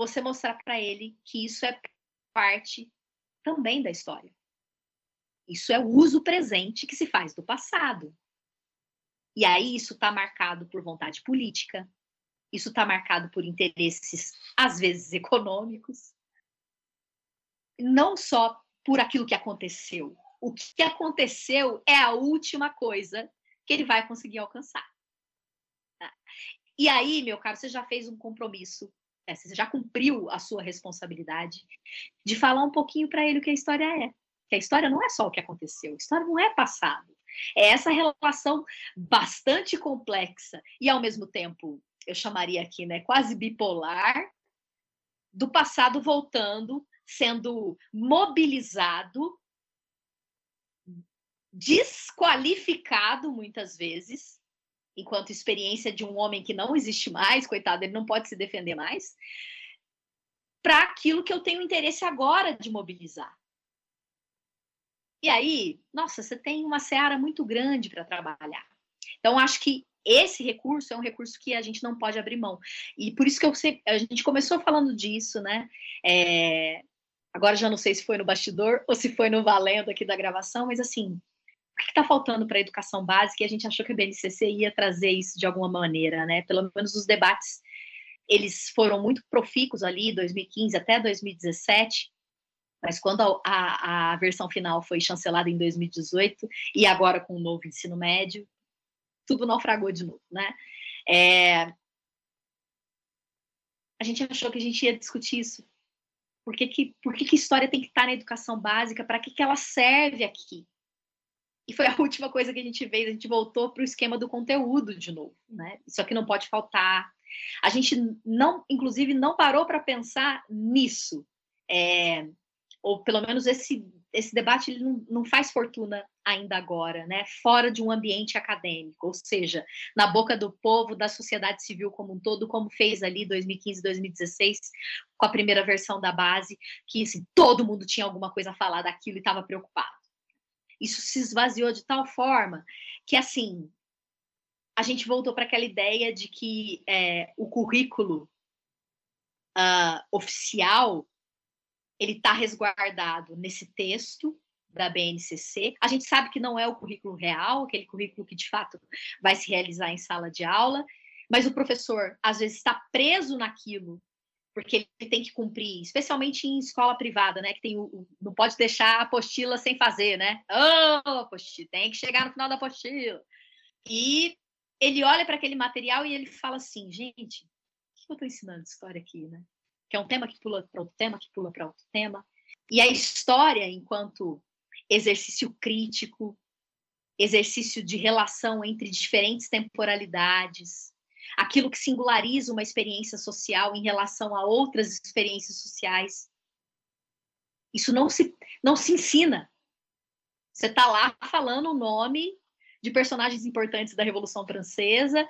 você mostrar para ele que isso é parte também da história. Isso é o uso presente que se faz do passado. E aí isso está marcado por vontade política, isso está marcado por interesses, às vezes, econômicos, não só por aquilo que aconteceu. O que aconteceu é a última coisa que ele vai conseguir alcançar. E aí, meu caro, você já fez um compromisso, é, você já cumpriu a sua responsabilidade de falar um pouquinho para ele o que a história é. Que a história não é só o que aconteceu, a história não é passado. É essa relação bastante complexa e, ao mesmo tempo, eu chamaria aqui, né, quase bipolar, do passado voltando, sendo mobilizado, desqualificado muitas vezes, enquanto experiência de um homem que não existe mais, coitado, ele não pode se defender mais, para aquilo que eu tenho interesse agora de mobilizar. E aí, nossa, você tem uma seara muito grande para trabalhar. Então, acho que esse recurso é um recurso que a gente não pode abrir mão. E por isso que eu a gente começou falando disso, né? É, agora já não sei se foi no bastidor ou se foi no valendo aqui da gravação, mas assim, que está faltando para a educação básica? E a gente achou que a BNCC ia trazer isso de alguma maneira, né? Pelo menos os debates, eles foram muito profícuos ali, 2015 até 2017, mas quando a, a, a, versão final foi chancelada em 2018 e agora com o novo ensino médio, tudo naufragou de novo, né? É... A gente achou que a gente ia discutir isso. Por que, que, por que, que história tem que estar na educação básica? Para que, que ela serve aqui? E foi a última coisa que a gente fez, a gente voltou para o esquema do conteúdo de novo, né? Isso aqui não pode faltar. A gente não, inclusive, não parou para pensar nisso. É, ou pelo menos esse, esse debate ele não, não faz fortuna ainda agora, né? fora de um ambiente acadêmico, ou seja, na boca do povo, da sociedade civil como um todo, como fez ali 2015, 2016, com a primeira versão da base, que assim, todo mundo tinha alguma coisa a falar daquilo e estava preocupado. Isso se esvaziou de tal forma que, assim, a gente voltou para aquela ideia de que é, o currículo uh, oficial ele está resguardado nesse texto da BNCC. A gente sabe que não é o currículo real, aquele currículo que de fato vai se realizar em sala de aula, mas o professor às vezes está preso naquilo porque ele tem que cumprir, especialmente em escola privada, né, que tem o, não pode deixar a apostila sem fazer, né? Oh, apostila, tem que chegar no final da apostila. E ele olha para aquele material e ele fala assim, gente, o que eu estou ensinando de história aqui, né? que é um tema que pula para outro tema, que pula para outro tema. E a história, enquanto exercício crítico, exercício de relação entre diferentes temporalidades, aquilo que singulariza uma experiência social em relação a outras experiências sociais. Isso não se, não se ensina. Você está lá falando o nome de personagens importantes da Revolução Francesa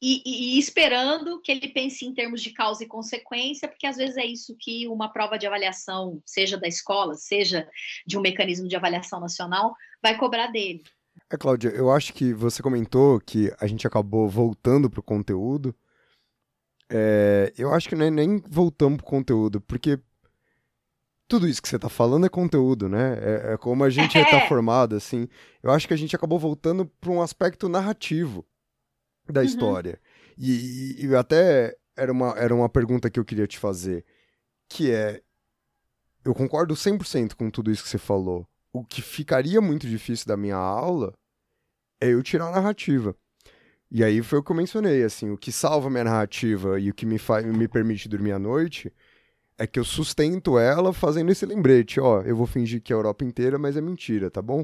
e, e, e, esperando que ele pense em termos de causa e consequência, porque às vezes é isso que uma prova de avaliação, seja da escola, seja de um mecanismo de avaliação nacional, vai cobrar dele. É, Cláudia, eu acho que você comentou que a gente acabou voltando pro conteúdo. É, eu acho que não é nem voltamos pro conteúdo, porque tudo isso que você tá falando é conteúdo, né? É, é como a gente tá É. formado, assim. Eu acho que a gente acabou voltando para um aspecto narrativo da Uhum. história. E, e- e até era uma, era uma pergunta que eu queria te fazer, que é, eu concordo 100% com tudo isso que você falou. O que ficaria muito difícil da minha aula é eu tirar a narrativa. E aí foi o que eu mencionei, assim, o que salva a minha narrativa e o que me, fa me permite dormir à noite é que eu sustento ela fazendo esse lembrete, ó, eu vou fingir que é a Europa inteira, mas é mentira, tá bom?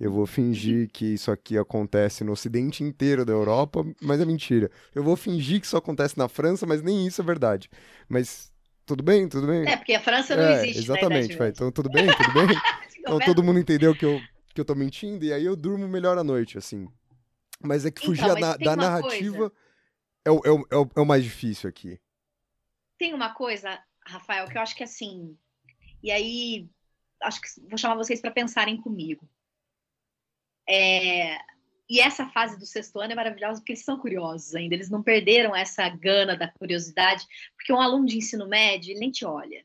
Eu vou fingir que isso aqui acontece no ocidente inteiro da Europa, mas é mentira. Eu vou fingir que isso acontece na França, mas nem isso é verdade. Mas tudo bem, tudo bem. É, porque a França não É, existe. exatamente, né, vai. Idade Então tudo bem, tudo bem. Média. Então todo mundo entendeu que eu, que eu tô mentindo, e aí eu durmo melhor à noite, assim. Mas é que fugir Então, a mas na- da narrativa é o, é, o, é, o, é o mais difícil aqui. Tem uma coisa, Rafael, que eu acho que assim. E aí, acho que vou chamar vocês para pensarem comigo. É, e essa fase do sexto ano é maravilhosa porque eles são curiosos ainda, eles não perderam essa gana da curiosidade, porque um aluno de ensino médio, ele nem te olha.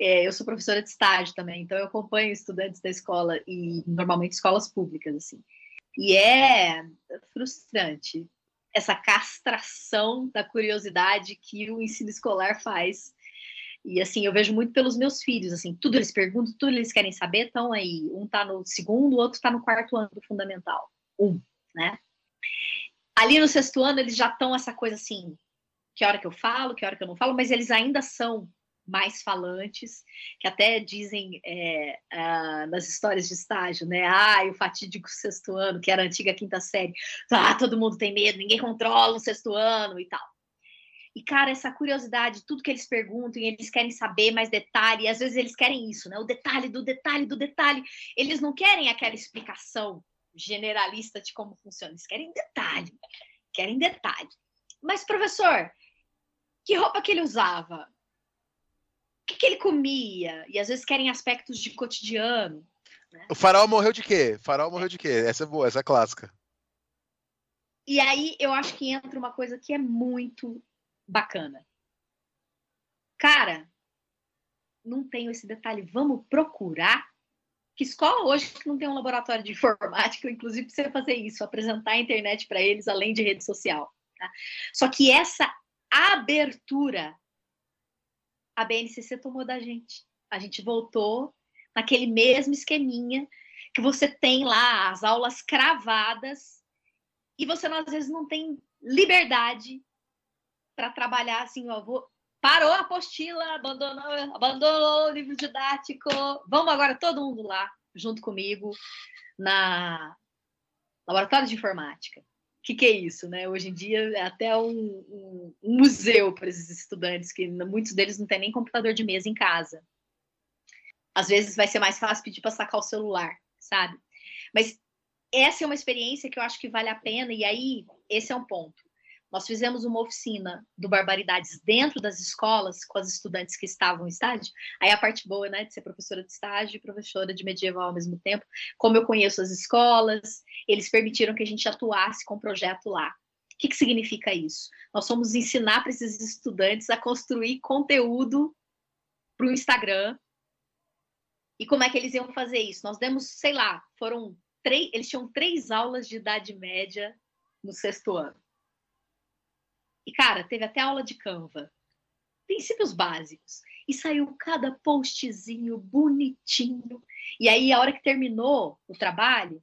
É, eu sou professora de estágio também, então eu acompanho estudantes da escola e normalmente escolas públicas, assim. E é frustrante essa castração da curiosidade que o ensino escolar faz. E assim, eu vejo muito pelos meus filhos, assim, tudo eles perguntam, tudo eles querem saber, estão aí. Um tá no segundo, o outro está no quarto ano do fundamental. Um, né? Ali no sexto ano, eles já estão essa coisa assim, que hora que eu falo, que hora que eu não falo, mas eles ainda são mais falantes, que até dizem é, ah, nas histórias de estágio, né? Ah, o fatídico sexto ano, que era a antiga quinta série. Ah, todo mundo tem medo, ninguém controla o sexto ano e tal. E, cara, essa curiosidade, tudo que eles perguntam, e eles querem saber mais detalhe, e às vezes eles querem isso, né? O detalhe do detalhe do detalhe. Eles não querem aquela explicação generalista de como funciona, eles querem detalhe, querem detalhe. Mas, professor, que roupa que ele usava? O que, que ele comia? E às vezes querem aspectos de cotidiano. O farol morreu de quê? O farol morreu de quê? Essa é boa, essa é clássica. E aí eu acho que entra uma coisa que é muito bacana. Cara, não tenho esse detalhe. Vamos procurar. Que escola hoje que não tem um laboratório de informática, inclusive precisa fazer isso, apresentar a internet para eles além de rede social. Tá? Só que essa abertura a BNCC tomou da gente. A gente voltou naquele mesmo esqueminha que você tem lá as aulas cravadas e você às vezes não tem liberdade para trabalhar assim, ó, vou... parou a apostila, abandonou, abandonou o livro didático, vamos agora todo mundo lá junto comigo na laboratório de informática. O que, que, é isso, né? Hoje em dia é até um, um, um museu para esses estudantes, que muitos deles não têm nem computador de mesa em casa. Às vezes vai ser mais fácil pedir para sacar o celular, sabe? Mas essa é uma experiência que eu acho que vale a pena, e aí esse é um ponto. Nós fizemos uma oficina do Barbaridades dentro das escolas, com as estudantes que estavam em estágio. Aí a parte boa, né, de ser professora de estágio e professora de medieval ao mesmo tempo. Como eu conheço as escolas, eles permitiram que a gente atuasse com o projeto lá. O que, que significa isso? Nós fomos ensinar para esses estudantes a construir conteúdo para o Instagram. E como é que eles iam fazer isso? Nós demos, sei lá, foram três, eles tinham três aulas de idade média no sexto ano. E, cara, teve até aula de Canva. Princípios básicos. E saiu cada postzinho bonitinho. E aí, a hora que terminou o trabalho,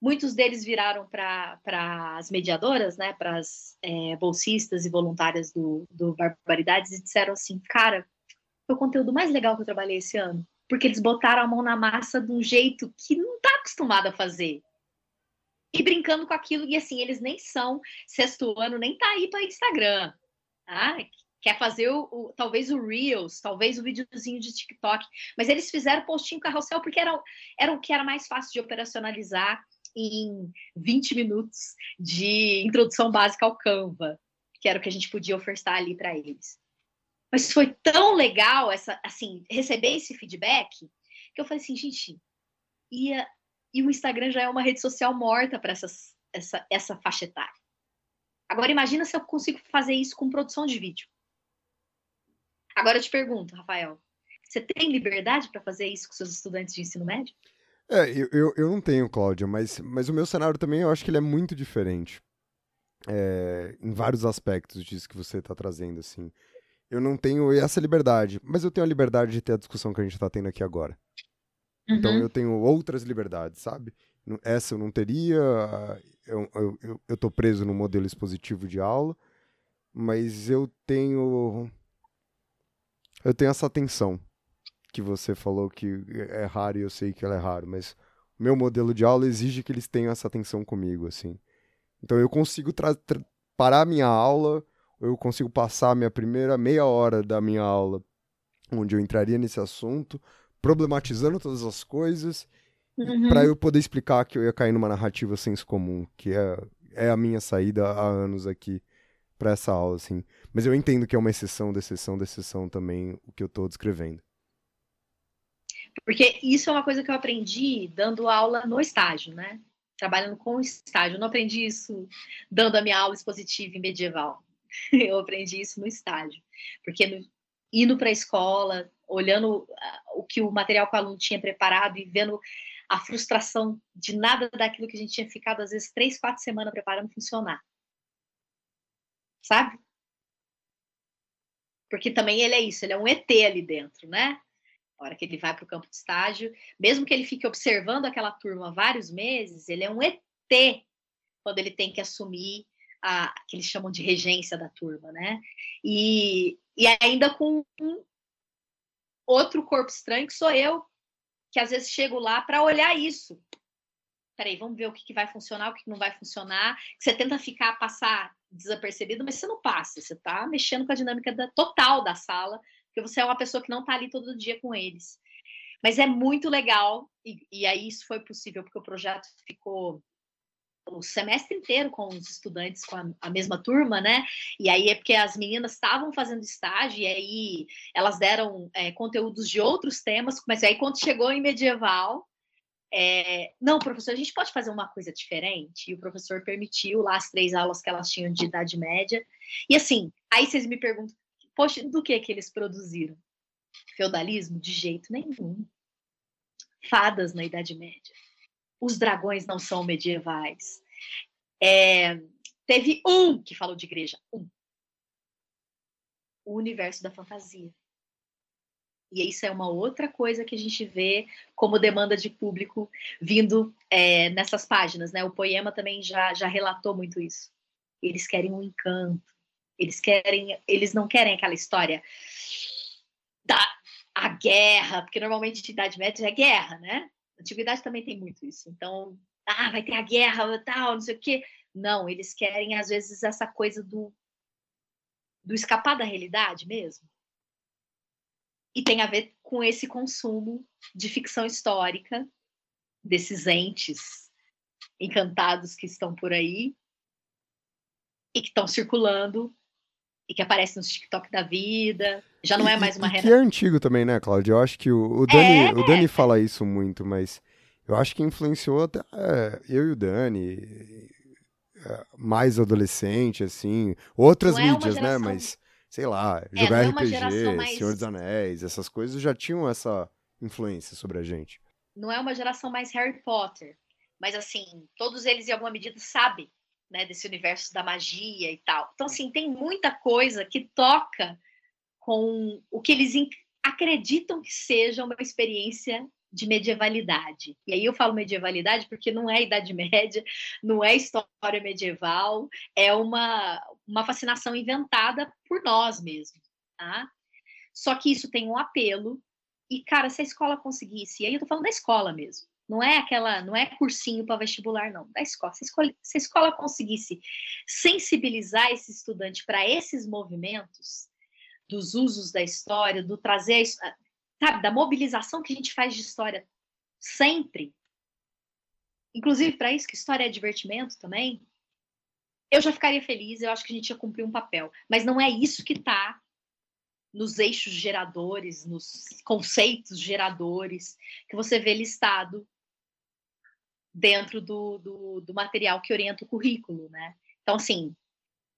muitos deles viraram para as mediadoras, né, para as é, bolsistas e voluntárias do, do Barbaridades e disseram assim: cara, foi o conteúdo mais legal que eu trabalhei esse ano. Porque eles botaram a mão na massa de um jeito que não está acostumado a fazer e brincando com aquilo. E assim, eles nem são sexto ano, nem tá aí para Instagram. Tá? Quer fazer o, o, talvez o Reels, talvez o videozinho de TikTok, mas eles fizeram postinho carrossel porque era, era o que era mais fácil de operacionalizar em 20 minutos de introdução básica ao Canva, que era o que a gente podia ofertar ali para eles. Mas foi tão legal essa, assim, receber esse feedback que eu falei assim, gente, ia e o Instagram já é uma rede social morta para essa, essa faixa etária. Agora imagina se eu consigo fazer isso com produção de vídeo. Agora eu te pergunto, Rafael, você tem liberdade para fazer isso com seus estudantes de ensino médio? É, eu, eu, eu não tenho, Cláudia, mas, mas o meu cenário também eu acho que ele é muito diferente. É, em vários aspectos disso que você está trazendo, assim. Eu não tenho essa liberdade, mas eu tenho a liberdade de ter a discussão que a gente está tendo aqui agora. Então Uhum. eu tenho outras liberdades, sabe? Essa eu não teria, eu, eu, eu, eu tô preso no modelo expositivo de aula, mas eu tenho. Eu tenho essa atenção que você falou que é raro e eu sei que ela é raro, mas meu modelo de aula exige que eles tenham essa atenção comigo, assim. Então eu consigo parar a minha aula, eu consigo passar a minha primeira meia hora da minha aula, onde eu entraria nesse assunto, problematizando todas as coisas, Uhum. para eu poder explicar que eu ia cair numa narrativa senso comum, que é, é a minha saída há anos aqui para essa aula, assim. Mas eu entendo que é uma exceção da exceção da exceção também o que eu tô descrevendo. Porque isso é uma coisa que eu aprendi dando aula no estágio, né? Trabalhando com estágio. Eu não aprendi isso dando a minha aula expositiva em medieval. Eu aprendi isso no estágio. Porque indo para a escola, olhando ah, o que o material que o aluno tinha preparado e vendo a frustração de nada daquilo que a gente tinha ficado, às vezes, três, quatro semanas preparando funcionar. Sabe? Porque também ele é isso, ele é um ET ali dentro, né? A hora que ele vai para o campo de estágio, mesmo que ele fique observando aquela turma vários meses, ele é um ET quando ele tem que assumir a que eles chamam de regência da turma, né? E, e ainda com outro corpo estranho que sou eu, que às vezes chego lá para olhar isso. Peraí, vamos ver o que, que vai funcionar, o que, que não vai funcionar. Você tenta ficar, passar desapercebido, mas você não passa. Você está mexendo com a dinâmica da- total da sala, porque você é uma pessoa que não está ali todo dia com eles. Mas é muito legal, e, e aí isso foi possível, porque o projeto ficou o semestre inteiro com os estudantes com a, a mesma turma, né? E aí é porque as meninas estavam fazendo estágio, e aí elas deram é, conteúdos de outros temas, mas aí quando chegou em medieval, é, não, professor, a gente pode fazer uma coisa diferente? E o professor permitiu lá as três aulas que elas tinham de idade média. E assim, aí vocês me perguntam, poxa, do que que eles produziram? Feudalismo? De jeito nenhum. Fadas na Idade Média. Os dragões não são medievais. É, teve um que falou de igreja. Um. O universo da fantasia. E isso é uma outra coisa que a gente vê como demanda de público vindo é, nessas páginas, né? O poema também já, já relatou muito isso. Eles querem um encanto. Eles querem, eles não querem aquela história da a guerra, porque normalmente a Idade Média é guerra, né? Antiguidade também tem muito isso. Então, ah, vai ter a guerra, tal, não sei o quê. Não, eles querem às vezes essa coisa do do escapar da realidade mesmo. E tem a ver com esse consumo de ficção histórica desses entes encantados que estão por aí e que estão circulando e que aparecem nos TikTok da vida. Já não é mais uma e que é antigo também, né, Cláudio? Eu acho que o, o Dani, É. o Dani fala isso muito, mas eu acho que influenciou até é, eu e o Dani, é, mais adolescente, assim, outras Não é mídias, né? geração- Mas, sei lá, É, jogar é RPG, mais- Senhor dos Anéis, essas coisas já tinham essa influência sobre a gente. não é uma geração mais Harry Potter, mas assim, todos eles em alguma medida sabem, né, desse universo da magia e tal. Então assim, tem muita coisa que toca com o que eles acreditam que seja uma experiência de medievalidade. E aí eu falo medievalidade porque não é Idade Média, não é história medieval, é uma, uma fascinação inventada por nós mesmos, tá? Só que isso tem um apelo e, cara, se a escola conseguisse, e aí eu tô falando da escola mesmo, não é aquela, não é cursinho para vestibular, não, da escola. Se a escola, se a escola conseguisse sensibilizar esse estudante para esses movimentos dos usos da história, do trazer, a sabe, da mobilização que a gente faz de história sempre, inclusive para isso que história é divertimento também, eu já ficaria feliz, eu acho que a gente ia cumprir um papel. Mas não é isso que está nos eixos geradores, nos conceitos geradores que você vê listado dentro do, do, do material que orienta o currículo, né? Então, assim,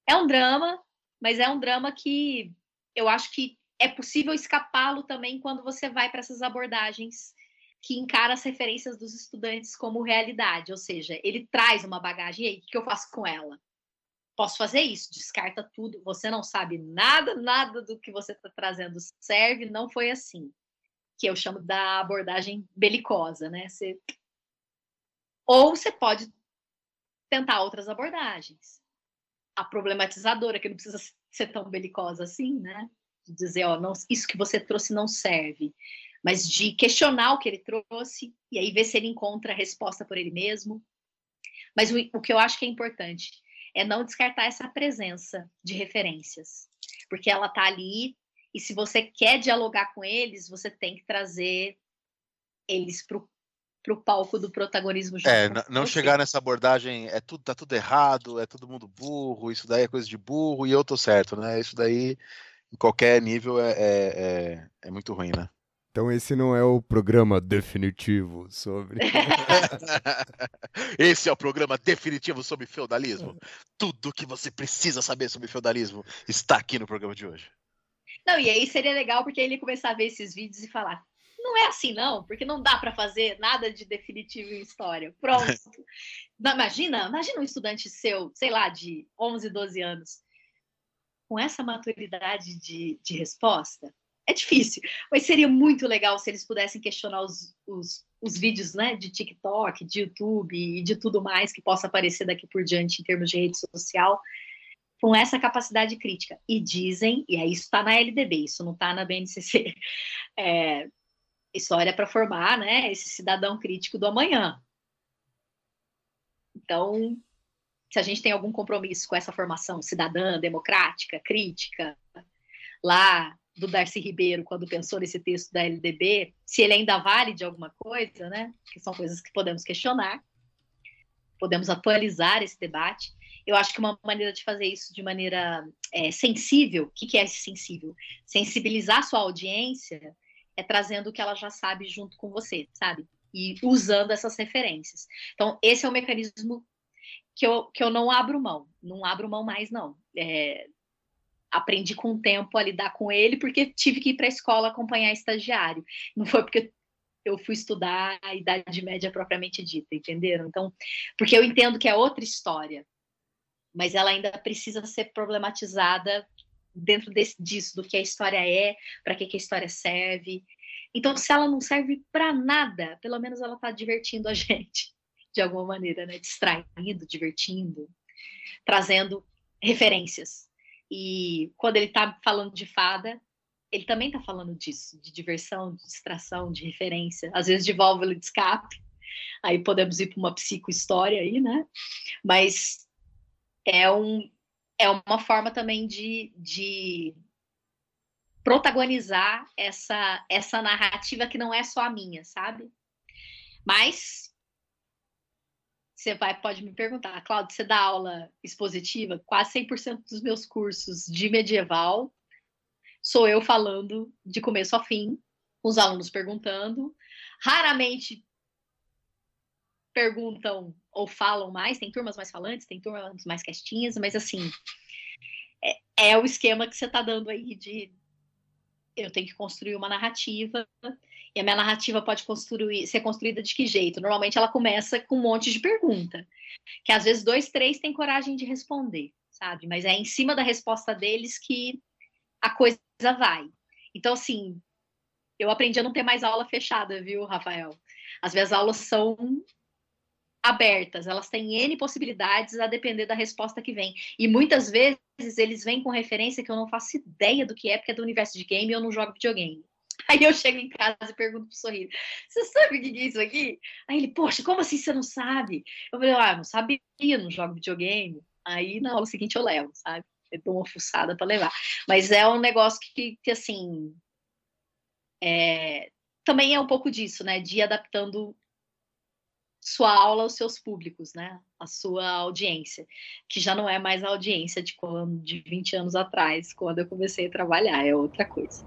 é um drama, mas é um drama que eu acho que é possível escapá-lo também quando você vai para essas abordagens que encara as referências dos estudantes como realidade, ou seja, ele traz uma bagagem, e aí, o que eu faço com ela? Posso fazer isso, descarta tudo, você não sabe nada, nada do que você está trazendo serve, não foi assim. Que eu chamo da abordagem belicosa, né? Você... Ou você pode tentar outras abordagens. A problematizadora, que não precisa ser tão belicosa assim, né? De dizer, ó, não, isso que você trouxe não serve mas de questionar o que ele trouxe e aí ver se ele encontra a resposta por ele mesmo. Mas o, o que eu acho que é importante é não descartar essa presença de referências, porque ela está ali e se você quer dialogar com eles, você tem que trazer eles para o palco do protagonismo É, não chegar nessa abordagem, é tudo, tá tudo errado, é todo mundo burro, isso daí é coisa de burro e eu tô certo, né? Isso daí, em qualquer nível, é, é, é, é muito ruim, né? Então esse não é o programa definitivo sobre. esse é o programa definitivo sobre feudalismo. Tudo que você precisa saber sobre feudalismo está aqui no programa de hoje. Não, e aí seria legal porque ele começar a ver esses vídeos e falar: não é assim não, porque não dá para fazer nada de definitivo em história. Pronto. imagina, imagina um estudante seu, sei lá, de 11, 12 anos, com essa maturidade de, de resposta é difícil, mas seria muito legal se eles pudessem questionar os, os, os, vídeos né, de TikTok, de YouTube e de tudo mais que possa aparecer daqui por diante em termos de rede social, com essa capacidade crítica. E dizem, e aí isso está na LDB, isso não está na BNCC, é, história para formar né, esse cidadão crítico do amanhã. Então, se a gente tem algum compromisso com essa formação cidadã, democrática, crítica, lá do Darcy Ribeiro quando pensou nesse texto da LDB, se ele ainda vale de alguma coisa, né? Que são coisas que podemos questionar, podemos atualizar esse debate. Eu acho que uma maneira de fazer isso de maneira é, sensível, o que, que é sensível? Sensibilizar sua audiência é trazendo o que ela já sabe junto com você, sabe? E usando essas referências. Então, esse é o mecanismo que eu, que eu não abro mão, não abro mão mais, não. É, aprendi com o tempo a lidar com ele, porque tive que ir para a escola acompanhar estagiário. Não foi porque eu fui estudar a Idade Média propriamente dita, entenderam? Então, porque eu entendo que é outra história, mas ela ainda precisa ser problematizada dentro desse, disso, do que a história é, para que, que a história serve. Então, se ela não serve para nada, pelo menos ela está divertindo a gente, de alguma maneira, né? Distraindo, divertindo, trazendo referências e quando ele está falando de fada, ele também está falando disso, de diversão, de distração, de referência, às vezes de válvula de escape. Aí podemos ir para uma psicohistória aí, né? Mas é, um, é uma forma também de, de protagonizar essa, essa narrativa que não é só a minha, sabe? Mas você vai, pode me perguntar, Cláudio, você dá aula expositiva? Quase 100% dos meus cursos de medieval sou eu falando de começo a fim, os alunos perguntando. Raramente perguntam ou falam mais, tem turmas mais falantes, tem turmas mais questinhas, mas assim, é, é o esquema que você está dando aí de eu tenho que construir uma narrativa e a minha narrativa pode construir, ser construída de que jeito? Normalmente ela começa com um monte de pergunta, que às vezes dois, três têm coragem de responder, sabe? Mas é em cima da resposta deles que a coisa vai. Então, assim, eu aprendi a não ter mais aula fechada, viu, Rafael? As minhas aulas são abertas, elas têm N possibilidades a depender da resposta que vem. E muitas vezes eles vêm com referência que eu não faço ideia do que é, porque é do universo de game e eu não jogo videogame. Aí eu chego em casa e pergunto pro Sorriso, você sabe o que é isso aqui? Aí ele, poxa, como assim você não sabe? Eu falei, ah, não sabia, não jogo videogame. Aí na aula seguinte eu levo, sabe? Eu dou uma fuçada para levar. Mas é um negócio que, que assim, é, também é um pouco disso, né? De ir adaptando sua aula aos seus públicos, né? A sua audiência, que já não é mais a audiência de quando de 20 anos atrás, quando eu comecei a trabalhar, é outra coisa.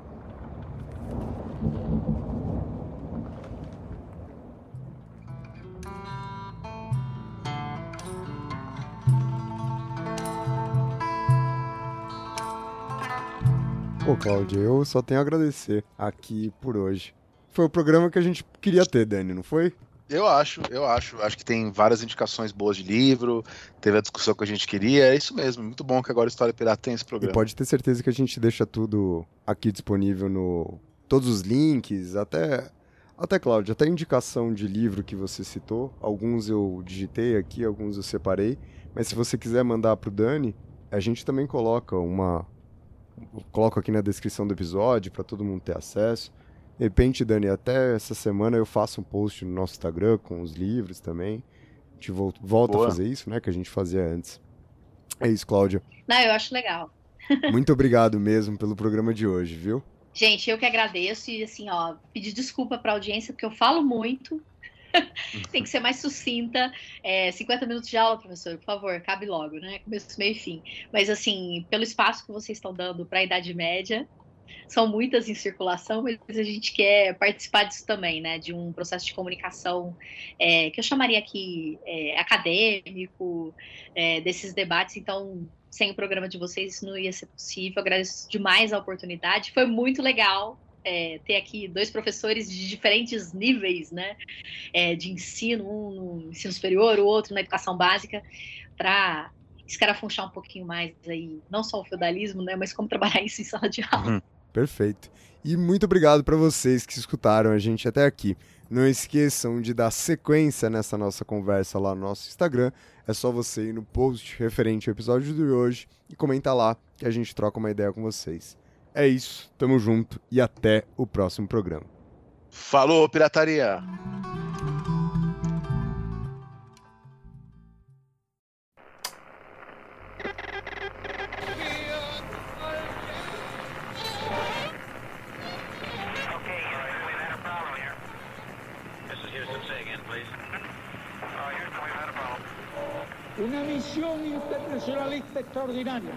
Pô, Cláudia, eu só tenho a agradecer aqui por hoje. Foi o programa que a gente queria ter, Dani, não foi? Eu acho, eu acho. Acho que tem várias indicações boas de livro, teve a discussão que a gente queria. É isso mesmo. Muito bom que agora a História Pirata tem esse programa. E pode ter certeza que a gente deixa tudo aqui disponível no. Todos os links, até. Até, Cláudia, até indicação de livro que você citou. Alguns eu digitei aqui, alguns eu separei. Mas se você quiser mandar pro Dani, a gente também coloca uma. Coloco aqui na descrição do episódio para todo mundo ter acesso. De repente, Dani, até essa semana eu faço um post no nosso Instagram com os livros também. A gente volta, volta a fazer isso, né? Que a gente fazia antes. É isso, Cláudia. Não, eu acho legal. Muito obrigado mesmo pelo programa de hoje, viu? Gente, eu que agradeço e assim, ó, pedir desculpa para a audiência porque eu falo muito. Tem que ser mais sucinta. É, 50 minutos de aula, professor, por favor, cabe logo, né? Começo, meio e fim. Mas assim, pelo espaço que vocês estão dando para a Idade Média, são muitas em circulação, mas a gente quer participar disso também, né? De um processo de comunicação é, que eu chamaria aqui é, acadêmico, é, desses debates. Então, sem o programa de vocês, isso não ia ser possível. agradeço demais a oportunidade. Foi muito legal é, ter aqui dois professores de diferentes níveis né, é, de ensino, um no ensino superior, o outro na educação básica, para escarafunchar um pouquinho mais aí, não só o feudalismo, né, mas como trabalhar isso em sala de aula. Uhum. Perfeito. E muito obrigado para vocês que escutaram a gente até aqui. Não esqueçam de dar sequência nessa nossa conversa lá no nosso Instagram. É só você ir no post referente ao episódio de hoje e comentar lá que a gente troca uma ideia com vocês. É isso, tamo junto e até o próximo programa. Falou, pirataria! Internacionalista extraordinaria.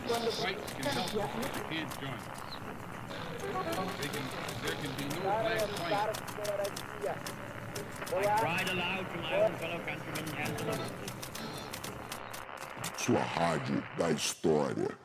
Sua rádio da história.